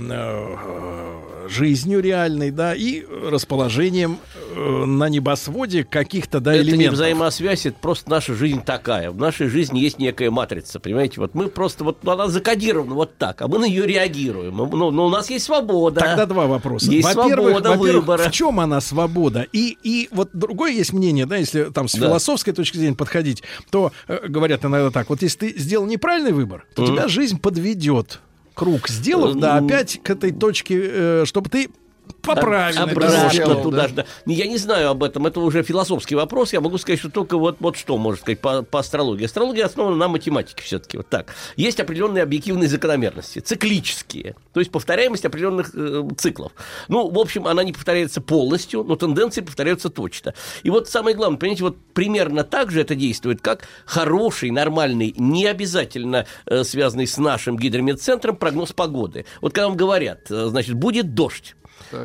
жизнью реальной, да, и расположением на небосводе каких-то, да, это не элементов. взаимосвязь, это просто наша жизнь такая. В нашей жизни есть некая матрица, понимаете? Вот мы просто, вот она закодирована вот так, а мы на нее реагируем. Ну, но у нас есть свобода. Тогда два вопроса. Есть во-первых, свобода во-первых, выбора. в чем она свобода? И, и вот другое есть мнение, да, если там с Да. философской точки зрения подходить, то э, говорят иногда так, вот если ты сделал неправильный выбор, то Мгм. тебя жизнь подведет. Круг сделав, да, Ну, опять к этой точке, э, чтобы ты по правильной Обратно туда да. же, да. Не, Я не знаю об этом, это уже философский вопрос. Я могу сказать, что только вот, вот что можно сказать по, по астрологии. Астрология основана на математике все-таки. Вот так. Есть определенные объективные закономерности, циклические, то есть повторяемость определенных э, циклов. Ну, в общем, она не повторяется полностью, но тенденции повторяются точно. И вот самое главное, понимаете, вот примерно так же это действует, как хороший, нормальный, не обязательно э, связанный с нашим гидрометцентром прогноз погоды. Вот когда вам говорят, э, значит, будет дождь,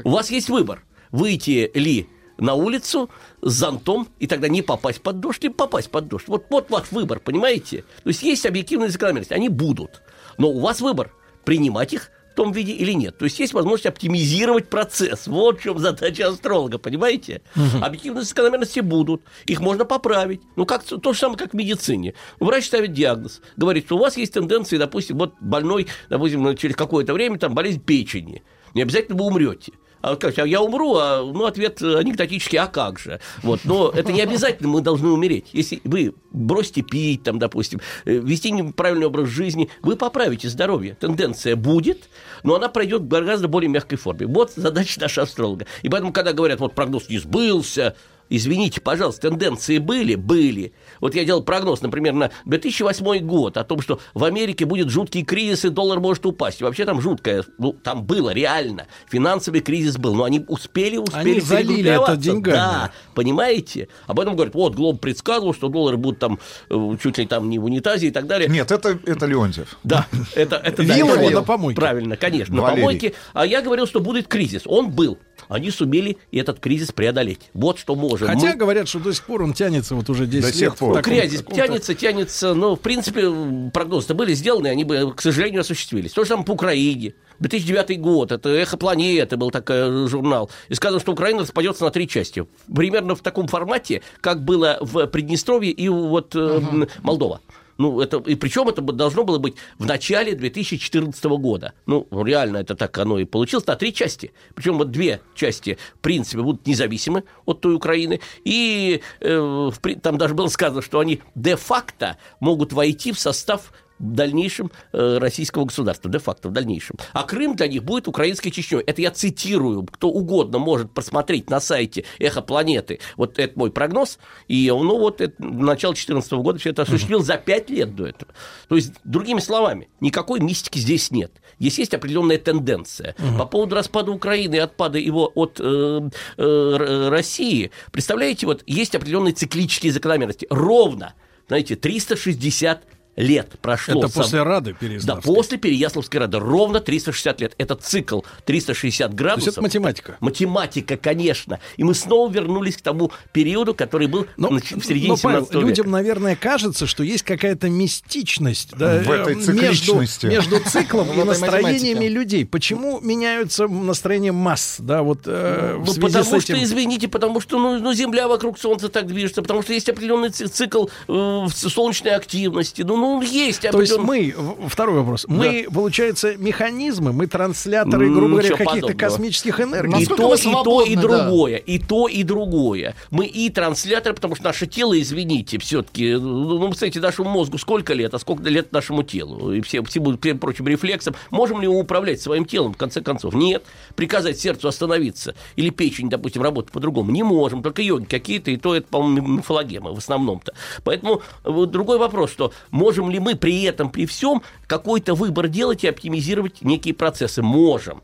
у вас есть выбор. Выйти ли на улицу с зонтом, и тогда не попасть под дождь, и попасть под дождь. Вот, вот ваш выбор, понимаете? То есть есть объективные закономерности, они будут. Но у вас выбор принимать их том виде или нет. То есть есть возможность оптимизировать процесс. Вот в чем задача астролога, понимаете? Мгм. Объективные закономерности будут, их можно поправить. Ну, как, то же самое, как в медицине. Врач ставит диагноз, говорит, что у вас есть тенденции, допустим, вот больной, допустим, через какое-то время там болезнь печени. Не обязательно вы умрете. А как, а я умру, а, ну, ответ анекдотический, а как же? Вот, но это не обязательно, мы должны умереть. Если вы бросите пить, там, допустим, э, вести неправильный образ жизни, вы поправите здоровье. Тенденция будет, но она пройдет в гораздо более мягкой форме. Вот задача нашего астролога. И поэтому, когда говорят, вот прогноз не сбылся, Извините, пожалуйста, тенденции были? Были. Вот я делал прогноз, например, на 2008 год о том, что в Америке будет жуткий кризис, и доллар может упасть. И вообще там жуткое, ну, там было реально. Финансовый кризис был, но они успели, успели Они залили это деньгами. Да, понимаете? Об этом говорят, вот, Глоб предсказывал, что доллары будут там э, чуть ли там не в унитазе и так далее. Нет, это, это Леонтьев. Да, это, это да, Вилла Вилла. на помойке. Правильно, конечно, на помойке. А я говорил, что будет кризис. Он был. Они сумели этот кризис преодолеть. Вот что можем. Хотя Мы- говорят, что до сих пор он тянется вот уже 10 До лет. сих пор. таком кризис тянется, тянется, но, в принципе, прогнозы были сделаны, они бы, к сожалению, осуществились. То же самое по Украине. 2009 год, это «Эхо планеты» был такой э, журнал. И сказано, что Украина распадется на три части. Примерно в таком формате, как было в Приднестровье и вот м, Молдова. Ну, это, и причем это должно было быть в начале 2014 года. Ну, реально это так оно и получилось на три части. Причем вот две части, в принципе, будут независимы от той Украины. И э, в там даже было сказано, что они де-факто могут войти в состав в дальнейшем э, российского государства, де-факто в дальнейшем. А Крым для них будет украинской Чечней. Это я цитирую. Кто угодно может просмотреть на сайте «Эхо планеты». Вот это мой прогноз. И ну вот это, начало 2014 года все это осуществил за пять лет до этого. То есть, другими словами, никакой мистики здесь нет. Здесь есть определенная тенденция. По поводу распада Украины и отпада его от э, э, России, представляете, вот есть определенные циклические закономерности. Ровно, знаете, 360 лет прошло. Это сам- после Рады Да, Переяславской. после Переяславской Рады. Ровно 360 лет. Это цикл 360 То градусов. есть это математика. Математика, конечно. И мы снова вернулись к тому периоду, который был Но, в середине но, Павел, 17 века. людям, наверное, кажется, что есть какая-то мистичность да, В этой цикличности. между, между циклом *laughs* и настроениями людей. Почему меняются настроения масс? Да, вот э, Ну, потому что, извините, потому что ну, ну, Земля вокруг Солнца так движется, потому что есть определенный ци- цикл э, солнечной активности. Ну, ну есть То есть мы, второй вопрос, мы, получается, механизмы, мы трансляторы, грубо говоря, каких-то космических энергий. И то, и то, и другое. И то, и другое. Мы и трансляторы, потому что наше тело, извините, все-таки, ну, ну, кстати, нашему мозгу сколько лет, а сколько лет нашему телу? И все, всему всем прочим рефлексам. Можем ли мы управлять своим телом, в конце концов? Нет. Приказать сердцу остановиться или печень, допустим, работать по-другому? Не можем. Только йоги какие-то, и то это, по-моему, мифологема в основном-то. Поэтому другой вопрос, что можем ли мы при этом, при всем, какой-то выбор делать и оптимизировать некие процессы? Можем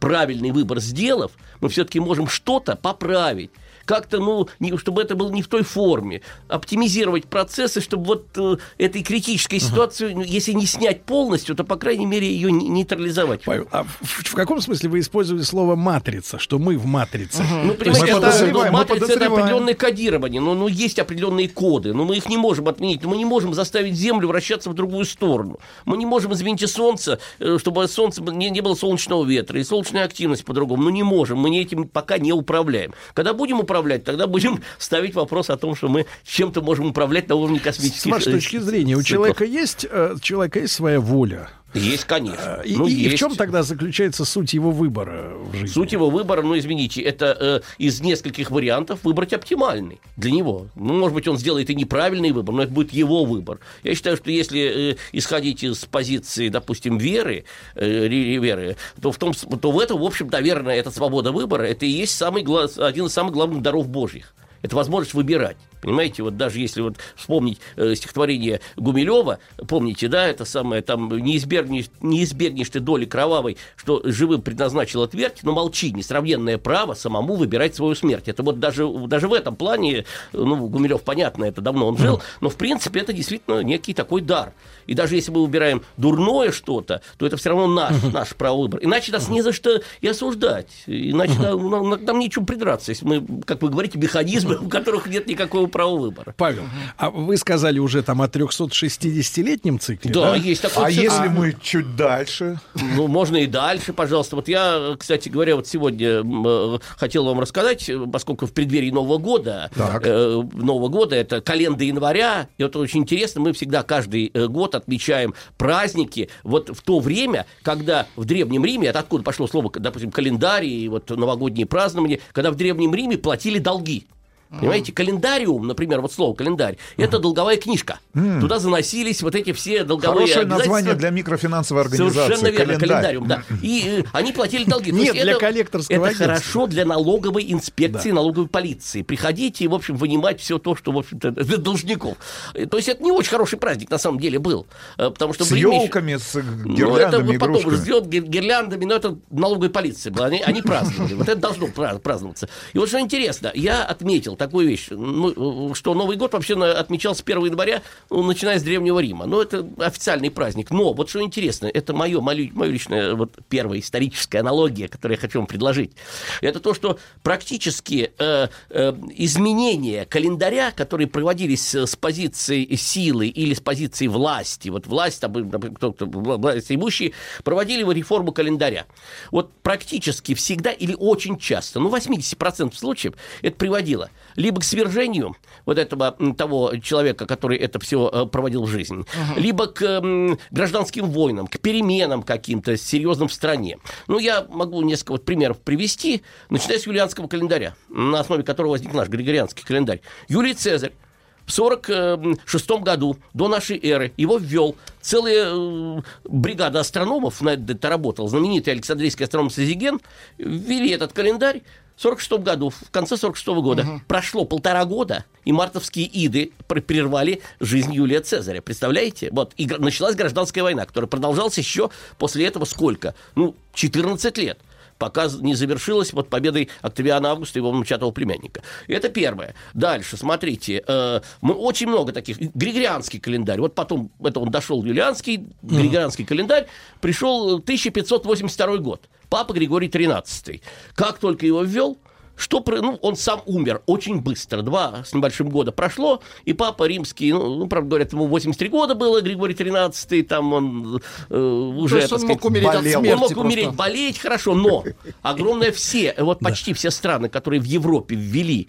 правильный выбор сделав, мы все-таки можем что-то поправить. Как-то, ну, не- чтобы это было не в той форме. Оптимизировать процессы, чтобы вот э, этой критической ситуацию, ну, если не снять полностью, то, по крайней мере, ее не- нейтрализовать. Павел, а в, в каком смысле вы использовали слово матрица, что мы в матрице? Ну, То есть понимаете, это- это, ну, мы матрица это определенное кодирование, но ну, есть определенные коды, но мы их не можем отменить, но мы не можем заставить Землю вращаться в другую сторону. Мы не можем, извините, Солнце, э, чтобы Солнце не, не было солнечного ветра и солнечная активность по-другому. Ну, не можем, мы этим пока не управляем. Когда будем управлять, тогда будем *laughs* ставить вопрос о том, что мы чем-то можем управлять на уровне С космических вашей э, точки зрения, у человека есть, э, у человека есть своя воля. Есть, конечно. И, Ну, и- и в есть. чем тогда заключается суть его выбора в жизни? Суть его выбора, ну, извините, это э, из нескольких вариантов выбрать оптимальный для него. Ну, может быть, он сделает и неправильный выбор, но это будет его выбор. Я считаю, что если э, исходить из позиции, допустим, веры, э, веры то, в том, то в этом, в общем, наверное, эта свобода выбора, это и есть самый, один из самых главных даров Божьих. Это возможность выбирать. Понимаете, вот даже если вот вспомнить э, стихотворение Гумилева, помните, да, это самое, там, не избегнешь, не избегнешь ты доли кровавой, что живым предназначила твердь, но молчи, несравненное право самому выбирать свою смерть. Это вот даже, даже в этом плане, ну, Гумилев, понятно, это давно он жил, но, в принципе, это действительно некий такой дар. И даже если мы выбираем дурное что-то, то это все равно наш, наш право выбора. Иначе нас не за что и осуждать. Иначе нам, нам- нам нечем придраться. Если мы, как вы говорите, механизмы *laughs* у которых нет никакого права выбора. Павел, а вы сказали уже там о 360-летнем цикле, Да, да? есть такой А цикл. если мы чуть дальше? Ну, можно и дальше, пожалуйста. Вот я, кстати говоря, вот сегодня э, хотел вам рассказать, поскольку в преддверии Нового года, Так. э, Нового года, это календа января, и вот очень интересно, мы всегда каждый э, год отмечаем праздники вот в то время, когда в Древнем Риме, это откуда пошло слово, допустим, календарь и вот новогодние празднования, когда в Древнем Риме платили долги. Понимаете, календариум, например, вот слово календарь, это долговая книжка. М. Туда заносились вот эти все долговые Хорошее название для микрофинансовой организации. Совершенно верно, календариум, да. И э, они платили долги. Нет, для это- коллекторского Это агентства. хорошо для налоговой инспекции, налоговой полиции. Приходите и, в общем, вынимать все то, что, в общем-то, *laughs* для должников. Э, То есть это не очень хороший праздник, на самом деле, был. Э, Потому что С елками, с ну, это гирляндами, вот потом игрушками. сделать гир- гирляндами, но это налоговая полиция была. Они, они праздновали. Вот это должно пра- праздноваться. И вот что интересно, я отметил такую вещь, ну, что Новый год вообще отмечался 1 января, ну, начиная с Древнего Рима. Но это официальный праздник. Но вот что интересно, это мое, мое, личное вот первая историческая аналогия, которую я хочу вам предложить. Это то, что практически э, э, изменения календаря, которые проводились с позиции силы или с позиции власти, вот власть, там, кто-то, вла- власть имущие, проводили его реформу календаря. Вот практически всегда или очень часто, ну, 80% случаев это приводило либо к свержению вот этого того человека, который это все проводил в жизнь, либо к гражданским войнам, к переменам каким-то серьезным в стране. Ну, я могу несколько вот примеров привести, начиная с юлианского календаря, на основе которого возник наш григорианский календарь. Юлий Цезарь в 46 году до нашей эры его ввел целая э, бригада астрономов, на это работал, знаменитый Александрийский астроном Сазиген, ввели этот календарь 46 году, в конце 46 года. Прошло полтора года, и мартовские иды пр- прервали жизнь Юлия Цезаря. Представляете? Вот, и началась гражданская война, которая продолжалась еще после этого сколько? Ну, 14 лет пока не завершилась вот победой Октавиана Августа и его внучатого племянника. Это первое. Дальше, смотрите, э, мы очень много таких. Григорианский календарь. Вот потом это он дошел юлианский, григорианский календарь. Пришел 1582 год. Папа Григорий XIII. Как только его ввел, что ну, он сам умер очень быстро, два с небольшим года прошло, и папа римский, ну, ну, правда, говорят, ему 83 года было, Григорий XIII, там он э, уже, есть так он мог сказать, умереть от болел. смерти Он мог просто. умереть, болеть, хорошо, но огромное все, вот почти все страны, которые в Европе ввели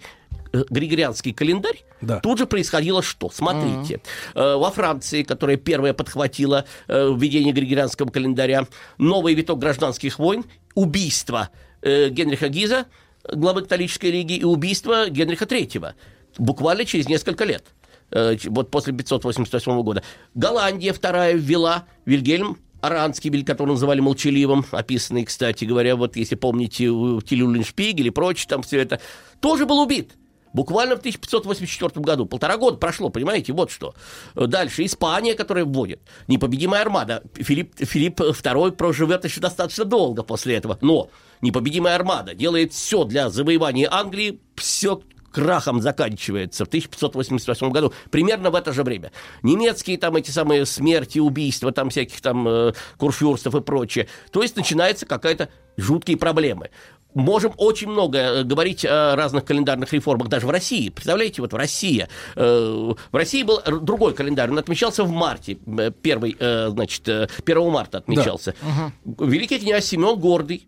Григорианский календарь, Да. тут же происходило что? Смотрите. Э, Во Франции, которая первая подхватила э, введение Григорианского календаря, новый виток гражданских войн, убийство э, Генриха Гиза, главы католической лиги, и убийство Генриха III. Буквально через несколько лет. Э, Вот после 588 года. Голландия вторая ввела Вильгельм Аранский, которого называли молчаливым, описанный, кстати говоря, вот если помните, в Тилюлиншпигель и прочее, там все это, тоже был убит. Буквально в 1584 году. Полтора года прошло, понимаете, вот что. Э, Дальше Испания, которая вводит. Непобедимая армада. Филипп, Филипп II проживет еще достаточно долго после этого. Но непобедимая армада делает все для завоевания Англии, все крахом заканчивается в 1588 году, примерно в это же время. Немецкие там эти самые смерти, убийства, там всяких там э, курфюрстов и прочее. То есть начинается какая-то жуткие проблемы. Можем очень много э, говорить о разных календарных реформах даже в России. Представляете, вот в России. э, в России был другой календарь, он отмечался в марте. э, Первый, значит, э, 1 марта отмечался. Великий князь Семен Гордый,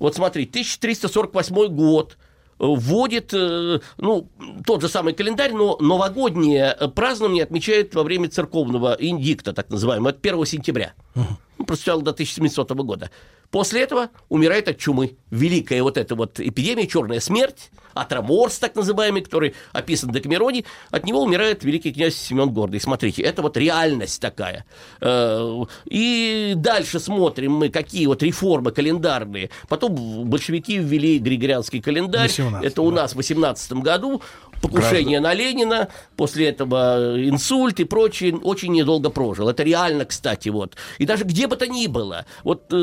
вот смотри, 1348 год, вводит, ну, тот же самый календарь, но новогоднее празднование отмечает во время церковного индикта, так называемого, это 1 сентября. Ну, Простоял до 1700 года. После этого умирает от чумы. Великая вот эта вот эпидемия, черная смерть, атроморс, так называемый, который описан в Декамероне, от него умирает великий князь Семен Гордый. Смотрите, это вот реальность такая. Э, И дальше смотрим мы, какие вот реформы календарные. Потом большевики ввели григорианский календарь. 18, это у нас в 18 году. Покушение на Ленина, после этого инсульт и прочее, очень недолго прожил. Это реально, кстати, вот. И даже где бы то ни было, вот э,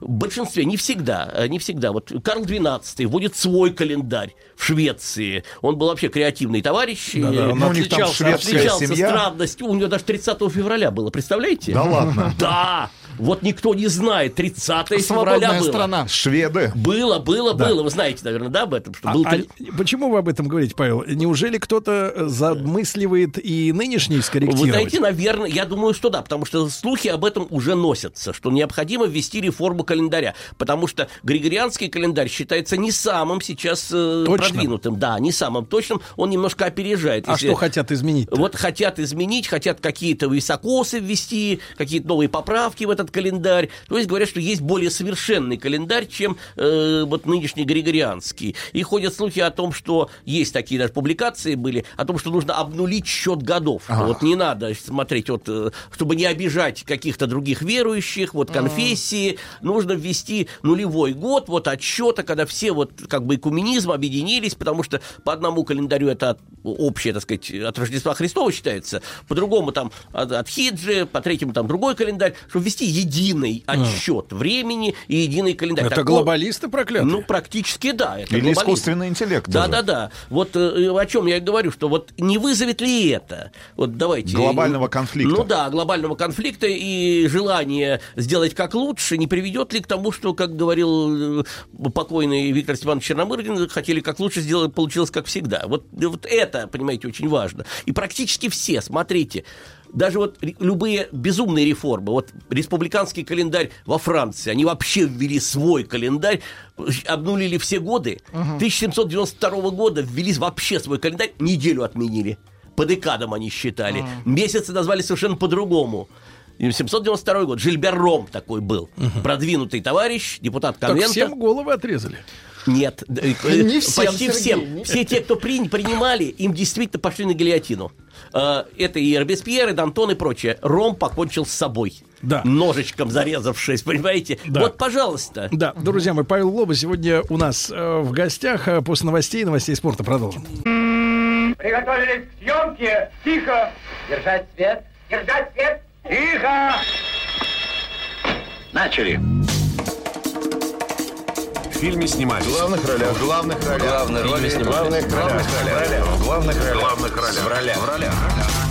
в большинстве, не всегда, э, не всегда, вот Карл XII вводит свой календарь в Швеции. Он был вообще креативный товарищ. Да-да, и ну, у них там отличался, отличался семья. странностью. У него даже 30 февраля было, представляете? Да ладно? Да. Вот никто не знает. 30 февраля было. страна. Шведы. Было, было, Да. было. Вы знаете, наверное, да, об этом? Что А- был а почему вы об этом говорите, Павел? Неужели кто-то э, замысливает и нынешний скорректировать? Вы знаете, наверное, я думаю, что да, потому что слухи об этом уже носятся, что необходимо ввести реформу календаря, потому что григорианский календарь считается не самым сейчас э, Точно? продвинутым, да, не самым точным, он немножко опережает. А Если- что хотят изменить? Вот хотят изменить, хотят какие-то високосы ввести, какие-то новые поправки в этот календарь. То есть говорят, что есть более совершенный календарь, чем э, вот нынешний григорианский. И ходят слухи о том, что есть такие даже публикации были, о том, что нужно обнулить счет годов. Ага. Вот не надо смотреть, вот, э, чтобы не обижать каких-то других верующих, вот конфессии, нужно ввести нулевой год, вот отсчета, когда все вот как бы экуменизм объединились, потому что по одному календарю это общее, так сказать, от Рождества Христова считается, по другому там от, от Хиджи, по третьему там другой календарь, чтобы ввести единый отсчет времени и единый календарь. Это Такого- глобалисты проклятые? Ну, практически да. Это Или глобализм. искусственный интеллект Да, даже. да, да. Вот э, о чем я и говорю, что вот не вызовет ли это? Вот давайте. Глобального конфликта. Ну да, глобального конфликта и желание сделать как лучше не приведет ли к тому, что, как говорил э, покойный Виктор Степанович Черномырдин, хотели как лучше сделать, получилось как всегда. Вот, вот это, понимаете, очень важно. И практически все, смотрите, даже вот любые безумные реформы, вот республиканский календарь во Франции, они вообще ввели свой календарь, обнулили все годы. 1792 года ввели вообще свой календарь, неделю отменили. По декадам они считали. Месяцы назвали совершенно по-другому. И 792 год. Жильбер Ром такой был. Продвинутый товарищ, депутат Так конвента. всем головы отрезали. Нет, э, *laughs* Не всем, почти Сергей, всем. не- Все те, кто при- принимали, им действительно пошли на гильотину. Э, Это и Робеспьер, и Д'Антон, и прочее. Ром покончил с собой. Да. Ножичком зарезавшись, понимаете? Да. Вот, пожалуйста. Да, друзья мои, Павел Глоба сегодня у нас э, в гостях. Э, После новостей, новостей спорта продолжим. Приготовились к съемке. Тихо. Держать свет. Держать свет. Тихо. Начали. Фильме снимались. В главных ролях. В главных ролях. В главных ролях. В главных ролях. В главных ролях. В ролях. В ролях. В ролях.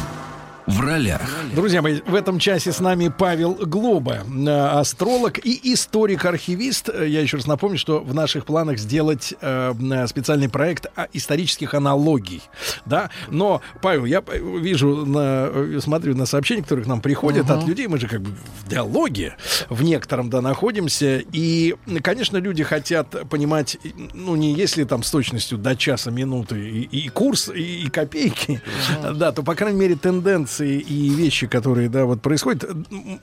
Друзья мои, в этом часе с нами Павел Глоба, э, астролог и историк-архивист. Я еще раз напомню, что в наших планах сделать э, специальный проект о исторических аналогий. Да? Но, Павел, я э, вижу, на, э, смотрю на сообщения, которые к нам приходят от людей. Мы же как бы в диалоге в некотором, да, находимся. И, конечно, люди хотят понимать, ну, не если там с точностью до часа, минуты и, и курс, и, и копейки, да, то, по крайней мере, тенденции и вещи, которые, да, вот происходят.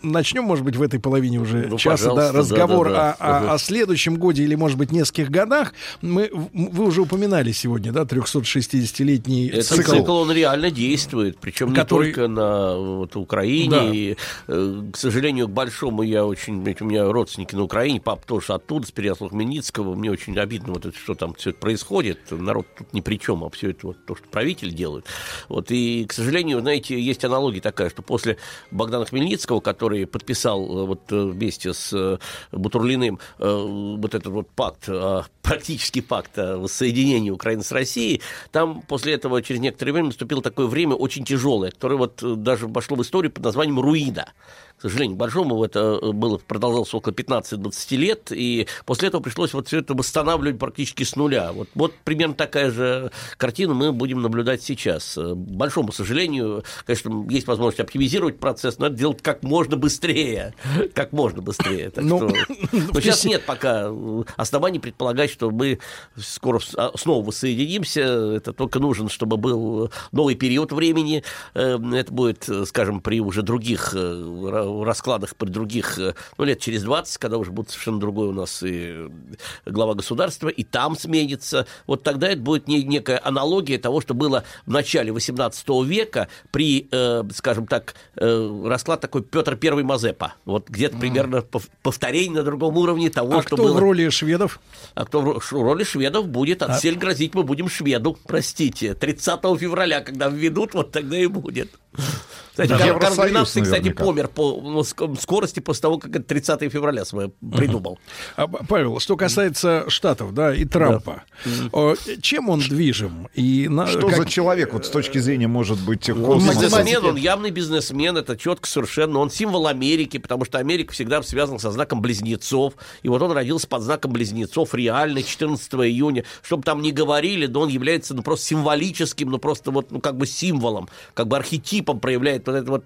Начнем, может быть, в этой половине уже Ну, часа, да, разговор да-да-да. О, о- Ага. о следующем годе или, может быть, нескольких годах. Мы, вы уже упоминали сегодня, да, 360-летний Этот цикл. цикл. он реально действует, причем Который- не только на вот, Украине. Да. И, э, к сожалению, к большому я очень, у меня родственники на Украине, пап тоже оттуда, с Переяслава Хмельницкого. Мне очень обидно, вот это, что там все это происходит. Народ тут ни при чем, а все это вот то, что правитель делает. Вот, и, к сожалению, знаете, есть аналогия такая, что после Богдана Хмельницкого, который подписал э, вот э, вместе с э, Бутурлиным вот этот вот пакт, практически пакт о воссоединении Украины с Россией, там после этого через некоторое время наступило такое время очень тяжелое, которое вот даже вошло в историю под названием «Руина». Сожалению, к большому это было, продолжалось около 15-20 лет, и после этого пришлось вот все это восстанавливать практически с нуля. Вот, вот примерно такая же картина мы будем наблюдать сейчас. Э, К большому сожалению, конечно, есть возможность оптимизировать процесс, но это делать как можно быстрее. Как можно быстрее. Так Ну, что- *laughs* но сейчас нет пока оснований предполагать, что мы скоро а, снова воссоединимся. Это только нужен, чтобы был новый период времени. Э, Это будет, э, скажем, при уже других э, раскладах, при других, э, ну, лет через 20, когда уже будет совершенно другой у нас и глава государства, и там сменится. Вот тогда это будет не- некая аналогия того, что было в начале 18 века при, э, скажем так, э, расклад такой Петр I Мазепа. Вот где-то примерно пов- повторение на другом уровне того, А что кто было. в роли шведов? А кто в роли шведов будет? Отсель грозить мы будем шведу, простите. 30 февраля, когда введут, вот тогда и будет. Кстати, Да. Карл 12, кстати, наверняка. помер по ну, ск- скорости после того, как это 30 февраля свое придумал. А, Павел, что касается Штатов, да, и Трампа, О, чем он движим? И на- Что как- за человек вот с точки зрения, может быть, Он бизнесмен, он явный бизнесмен, это четко совершенно. Он символ Америки, потому что Америка всегда связана со знаком близнецов. И вот он родился под знаком близнецов реально 14 июня. Чтобы там не говорили, но он является ну, просто символическим, ну просто вот ну, как бы символом, как бы архетипом проявляет вот это вот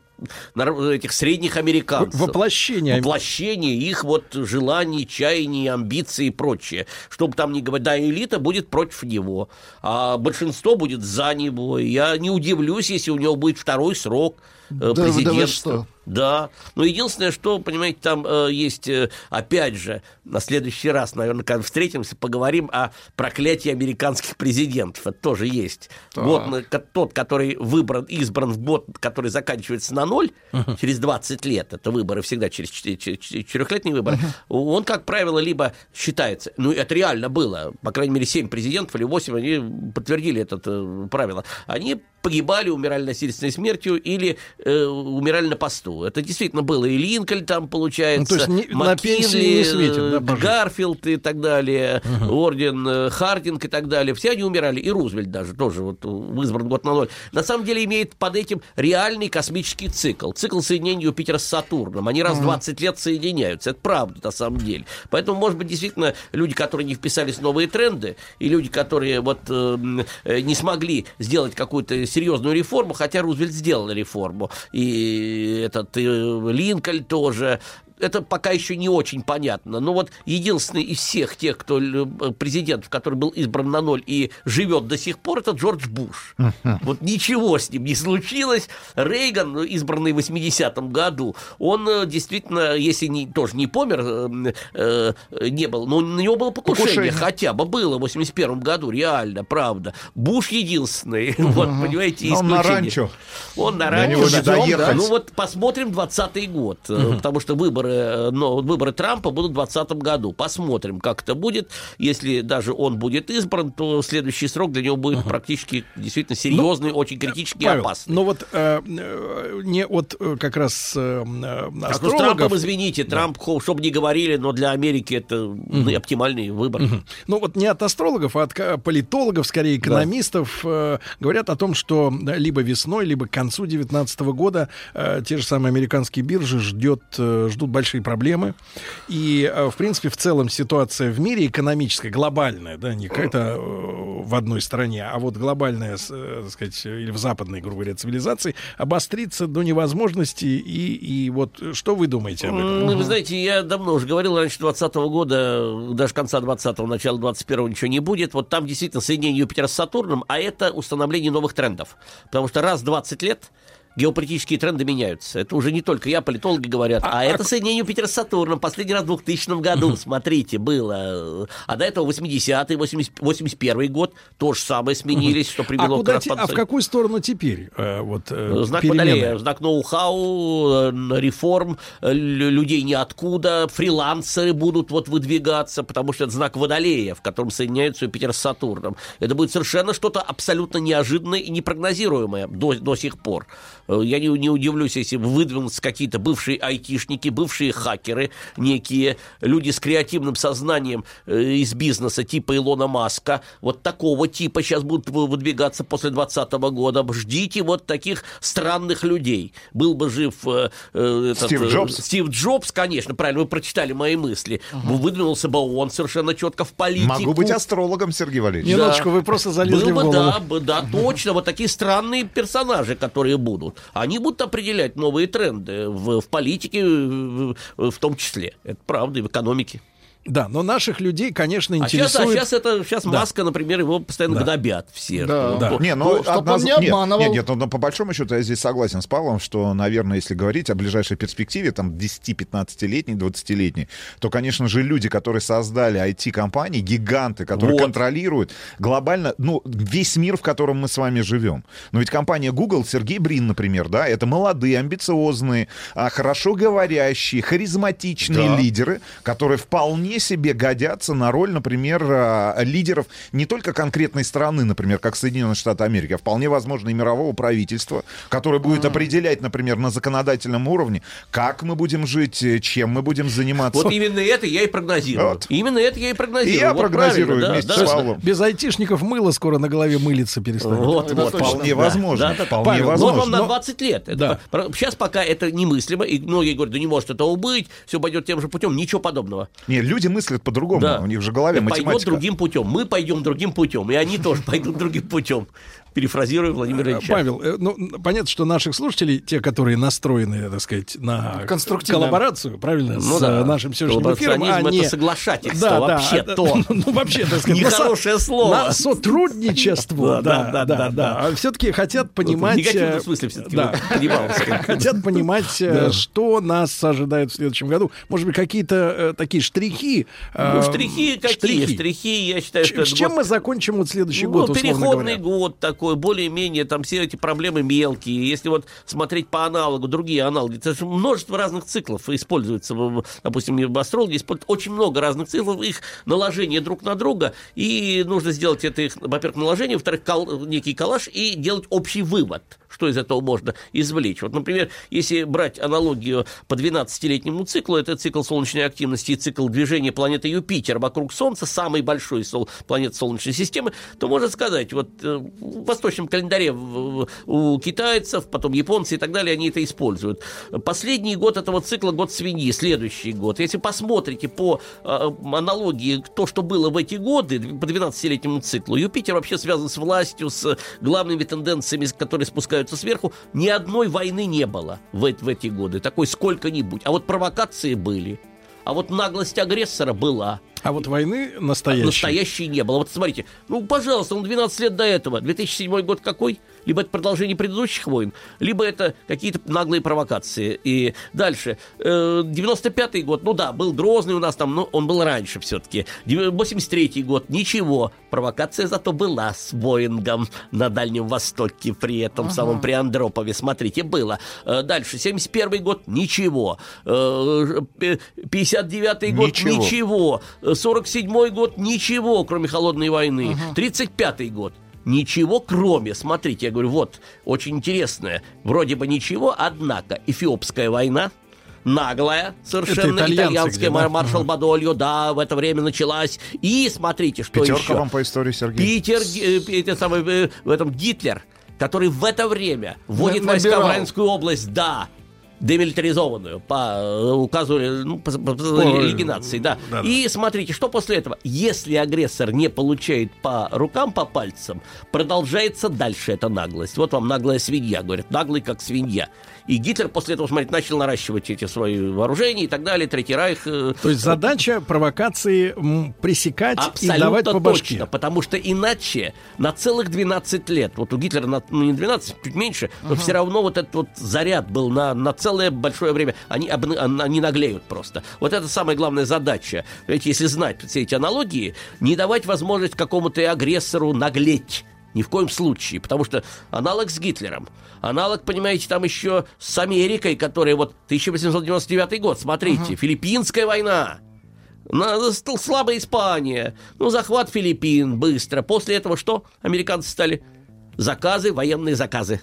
этих средних американцев. Воплощение. Воплощение их вот желаний, чаяний, амбиций и прочее. Чтобы там не говорить, да, элита будет против него, а большинство будет за него. Я не удивлюсь, если у него будет второй срок э, Да вы- да вы президентства. что? Да. Но единственное, что, понимаете, там э, есть, э, опять же, на следующий раз, наверное, когда встретимся, поговорим о проклятии американских президентов. Это тоже есть. Так. Ко- тот, который выбран, избран в год, который заканчивается на ноль, через 20 лет, это выборы всегда через четыре- через четырехлетние выборы, он, как правило, либо считается, ну, это реально было, по крайней мере, 7 президентов или 8, они подтвердили это э, правило, они погибали, умирали насильственной смертью или э, умирали на посту. Это действительно было. И Линкольн там, получается, Ну, то есть не- пенсии не светит, да? Гарфилд и так далее, Уоррен э, Хардинг и так далее. Все они умирали. И Рузвельт даже тоже вот э, избран год на ноль. На самом деле имеет под этим реальный космический цикл. Цикл соединения Юпитера с Сатурном. Они раз в 20 лет соединяются. Это правда на самом деле. Поэтому, может быть, действительно, люди, которые не вписались в новые тренды, и люди, которые вот э, э, не смогли сделать какую-то серьезную реформу, хотя Рузвельт сделал реформу, и этот Линкольн тоже, это пока еще не очень понятно. Но вот единственный из всех тех, кто э, президентов, который был избран на ноль и живет до сих пор, это Джордж Буш. Вот ничего с ним не случилось. Рейган, ну, избранный в 80-м году, он э, действительно, если не, тоже не помер, э, не был, но на него было покушение, Покушение. хотя бы было в 81 году, реально, правда. Буш единственный, *laughs* вот, понимаете, Он на исключение. ранчо. Он на ранчо. да. Ну вот посмотрим 20-й год, э, потому что выборы, э, но выборы Трампа будут в 2020 году. Посмотрим, как это будет. Если даже он будет избран, то следующий срок для него будет практически действительно серьезный, очень критический и Павел, опасный. ну вот э, э, не от э, как раз э, ну, с астрологов... Трампом, извините, Трамп, чтобы не говорили, но для Америки это ну, оптимальный выбор. Ну вот не от астрологов, а от политологов, скорее экономистов, э, говорят о том, что да, либо весной, либо к концу 2019 года э, те же самые американские биржи ждет, э, ждут большие проблемы. И, э, в принципе, в целом ситуация в мире экономическая, глобальная, да, не какая-то э, в одной стране, а вот глобальная, э, так сказать, или в западной, грубо говоря, цивилизации, обострится до невозможности. И, и вот что вы думаете об этом? Ну, Вы знаете, я давно уже говорил, раньше 20 года, даже конца 20-го, начала 21-го ничего не будет. Вот там действительно соединение Юпитера с Сатурном, а это установление новых трендов. Потому что раз в 20 лет геополитические тренды меняются. Это уже не только я, политологи говорят, а, это соединение Юпитера с Сатурном. Последний раз в 2000 году, смотрите, было. А до этого 80-й, 80 81 год то же самое сменились, что А, привело куда к те- а в какую сторону теперь? э, вот, э, Знак перемены? Водолея, знак ноу-хау, э, реформ, э, лю- людей ниоткуда, фрилансеры будут вот выдвигаться, потому что это знак Водолея, в котором соединяются Юпитер с Сатурном. Это будет совершенно что-то абсолютно неожиданное и непрогнозируемое до, до сих пор. Э, Я не, не удивлюсь, если выдвинутся какие-то бывшие айтишники, бывшие хакеры, некие люди с креативным сознанием э, из бизнеса типа Илона Маска, вот такого типа сейчас будут вы- выдвигаться после 2020 года. Ждите вот таких странных людей. Был бы жив э, э, этот, Стив Джобс. Стив Джобс, конечно, правильно, вы прочитали мои мысли. Выдвинулся бы он совершенно четко в политику. Могу быть астрологом, Сергей Валерьевич. Минуточку, вы просто залезли Был в бы, голову. да, бы, да, точно. Вот такие странные персонажи, которые будут. Они будут определять новые тренды в, в политике, в том числе. Это правда, и в экономике. Да, но наших людей, конечно, А сейчас, а интересует... сейчас это сейчас Да. Маска, например, его постоянно Да. гнобят все. Да. Да. Не, ну, Ну, чтоб он не нет, обманывал. Нет, нет, но, но по большому счету я здесь согласен с Павлом, что, наверное, если говорить о ближайшей перспективе, там, 10-15-летней, 20-летней, то, конечно же, люди, которые создали IT-компании, гиганты, которые Вот. контролируют глобально, ну, весь мир, в котором мы с вами живем. Но ведь компания Google, Сергей Брин, например, да, это молодые, амбициозные, а, хорошо говорящие, харизматичные Да. лидеры, которые вполне вполне себе годятся на роль, например, а, лидеров не только конкретной страны, например, как Соединенные Штаты Америки, а вполне возможно и мирового правительства, которое будет определять, например, на законодательном уровне, как мы будем жить, э, чем мы будем заниматься. Вот именно это я и прогнозирую. Вот. Именно это я и прогнозирую. И я Вот прогнозирую да, вместе да, с да. Павлом. Без айтишников мыло скоро на голове мылиться перестанет. Вот, вот, Вполне да, возможно. да, да, вполне Павел, возможно. вам на Но- 20 лет. Это Да. Сейчас пока это немыслимо, и многие говорят, да не может этого быть, все пойдет тем же путем, ничего подобного. Не, люди мыслят по-другому, Да. у них же в голове Пойдет математика. другим путем. Мы пойдем другим путем, и они тоже *laughs* пойдут другим путем. Перефразирую Владимира Ильича. Павел, э, ну, понятно, что наших слушателей, те, которые настроены, так сказать, на коллаборацию, правильно, Ну с да. э, нашим сегодняшним эфиром, а это не... соглашательство вообще-то. *laughs* Ну, вообще, так сказать, Нехорошее слово. На сотрудничество, *laughs* Да, да, да, да, да, да. А все-таки хотят понимать... В негативном э, смысле все-таки да. *laughs* Хотят понимать, э, что нас ожидает в следующем году. Может быть, какие-то э, такие штрихи. э, Ну, штрихи какие? Штрихи, я считаю, Ч- что... С это чем год- мы закончим вот следующий Ну, год, условно переходный год такой, более-менее, там все эти проблемы мелкие. Если вот смотреть по аналогу, другие аналоги, это же множество разных циклов используется. Допустим, в астрологии используют очень много разных циклов, их наложение друг на друга, и нужно сделать это их, во-первых, наложение, во-вторых, кол- некий коллаж, и делать общий вывод, что из этого можно извлечь. Вот, например, если брать аналогию по 12-летнему циклу, это цикл солнечной активности и цикл движения планеты Юпитер вокруг Солнца, самой большой сол- планеты Солнечной системы, то можно сказать, вот э, восточном календаре у китайцев, потом японцы и так далее, они это используют. Последний год этого цикла год свиньи, следующий год. Если посмотрите по э, аналогии то, что было в эти годы, по 12-летнему циклу, Юпитер вообще связан с властью, с главными тенденциями, которые спускаются сверху. Ни одной войны не было в, в эти годы, такой сколько-нибудь. А вот провокации были. А вот наглость агрессора была. А вот войны настоящей. Настоящей не было. Вот смотрите, ну, пожалуйста, он 12 лет до этого. 2007 год какой? Либо это продолжение предыдущих войн, либо это какие-то наглые провокации. И дальше. Э, 95-й год, ну да, был Грозный у нас там, но он был раньше все-таки. 83-й год, ничего. Провокация зато была с Боингом на Дальнем Востоке при этом самом, при Андропове. Смотрите, было. Э, Дальше, 71-й год, ничего. Э, э, 59-й год, Ничего. ничего. 47-й год, ничего, кроме Холодной войны. 35-й год. Ничего, кроме, смотрите, я говорю, вот, очень интересное, вроде бы ничего, однако, Эфиопская война, наглая, совершенно итальянская, да? маршал Бадольо, да, в это время началась. И смотрите, что Пятерка еще. вам по истории, Сергей. Питер, э, это самый, э, в этом Гитлер, который в это время вводит На- войска в набирал. Райнскую область, да, демилитаризованную по э, указу ну, по, по- по Лиги наций, да. да-да. И смотрите, что после этого? Если агрессор не получает по рукам, по пальцам, продолжается дальше эта наглость. Вот вам наглая свинья, говорят, наглый как свинья. И Гитлер после этого, смотрите, начал наращивать эти свои вооружения и так далее. Третий Райх... э, То есть задача провокации пресекать и давать по башке. точно, потому что иначе на целых 12 лет, вот у Гитлера, на- ну не 12, чуть меньше, но все равно вот этот вот заряд был на, на целое большое время, они, обны- они наглеют просто. Вот это самая главная задача. Понимаете, если знать все эти аналогии, не давать возможность какому-то агрессору наглеть. Ни в коем случае, потому что аналог с Гитлером, аналог, понимаете, там еще с Америкой, которая вот 1899 год, смотрите, Филиппинская война, слабая Испания. Ну, захват Филиппин быстро. После этого что? Американцы стали заказы, военные заказы.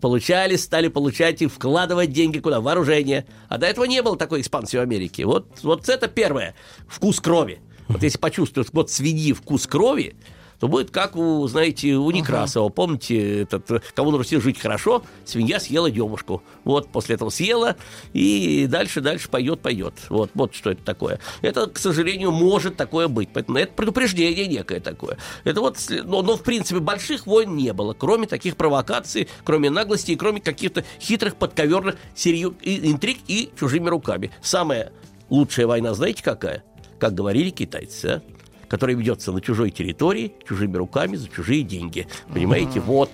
Получали, стали получать и вкладывать деньги куда? В вооружение. А до этого не было такой экспансии в Америке. Вот, вот это первое. Вкус крови. Вот если почувствуешь вот свиньи вкус крови, то будет как у, знаете, у Некрасова. Помните, этот, кому на Руси жить хорошо, свинья съела демушку. Вот, после этого съела, и дальше, дальше пойдет, пойдет. Вот, вот что это такое. Это, к сожалению, может такое быть. Поэтому это предупреждение некое такое. Это вот, но, но, в принципе, больших войн не было, кроме таких провокаций, кроме наглости и кроме каких-то хитрых подковерных серью- интриг и чужими руками. Самая лучшая война, знаете, какая? Как говорили китайцы, а? Которая ведется на чужой территории, чужими руками, за чужие деньги. Понимаете, вот.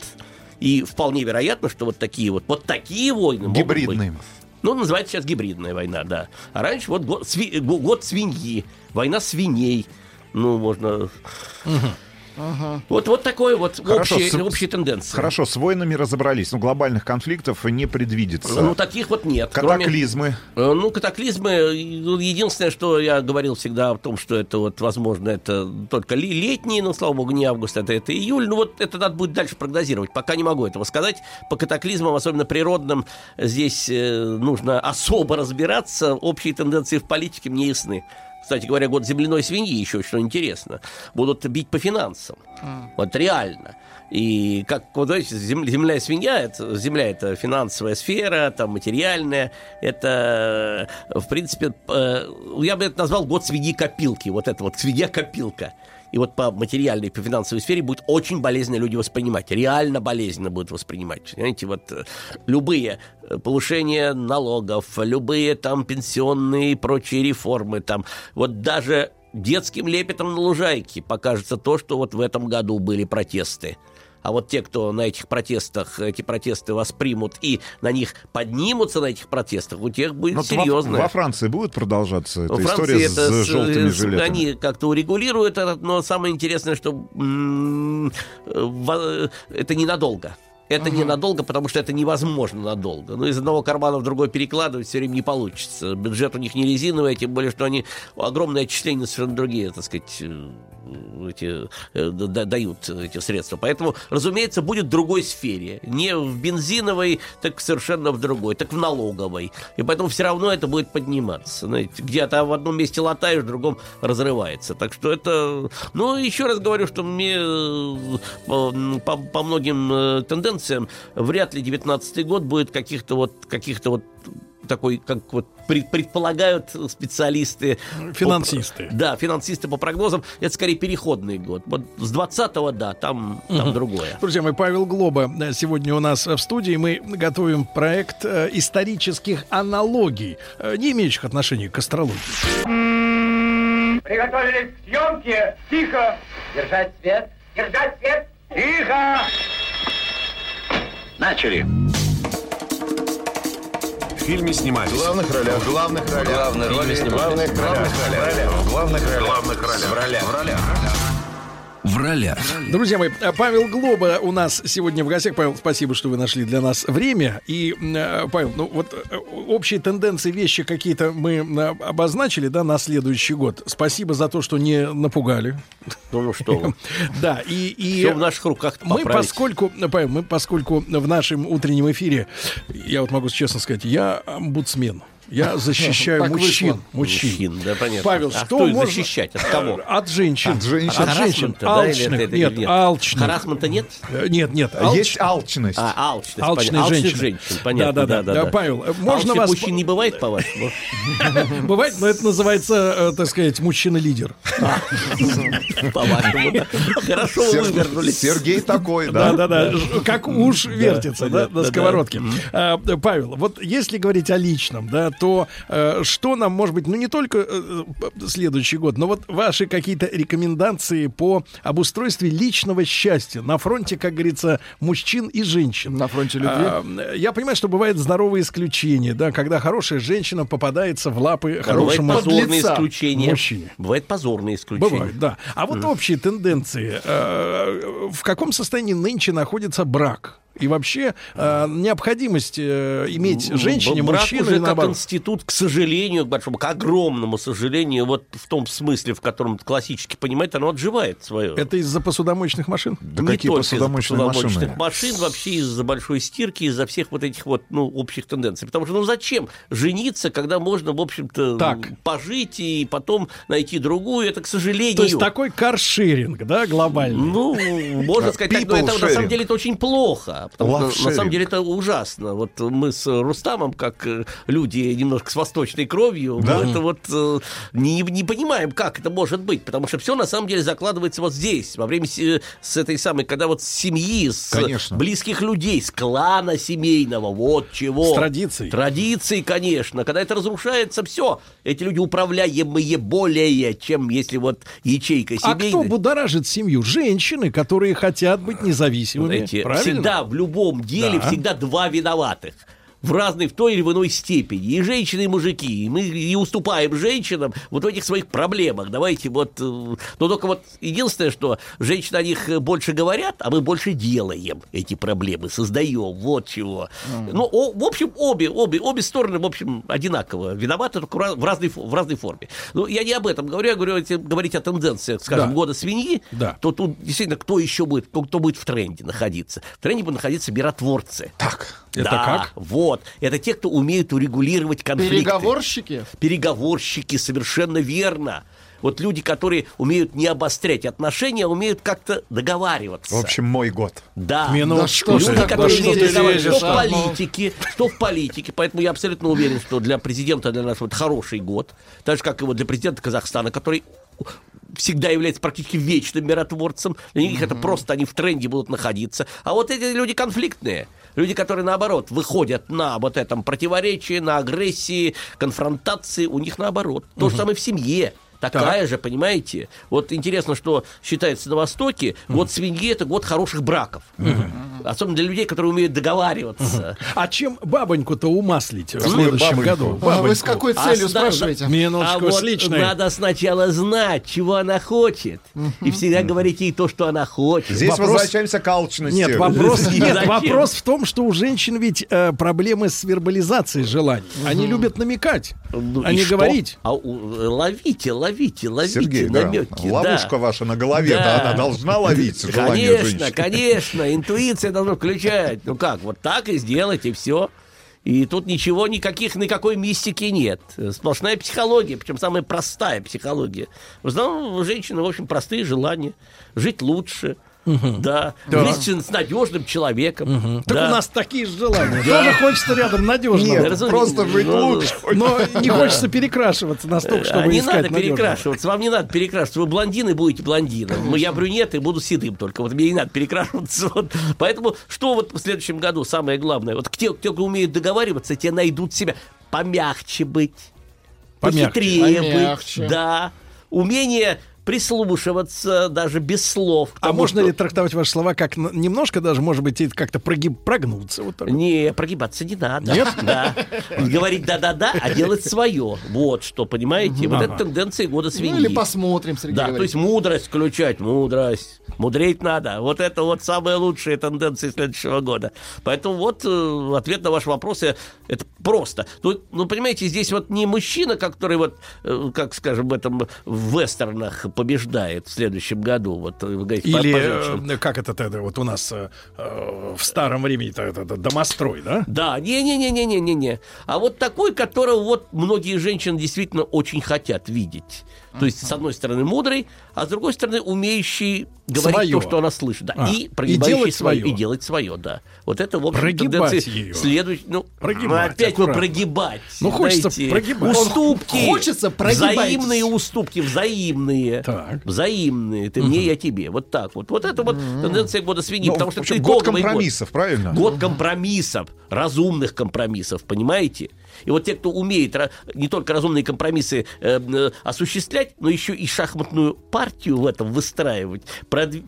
И вполне вероятно, что вот такие вот, вот такие войны могут быть. Гибридные. Ну, называется сейчас гибридная война, да. А раньше вот год, сви- го- год свиньи, война свиней. Ну, можно... Вот, вот такой вот Хорошо, общий, с- общие тенденции. Хорошо, с войнами разобрались, но глобальных конфликтов не предвидится. Ну, таких вот нет. Кроме- Катаклизмы. Э, Ну, катаклизмы, ну, единственное, что я говорил всегда о том, что это вот, возможно, это только летние, но, слава богу, не август, это, это июль. Ну, вот это надо будет дальше прогнозировать. Пока не могу этого сказать. По катаклизмам, особенно природным, здесь э, нужно особо разбираться. Общие тенденции в политике мне ясны. Кстати говоря, год земляной свиньи еще, что интересно, будут бить по финансам. Вот реально. И как, вот знаете, зем- земля и свинья, это, земля это финансовая сфера, там материальная, это, э, в принципе, э, я бы это назвал год свиньи-копилки, вот это вот свинья-копилка. И вот по материальной, по финансовой сфере будет очень болезненно люди воспринимать. Реально болезненно будут воспринимать. Понимаете, вот э, любые э, повышения налогов, любые там пенсионные и прочие реформы, там, вот даже детским лепетом на лужайке покажется то, что вот в этом году были протесты. А вот те, кто на этих протестах, эти протесты воспримут и на них поднимутся на этих протестах, у тех будет серьезно. Во, во Франции будет продолжаться эта Во история Франции с, это с желтыми жилетами? Они как-то урегулируют это, но самое интересное, что м, во- это ненадолго. Это ненадолго, потому что это невозможно надолго. Ну, из одного кармана в другой перекладывать все время не получится. Бюджет у них не резиновый, тем более, что они огромные отчисления совершенно другие, так сказать, э, эти, э, да- дают эти средства. Поэтому, разумеется, будет в другой сфере. Не в бензиновой, так совершенно в другой, так в налоговой. И поэтому все равно это будет подниматься. Знаете, где-то в одном месте латаешь, в другом разрывается. Так что это... Ну, еще раз говорю, что мне э, по, по- по многим э, тенденциям вряд ли 19 год будет каких-то вот каких-то вот такой, как вот пред- предполагают специалисты. Финансисты. По- да, финансисты по прогнозам. Это скорее переходный год. Вот с 20-го, да, там, там Мгм. другое. Друзья мои, Павел Глоба э, сегодня у нас в студии. Мы готовим проект э, исторических аналогий, э, не имеющих отношения к астрологии. Приготовились к съемке. Тихо. Держать свет. Держать свет. Тихо. Начали. Фильме снимались. В главных ролях. В главных ролях. Главные роли снимались. В главных ролях. В главных ролях. В главных ролях. В ролях. В ролях. В ролях. Друзья мои, э, Павел Глоба у нас сегодня в гостях. Павел, спасибо, что вы нашли для нас время. И, э, Павел, ну вот э, общие тенденции, вещи какие-то мы обозначили, да, на следующий год. Спасибо за то, что не напугали. Ну, ну что вы. *laughs* Да, и... и Всё в наших руках Мы поскольку, Павел, мы поскольку в нашем утреннем эфире, я вот могу честно сказать, я омбудсмен. Я *laughs* защищаю мужчин. Мужчин. Мужчин, да, понятно. Павел, А что можно... защищать? От кого? От женщин. От женщин. От женщин. Алчных. Нет, алчных. Харасмента нет? Э, Нет, нет. Есть алчность. А, алчность. Алчных женщины. женщин, понятно. Да, да, да. Да, Павел, э, можно Алчных вас- мужчин не бывает, по-вашему? *laughs* *laughs* Бывает, но это называется, э, так сказать, мужчина-лидер. По-вашему. Хорошо вы Сер- вывернулись. Сергей такой, Да, да? да, да. Как уж вертится, да, на сковородке. Павел, вот если говорить о личном, да, то э, что нам, может быть, ну не только э, п- следующий год, но вот ваши какие-то рекомендации по обустройстве личного счастья на фронте, как говорится, мужчин и женщин. На фронте любви? А, я понимаю, что бывают здоровые исключения, да, когда хорошая женщина попадается в лапы Бывают хорошему позорные подлеца исключения. мужчине. Бывают позорные исключения. Бывает, да. А вот общие тенденции. э, В каком состоянии нынче находится брак? И вообще э, необходимость э, иметь женщине, брак мужчину уже как наоборот. институт, к сожалению, к большому, к огромному сожалению, вот в том смысле, в котором классически понимает, оно отживает свое. Это из-за посудомоечных машин? Да не какие только из-за посудомоечные посудомоечных машины? машин, вообще из-за большой стирки, из-за всех вот этих вот, ну, общих тенденций. Потому что, ну, зачем жениться, когда можно, в общем-то, Так. пожить и потом найти другую? Это, к сожалению... То есть такой каршеринг, да, глобальный? Ну, можно сказать, так, но это на самом деле это очень плохо. Потому Love что на самом деле это ужасно. Вот мы с Рустамом, как э, люди немножко с восточной кровью, Да. мы это вот э, не, не понимаем, как это может быть. Потому что все на самом деле закладывается вот здесь, во время се- с этой самой, когда вот с семьи, с Конечно. близких людей, с клана семейного, вот чего. С традицией. Традиции, конечно. Когда это разрушается, все. Эти люди управляемые более, чем если вот ячейка А семейная. кто будоражит семью? Женщины, которые хотят быть независимыми. Знаете, Правильно? всегда в любом деле Да. всегда два виноватых. В разной, в той или в иной степени. И женщины, и мужики. И мы и уступаем женщинам вот в этих своих проблемах. Давайте вот... э, Но только вот единственное, что женщины о них больше говорят, а мы больше делаем эти проблемы, создаем. Вот чего. Ну, о- в общем, обе, обе, обе стороны, в общем, одинаково виноваты, только в раз- в разной, в разной форме. Ну, я не об этом говорю, я говорю, если говорить о тенденциях, скажем, Да. года свиньи, Да. то тут действительно кто еще будет, кто, кто будет в тренде находиться? В тренде будут находиться миротворцы. Так. Это Да, как? Вот. Это те, кто умеют урегулировать конфликты. Переговорщики? Переговорщики, совершенно верно. Вот люди, которые умеют не обострять отношения, а умеют как-то договариваться. В общем, мой год. Да. Минуточку. Да Люди, ж которые умеют договариваться, что в политике, что в политике. Поэтому я абсолютно уверен, что для президента для нас вот хороший год. Так же, как и вот для президента Казахстана, который всегда является практически вечным миротворцем. Для них это просто они в тренде будут находиться. А вот эти люди конфликтные. Люди, которые, наоборот, выходят на вот этом противоречии, на агрессии, конфронтации, у них наоборот. То же самое в семье. Такая же, понимаете? Вот интересно, что считается на Востоке, год свиньи – это год хороших браков. Особенно для людей, которые умеют договариваться. А чем бабоньку-то умаслить в следующем бабоньку? году? А вы с какой А целью сна- спрашиваете? Минуточку а с вот личной. надо сначала знать, чего она хочет. И всегда говорить ей то, что она хочет. Здесь Вопрос- возвращаемся к алчности. Нет, вопрос, нет, вопрос в том, что у женщин ведь э, проблемы с вербализацией желаний. Они любят намекать, Ну, а не что? говорить. А у- ловите, ловите, ловите Сергей, да, намеки. ловушка да. ваша на голове, Да. да, она должна ловить *laughs* желание Конечно, женщины. конечно, интуиция должна включать. Ну как, вот так и сделать, и все. И тут ничего, никаких, никакой мистики нет. Сплошная психология, причем самая простая психология. В основном у женщины, в общем, простые желания. Жить лучше, да. Да. Жить с надежным человеком. Так да. у нас такие же желания. Тоже хочется рядом надежного. Нет, просто жить Ну, лучше. Но не хочется перекрашиваться настолько, А чтобы не искать надо надежного. перекрашиваться. Вам не надо перекрашиваться. Вы блондины будете блондином. Мы- Я брюнет и буду седым только. Вот мне не надо перекрашиваться. *laughs* Вот. Поэтому что вот в следующем году самое главное? Вот те, те, кто умеет договариваться, те найдут себя. Помягче быть. Помягче. Похитрее Помягче. быть. Да. Умение прислушиваться даже без слов. А тому, можно что- ли трактовать ваши слова как немножко даже, может быть, как-то прогиб, прогнуться? Вот так? Не, прогибаться не надо. Нет? *laughs* Да. Говорить да-да-да, а делать свое. Вот что, понимаете? Вот это тенденция года свиньи. Ну или посмотрим, Сергей Да, то есть мудрость включать, мудрость. Мудреть надо. Вот это вот самые лучшие тенденции следующего года. Поэтому вот э, ответ на ваш вопрос, это просто. Ну, ну, понимаете, здесь вот не мужчина, который вот, э, как скажем, в этом в вестернах побеждает в следующем году. Вот э, говорите, Или по женщинам. э, как это, это вот у нас э, э, в старом времени это, это- это домострой, да? Да, не-не-не-не-не-не. А вот такой, которого вот многие женщины действительно очень хотят видеть. То есть, с одной стороны, мудрый, а с другой стороны, умеющий говорить Своё. то, что она слышит. Да. А, И и прогибающий делать своё, своё. И делать свое, да. Вот это, в общем, Прогибать её. следующ- Ну, Прогибать, опять вы аккуратно. прогибать. Ну, хочется знаете. прогибать. Уступки. Хочется, прогибайтесь. Взаимные уступки, взаимные. Так. Взаимные. Ты мне, я тебе. Вот так вот. Вот это вот тенденция года свиньи. Ну, потому что общем, это год компромиссов, правильно? Год компромиссов, разумных компромиссов, понимаете? И вот те, кто умеет не только разумные компромиссы э, э, осуществлять, но еще и шахматную партию в этом выстраивать,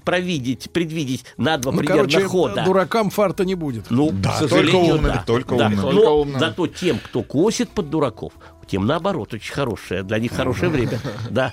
провидеть, предвидеть на два Ну, примерно короче, хода. дуракам фарта не будет. Ну, Да, к только умным, да. только Да. умным. Но Только умным. зато тем, кто косит под дураков, тем наоборот очень хорошее, для них хорошее *laughs* время. Да.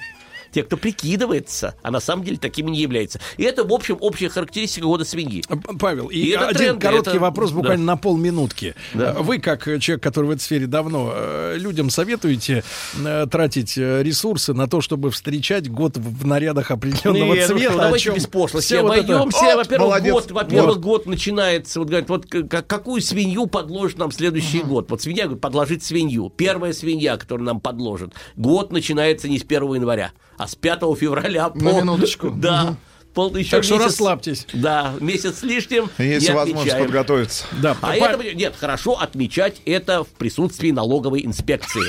Те, кто прикидывается, а на самом деле такими не является. И это, в общем, общая характеристика года свиньи. Павел, и, И это один тренды, короткий это- вопрос буквально да. на полминутки. Да. Э, Вы, как человек, который в этой сфере давно, э, людям советуете э, тратить ресурсы на то, чтобы встречать год в нарядах определенного Не, ну цвета? о давайте без пошлости эта- обойдемся. Вот, во-первых, год, во-первых, Вот. год начинается. Вот говорят, вот какую свинью подложит нам следующий год? Вот свинья говорит, подложить свинью. Первая свинья, которую нам подложит. Год начинается не с 1 января, а с 5 февраля. На по- минуточку. *laughs* Да. Пол, еще Так что месяц- расслабьтесь. Да, месяц с лишним. Есть возможность отмечаем. подготовиться. Да, А Па- это, нет, хорошо отмечать это в присутствии налоговой инспекции.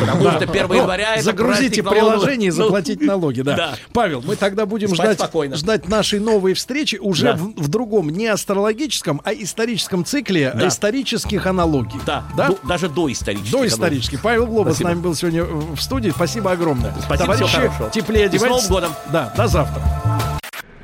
Потому что 1 Ну, января это Загрузите приложение и Ну, заплатить налоги, да. Павел, мы тогда будем ждать, нашей новой встречи уже в, другом, не астрологическом, а историческом цикле исторических аналогий. Да, даже до исторических. До исторически. Павел Глоба с нами был сегодня в студии. Спасибо огромное. Спасибо, Товарищи, теплее И с одевайтесь. Новым годом. Да, до завтра.